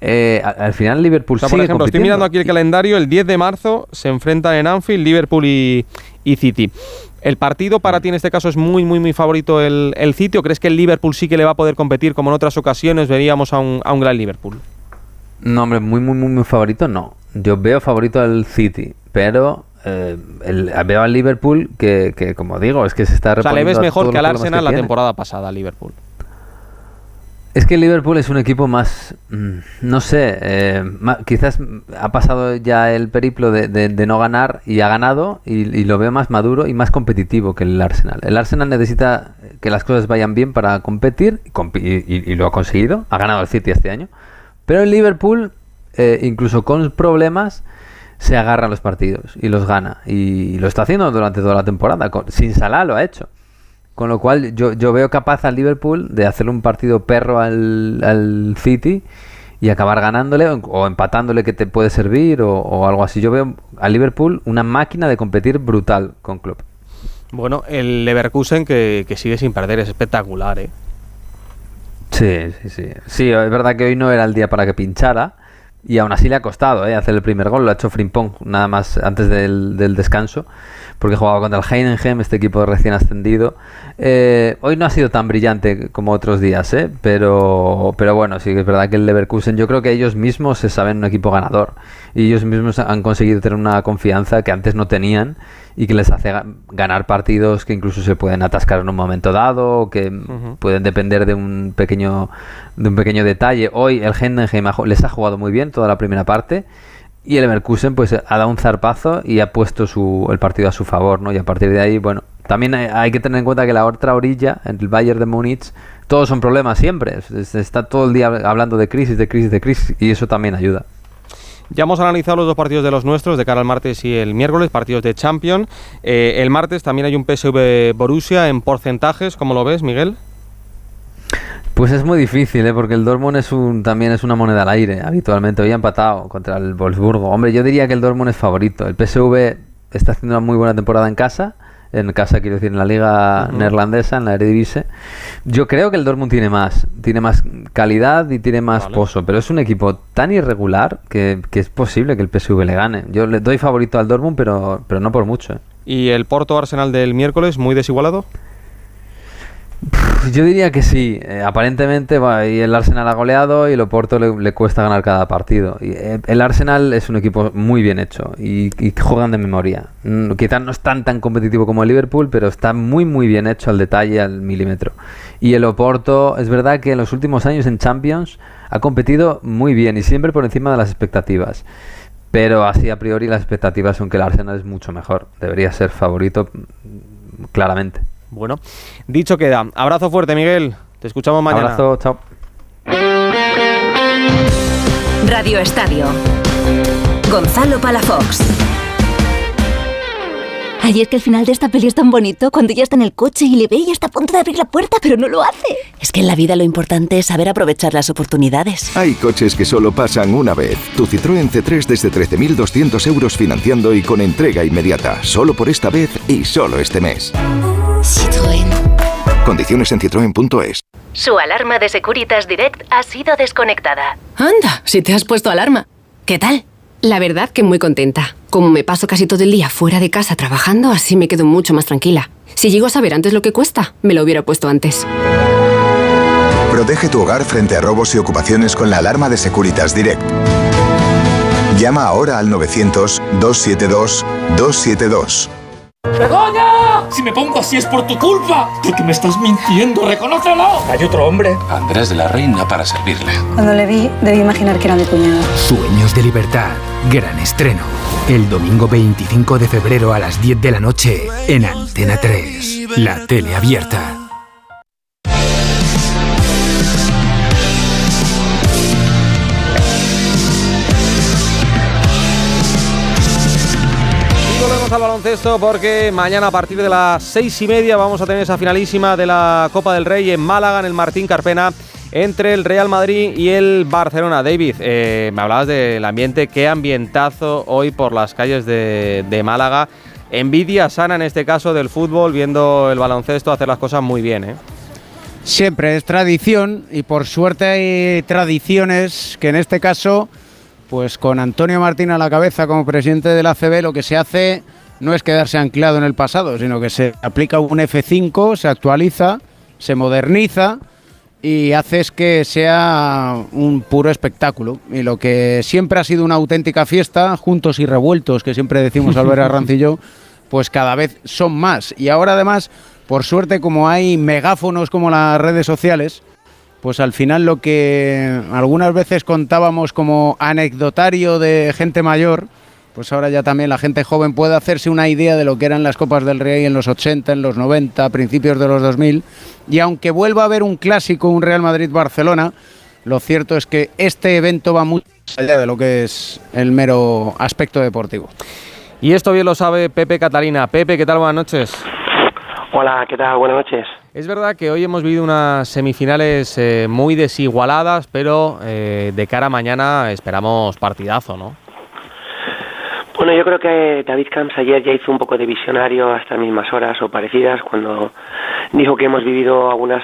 eh, al, final Liverpool Por ejemplo, estoy mirando aquí el calendario, el 10 de marzo se enfrentan en Anfield Liverpool y, City. ¿El partido para ti en este caso es muy, muy, muy favorito el, el City o crees que el Liverpool sí que le va a poder competir como en otras ocasiones veríamos a un, a un gran Liverpool? No, hombre, muy, muy, muy, muy favorito no. Yo veo favorito al City, pero eh, veo al Liverpool que, como digo, es que se está O sea, le ves mejor que al Arsenal la temporada pasada, Liverpool. Es que Liverpool es un equipo más, mm, no sé, eh, quizás ha pasado ya el periplo de, no ganar y ha ganado y, lo veo más maduro y más competitivo que el Arsenal. El Arsenal necesita que las cosas vayan bien para competir y, lo ha conseguido, ha ganado el City este año, pero el Liverpool, eh, incluso con problemas, se agarra a los partidos y los gana. Y lo está haciendo durante toda la temporada. sin Salah lo ha hecho. Con lo cual yo, yo veo capaz al Liverpool de hacer un partido perro al, al City y acabar ganándole o, empatándole que te puede servir o, algo así. Yo veo al Liverpool una máquina de competir brutal con Klopp. Bueno, el Leverkusen que, que sigue sin perder es espectacular, ¿eh? Sí, sí, sí. Sí, es verdad que hoy no era el día para que pinchara y aún así le ha costado ¿eh? hacer el primer gol. Lo ha hecho Frimpong nada más antes del, del descanso. Porque jugaba contra el Heidenheim, este equipo recién ascendido. Eh, hoy no ha sido tan brillante como otros días, ¿eh? pero, pero bueno, sí que es verdad que el Leverkusen, yo creo que ellos mismos se saben un equipo ganador. Y ellos mismos han conseguido tener una confianza que antes no tenían y que les hace ganar partidos que incluso se pueden atascar en un momento dado o que pueden depender de un pequeño de un pequeño detalle. Hoy el Heidenheim les ha jugado muy bien toda la primera parte y el Leverkusen pues ha dado un zarpazo y ha puesto su, el partido a su favor, ¿no? Y a partir de ahí, bueno, también hay, que tener en cuenta que la otra orilla, el Bayern de Múnich, todos son problemas siempre. está todo el día hablando de crisis, de crisis, de crisis y eso también ayuda. Ya hemos analizado los dos partidos de los nuestros de cara al martes y el miércoles, partidos de Champions. Eh, el martes también hay un PSV Borussia en porcentajes, ¿cómo lo ves, Miguel? Pues es muy difícil, ¿eh? porque el Dortmund es un, también es una moneda al aire, habitualmente. Hoy ha empatado contra el Wolfsburgo. Hombre, yo diría que el Dortmund es favorito. El PSV está haciendo una muy buena temporada en casa. En casa, quiero decir, en la liga neerlandesa, en la Eredivisie. Yo creo que el Dortmund tiene más. Tiene más calidad y tiene más pozo. Pero es un equipo tan irregular que, es posible que el PSV le gane. Yo le doy favorito al Dortmund, pero, pero no por mucho. ¿eh? ¿Y el Porto Arsenal del miércoles, muy desigualado? Yo diría que sí. Eh, aparentemente y el Arsenal ha goleado y el Oporto le, cuesta ganar cada partido. Eh, el Arsenal es un equipo muy bien hecho y, y juegan de memoria. Mm, quizás no es tan tan competitivo como el Liverpool, pero está muy muy bien hecho al detalle, al milímetro. Y el Oporto, es verdad que en los últimos años en Champions ha competido muy bien y siempre por encima de las expectativas. Pero así a priori las expectativas son que el Arsenal es mucho mejor. Debería ser favorito mm, claramente. Bueno, dicho queda. Abrazo fuerte, Miguel. Te escuchamos mañana. Abrazo, chao. Radio Estadio. Gonzalo Palafox. Ay, es que el final de esta peli es tan bonito cuando ella está en el coche y le ve y está a punto de abrir la puerta, pero no lo hace. Es que en la vida lo importante es saber aprovechar las oportunidades. Hay coches que solo pasan una vez. Tu Citroën C3 desde 13.200 euros financiando y con entrega inmediata. Solo por esta vez y solo este mes. Citroën. Condiciones en citroen.es. Su alarma de Securitas Direct ha sido desconectada. Anda, si te has puesto alarma. ¿Qué tal? La verdad que muy contenta. Como me paso casi todo el día fuera de casa trabajando, así me quedo mucho más tranquila. Si llego a saber antes lo que cuesta, me lo hubiera puesto antes. Protege tu hogar frente a robos y ocupaciones con la alarma de Securitas Direct. Llama ahora al 900-272-272. ¡Begoña! Si me pongo así es por tu culpa. Porque me estás mintiendo, reconócelo. Hay otro hombre. Andrés de la Reina para servirle. Cuando le vi, debí imaginar que era mi cuñado. Sueños de libertad. Gran estreno. El domingo 25 de febrero a las 10 de la noche en Antena 3. La tele abierta. Al baloncesto porque mañana a partir de las seis y media vamos a tener esa finalísima de la Copa del Rey en Málaga, en el Martín Carpena, entre el Real Madrid y el Barcelona. David, eh, me hablabas del ambiente, qué ambientazo hoy por las calles de, de Málaga. Envidia sana en este caso del fútbol, viendo el baloncesto hacer las cosas muy bien. ¿eh? Siempre es tradición y por suerte hay tradiciones que en este caso, pues con Antonio Martín a la cabeza como presidente del ACB, lo que se hace no es quedarse anclado en el pasado, sino que se aplica un F5, se actualiza, se moderniza y haces que sea un puro espectáculo. Y lo que siempre ha sido una auténtica fiesta, juntos y revueltos, que siempre decimos Albert Arranz y yo, pues cada vez son más. Y ahora además, por suerte, como hay megáfonos como las redes sociales, pues al final lo que algunas veces contábamos como anecdotario de gente mayor, pues ahora ya también la gente joven puede hacerse una idea de lo que eran las Copas del Rey en los 80, en los 90, principios de los 2000. Y aunque vuelva a haber un clásico, un Real Madrid-Barcelona, lo cierto es que este evento va mucho más allá de lo que es el mero aspecto deportivo. Y esto bien lo sabe Pepe Catalina. Pepe, ¿qué tal? Buenas noches. Hola, ¿qué tal? Buenas noches. Es verdad que hoy hemos vivido unas semifinales eh, muy desigualadas, pero eh, de cara a mañana esperamos partidazo, ¿no? Bueno, yo creo que David Camps ayer ya hizo un poco de visionario a estas mismas horas o parecidas cuando dijo que hemos vivido algunas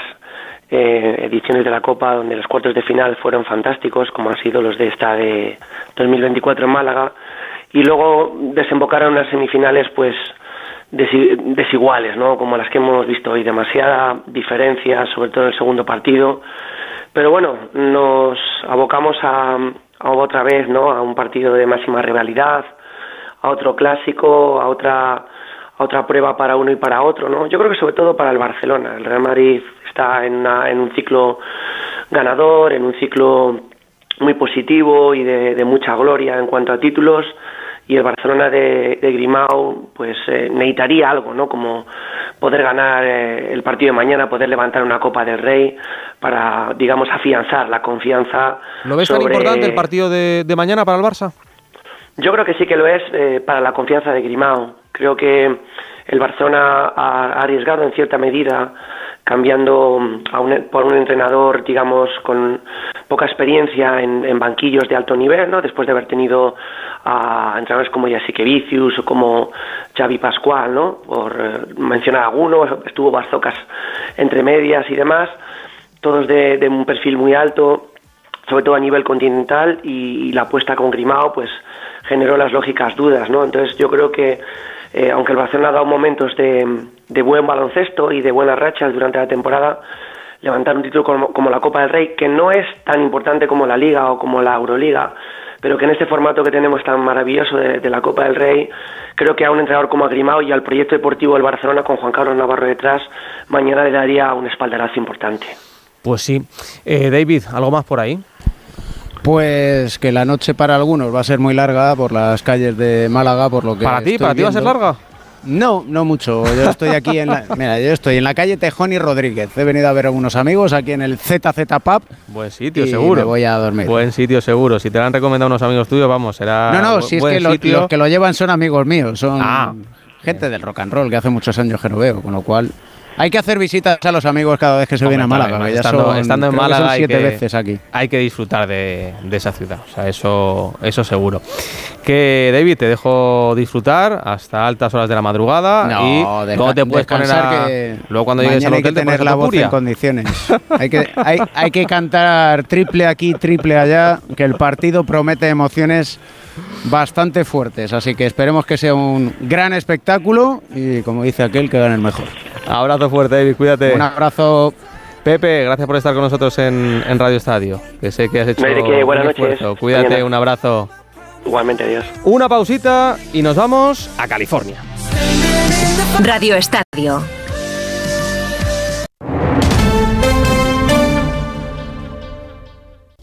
eh, ediciones de la Copa donde los cuartos de final fueron fantásticos, como han sido los de esta de 2024 en Málaga, y luego desembocaron unas semifinales pues desiguales, ¿no? Como las que hemos visto hoy, demasiada diferencia, sobre todo en el segundo partido. Pero bueno, nos abocamos a, a otra vez, ¿no? A un partido de máxima rivalidad, a otro clásico, a otra a otra prueba para uno y para otro, ¿no? Yo creo que sobre todo para el Barcelona. El Real Madrid está en, una- en un ciclo ganador, en un ciclo muy positivo y de, de mucha gloria en cuanto a títulos y el Barcelona de, de Grimao pues eh, necesitaría algo, ¿no? Como poder ganar eh, el partido de mañana, poder levantar una Copa del Rey para, digamos, afianzar la confianza. ¿Lo ves tan importante el partido de, de mañana para el Barça? yo creo que sí que lo es eh, para la confianza de Grimao. Creo que el Barcelona ha ha arriesgado en cierta medida cambiando a un- por un entrenador, digamos, con poca experiencia en, banquillos de alto nivel, ¿no? Después de haber tenido a entrenadores como Jasique Vicius o como Xavi Pascual, ¿no? Por eh, mencionar alguno, estuvo Barzocas entre medias y demás, todos de, de un perfil muy alto, sobre todo a nivel continental y, y la apuesta con Grimao pues generó las lógicas dudas, ¿no? Entonces yo creo que eh, aunque el Barcelona ha dado momentos de, buen baloncesto y de buenas rachas durante la temporada, levantar un título como, como la Copa del Rey, que no es tan importante como la Liga o como la Euroliga, pero que en este formato que tenemos tan maravilloso de, de la Copa del Rey, creo que a un entrenador como Agrimao y al proyecto deportivo del Barcelona con Juan Carlos Navarro detrás, mañana le daría un espaldarazo importante. Pues sí. Eh, David, ¿algo más por ahí? Pues que la noche para algunos va a ser muy larga por las calles de Málaga, por lo que ¿Para ti? ¿Para ti va a ser larga? No, no mucho. Yo estoy aquí en la, mira, yo estoy en la calle Tejón y Rodríguez. He venido a ver a unos amigos aquí en el ZZ Pub. Buen sitio, y seguro. Me voy a dormir. Buen sitio, seguro. Si te lo han recomendado unos amigos tuyos, vamos, será. no, no, si es que los que lo llevan son amigos míos, son Ah. gente del rock and roll que hace muchos años que no veo, con lo cual hay que hacer visitas a los amigos cada vez que se Hombre, viene a Málaga. también, estando, son- estando en Málaga hay siete que, veces aquí. hay que disfrutar de, de esa ciudad. O sea, eso, eso seguro. Que David, te dejo disfrutar hasta altas horas de la madrugada No, y luego te puedes poner a, que luego cuando llegues al hay que te tener la voz en condiciones. hay, que, hay, hay que cantar triple aquí, triple allá, que el partido promete emociones bastante fuertes. Así que esperemos que sea un gran espectáculo y, como dice aquel, que gane el mejor. Abrazo fuerte, David, cuídate. Un abrazo. Pepe, gracias por estar con nosotros en, en Radio Estadio. Que sé que has hecho No qué, buenas un noches. esfuerzo. Cuídate, Mañana. un abrazo. Igualmente, adiós. Una pausita y nos vamos a California. Radio Estadio.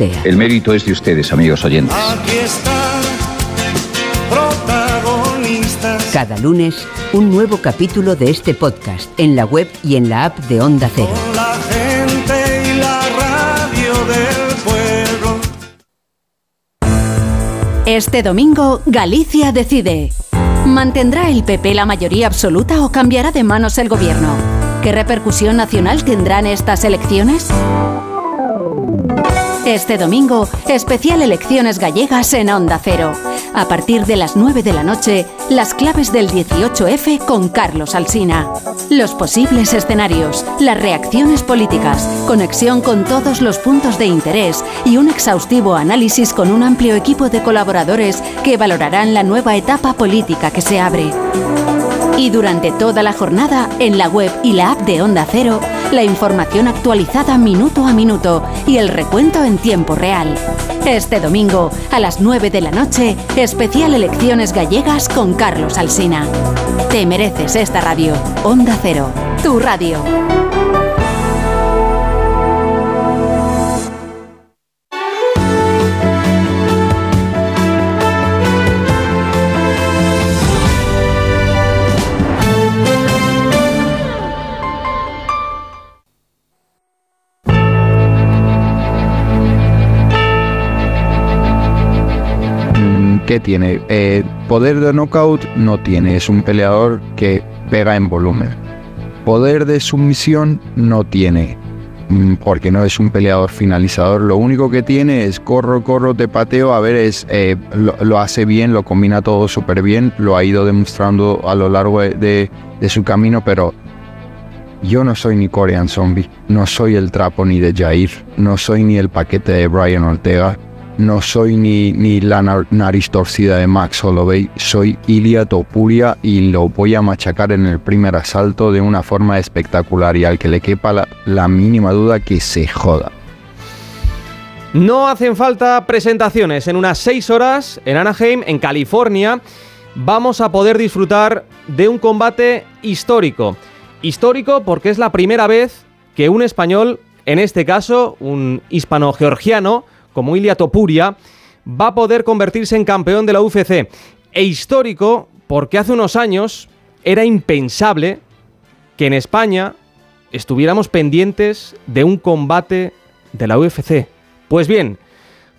El mérito es de ustedes, amigos oyentes. Aquí están protagonistas. Cada lunes, un nuevo capítulo de este podcast en la web y en la app de Onda Cero. La gente y la radio del pueblo. Este domingo, Galicia decide. ¿Mantendrá el PP la mayoría absoluta o cambiará de manos el gobierno? ¿Qué repercusión nacional tendrán estas elecciones? Este domingo, especial elecciones gallegas en Onda Cero. A partir de las 9 de la noche, las claves del 18F con Carlos Alsina. Los posibles escenarios, las reacciones políticas, conexión con todos los puntos de interés y un exhaustivo análisis con un amplio equipo de colaboradores que valorarán la nueva etapa política que se abre. Y durante toda la jornada, en la web y la app de Onda Cero, la información actualizada minuto a minuto y el recuento en tiempo real. Este domingo, a las 9 de la noche, especial Elecciones Gallegas con Carlos Alsina. Te mereces esta radio. Onda Cero, tu radio. ¿Qué tiene? Eh, poder de knockout no tiene, es un peleador que pega en volumen. Poder de sumisión no tiene, mm, porque no es un peleador finalizador. Lo único que tiene es corro, corro, te pateo. A ver, es, eh, lo, lo hace bien, lo combina todo súper bien, lo ha ido demostrando a lo largo de, de- de su camino, pero yo no soy ni Korean Zombie, no soy el trapo ni de Jair, no soy ni el paquete de Brian Ortega, no soy ni, ni la nar- nariz torcida de Max Holloway, soy Ilia Topuria y lo voy a machacar en el primer asalto de una forma espectacular y al que le quepa la, la mínima duda que se joda. No hacen falta presentaciones. En unas 6 horas, en Anaheim, en California, vamos a poder disfrutar de un combate histórico. Histórico porque es la primera vez que un español, en este caso un hispano-georgiano, como Ilia Topuria, va a poder convertirse en campeón de la UFC. E histórico porque hace unos años era impensable que en España estuviéramos pendientes de un combate de la UFC. Pues bien,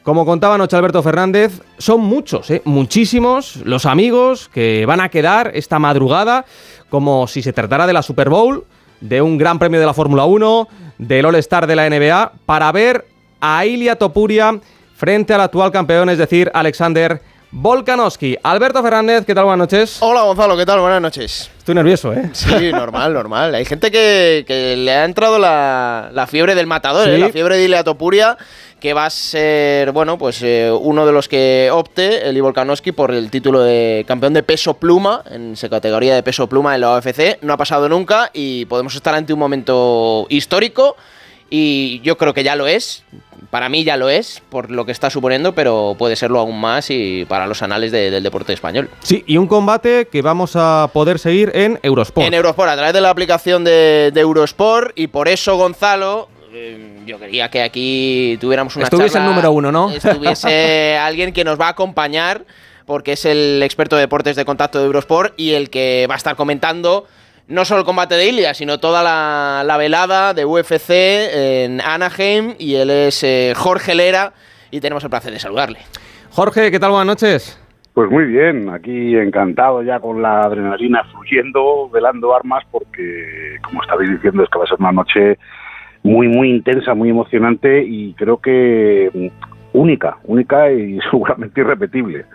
Como contaba anoche Alberto Fernández, son muchos, ¿eh? muchísimos los amigos que van a quedar esta madrugada como si se tratara de la Super Bowl, de un gran premio de la Fórmula 1, del All-Star de la NBA, para ver a Ilia Topuria frente al actual campeón, es decir, Alexander Volkanovski. Alberto Fernández, ¿qué tal? Buenas noches. Hola Gonzalo, ¿qué tal? Buenas noches. Estoy nervioso, ¿eh? Sí, normal, normal. Hay gente que, que le ha entrado la, la fiebre del matador, ¿eh? la fiebre de Ilia Topuria que va a ser, bueno, pues eh, uno de los que opte, el Volkanovski, por el título de campeón de peso pluma, en su categoría de peso pluma en la OFC. No ha pasado nunca y podemos estar ante un momento histórico y yo creo que ya lo es. Para mí ya lo es, por lo que está suponiendo, pero puede serlo aún más y para los anales del deporte español. Sí, y un combate que vamos a poder seguir en Eurosport. En Eurosport, a través de la aplicación de, de Eurosport, y por eso Gonzalo eh, yo quería que aquí tuviéramos una Estuviese el número uno, ¿no? Estuviese alguien que nos va a acompañar, porque es el experto de deportes de contacto de Eurosport y el que va a estar comentando no solo el combate de Ilia, sino toda la, velada de UFC en Anaheim. Y él es eh, Jorge Lera y tenemos el placer de saludarle. Jorge, ¿qué tal? Buenas noches. Pues muy bien, aquí encantado ya con la adrenalina fluyendo, velando armas, porque como estabais diciendo es que va a ser una noche muy, muy intensa, muy emocionante y creo que mm, única, única y seguramente irrepetible.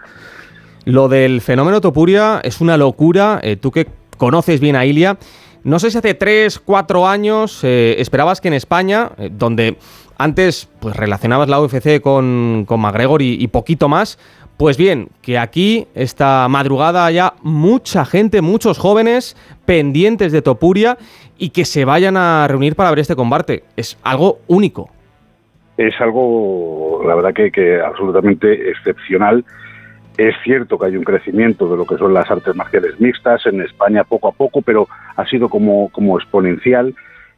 Lo del fenómeno Topuria es una locura. Eh, tú que conoces bien a Ilia, no sé si hace 3, 4 años eh, esperabas que en España, eh, donde antes pues relacionabas la UFC con, con McGregor y, poquito más, pues bien, que aquí esta madrugada haya mucha gente, muchos jóvenes pendientes de Topuria y que se vayan a reunir para ver este combate. Es algo único. Es algo, la verdad que, que absolutamente excepcional. Es cierto que hay un crecimiento de lo que son las artes marciales mixtas en España poco a poco, pero ha sido como, como exponencial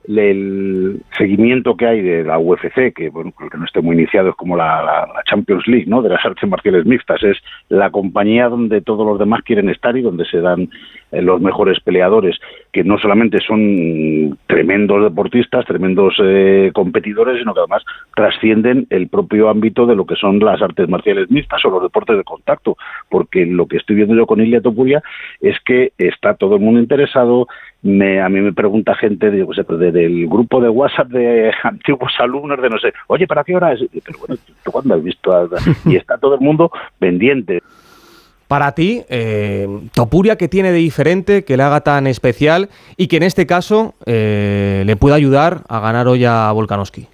el seguimiento que hay de la UFC, que bueno, que no esté muy iniciado es como la, Champions League, ¿no? De las artes marciales mixtas, es la compañía donde todos los demás quieren estar y donde se dan los mejores peleadores, que no solamente son tremendos deportistas, tremendos eh, competidores, sino que además trascienden el propio ámbito de lo que son las artes marciales mixtas o los deportes de contacto, porque lo que estoy viendo yo con Ilia Topuria es que está todo el mundo interesado, me, a mí me pregunta gente de, pues, del grupo de WhatsApp de antiguos alumnos de no sé, oye, ¿para qué hora es? Pero bueno, ¿tú cuándo has visto? Y está todo el mundo pendiente. Para ti, eh, Topuria, que tiene de diferente, que le haga tan especial y que en este caso eh, le pueda ayudar a ganar hoy a Volkanovski?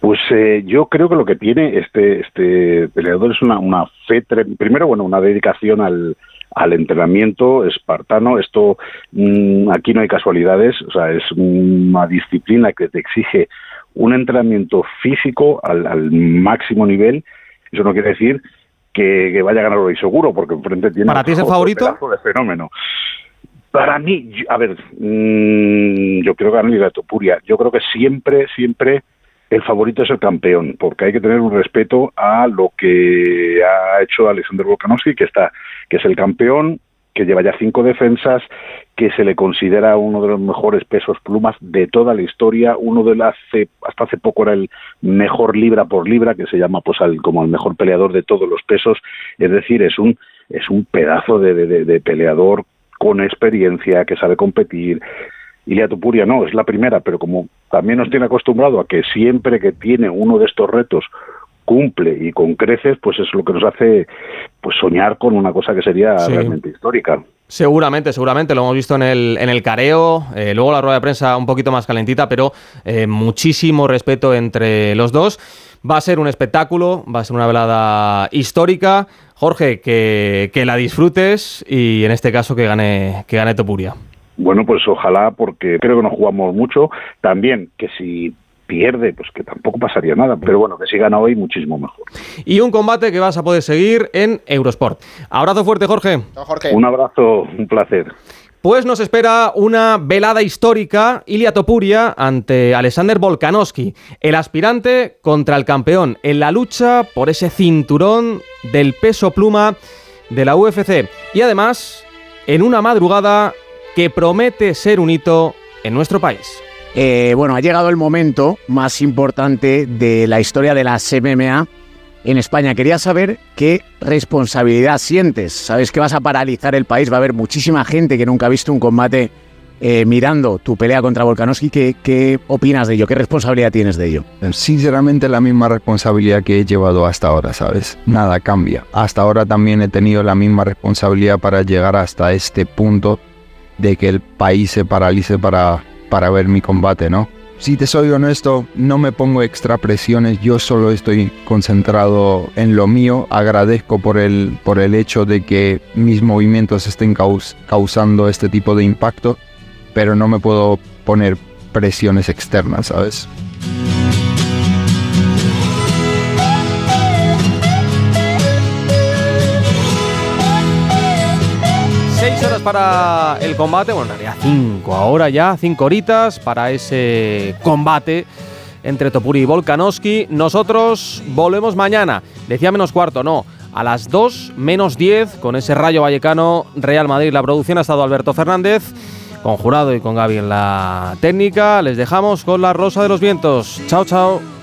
Pues eh, yo creo que lo que tiene este, este peleador es una, una fe, primero, bueno, una dedicación al, al entrenamiento espartano. Esto mm, aquí no hay casualidades, o sea, es una disciplina que te exige un entrenamiento físico al, máximo nivel. Eso no quiere decir que, vaya a ganar hoy seguro, porque enfrente tiene ¿Para ti es el favorito? de fenómeno. Para mí, a ver, mm, yo creo que ganar la Topuria. Yo creo que siempre, siempre el favorito es el campeón, porque hay que tener un respeto a lo que ha hecho Alexander Volkanovski, que está, que es el campeón, que lleva ya cinco defensas, que se le considera uno de los mejores pesos plumas de toda la historia, uno de hace, hasta hace poco era el mejor libra por libra, que se llama pues al, como el mejor peleador de todos los pesos, es decir, es un es un pedazo de, de peleador con experiencia, que sabe competir, Ilia Tupuria no, es la primera, pero como también nos tiene acostumbrado a que siempre que tiene uno de estos retos cumple y con creces, pues es lo que nos hace pues soñar con una cosa que sería realmente histórica. Seguramente, seguramente, lo hemos visto en el, en el careo, eh, luego la rueda de prensa un poquito más calentita, pero eh, muchísimo respeto entre los dos. Va a ser un espectáculo, va a ser una velada histórica. Jorge, que, que la disfrutes y en este caso que gane, que gane Topuria. Bueno, pues ojalá, porque creo que nos jugamos mucho. También que si pierde, pues que tampoco pasaría nada. Pero bueno, que si gana hoy, muchísimo mejor. Y un combate que vas a poder seguir en Eurosport. Abrazo fuerte, Jorge. Un abrazo, un placer. Pues nos espera una velada histórica, Ilia Topuria ante Alexander Volkanovski, el aspirante contra el campeón en la lucha por ese cinturón del peso pluma de la UFC. Y además, en una madrugada que promete ser un hito en nuestro país. Eh, bueno, ha llegado el momento más importante de la historia de la MMA en España. Quería saber qué responsabilidad sientes. Sabes que vas a paralizar el país, va a haber muchísima gente que nunca ha visto un combate eh, mirando tu pelea contra Volkanovski. ¿qué, ¿Qué opinas de ello? ¿Qué responsabilidad tienes de ello? Sinceramente la misma responsabilidad que he llevado hasta ahora, ¿sabes? Nada cambia. Hasta ahora también he tenido la misma responsabilidad para llegar hasta este punto de que el país se paralice para, para ver mi combate, ¿no? Si te soy honesto, no me pongo extra presiones, yo solo estoy concentrado en lo mío, agradezco por el, por el hecho de que mis movimientos estén causando este tipo de impacto, pero no me puedo poner presiones externas, ¿sabes? Para el combate, bueno, en realidad cinco ahora ya, cinco horitas para ese combate entre Topuri y Volkanovski. Nosotros volvemos mañana, decía menos cuarto, no, a las 2 menos 10 con ese Rayo Vallecano Real Madrid. La producción ha estado Alberto Fernández, con Jurado y con Gaby en la técnica. Les dejamos con la Rosa de los Vientos. Chao, chao.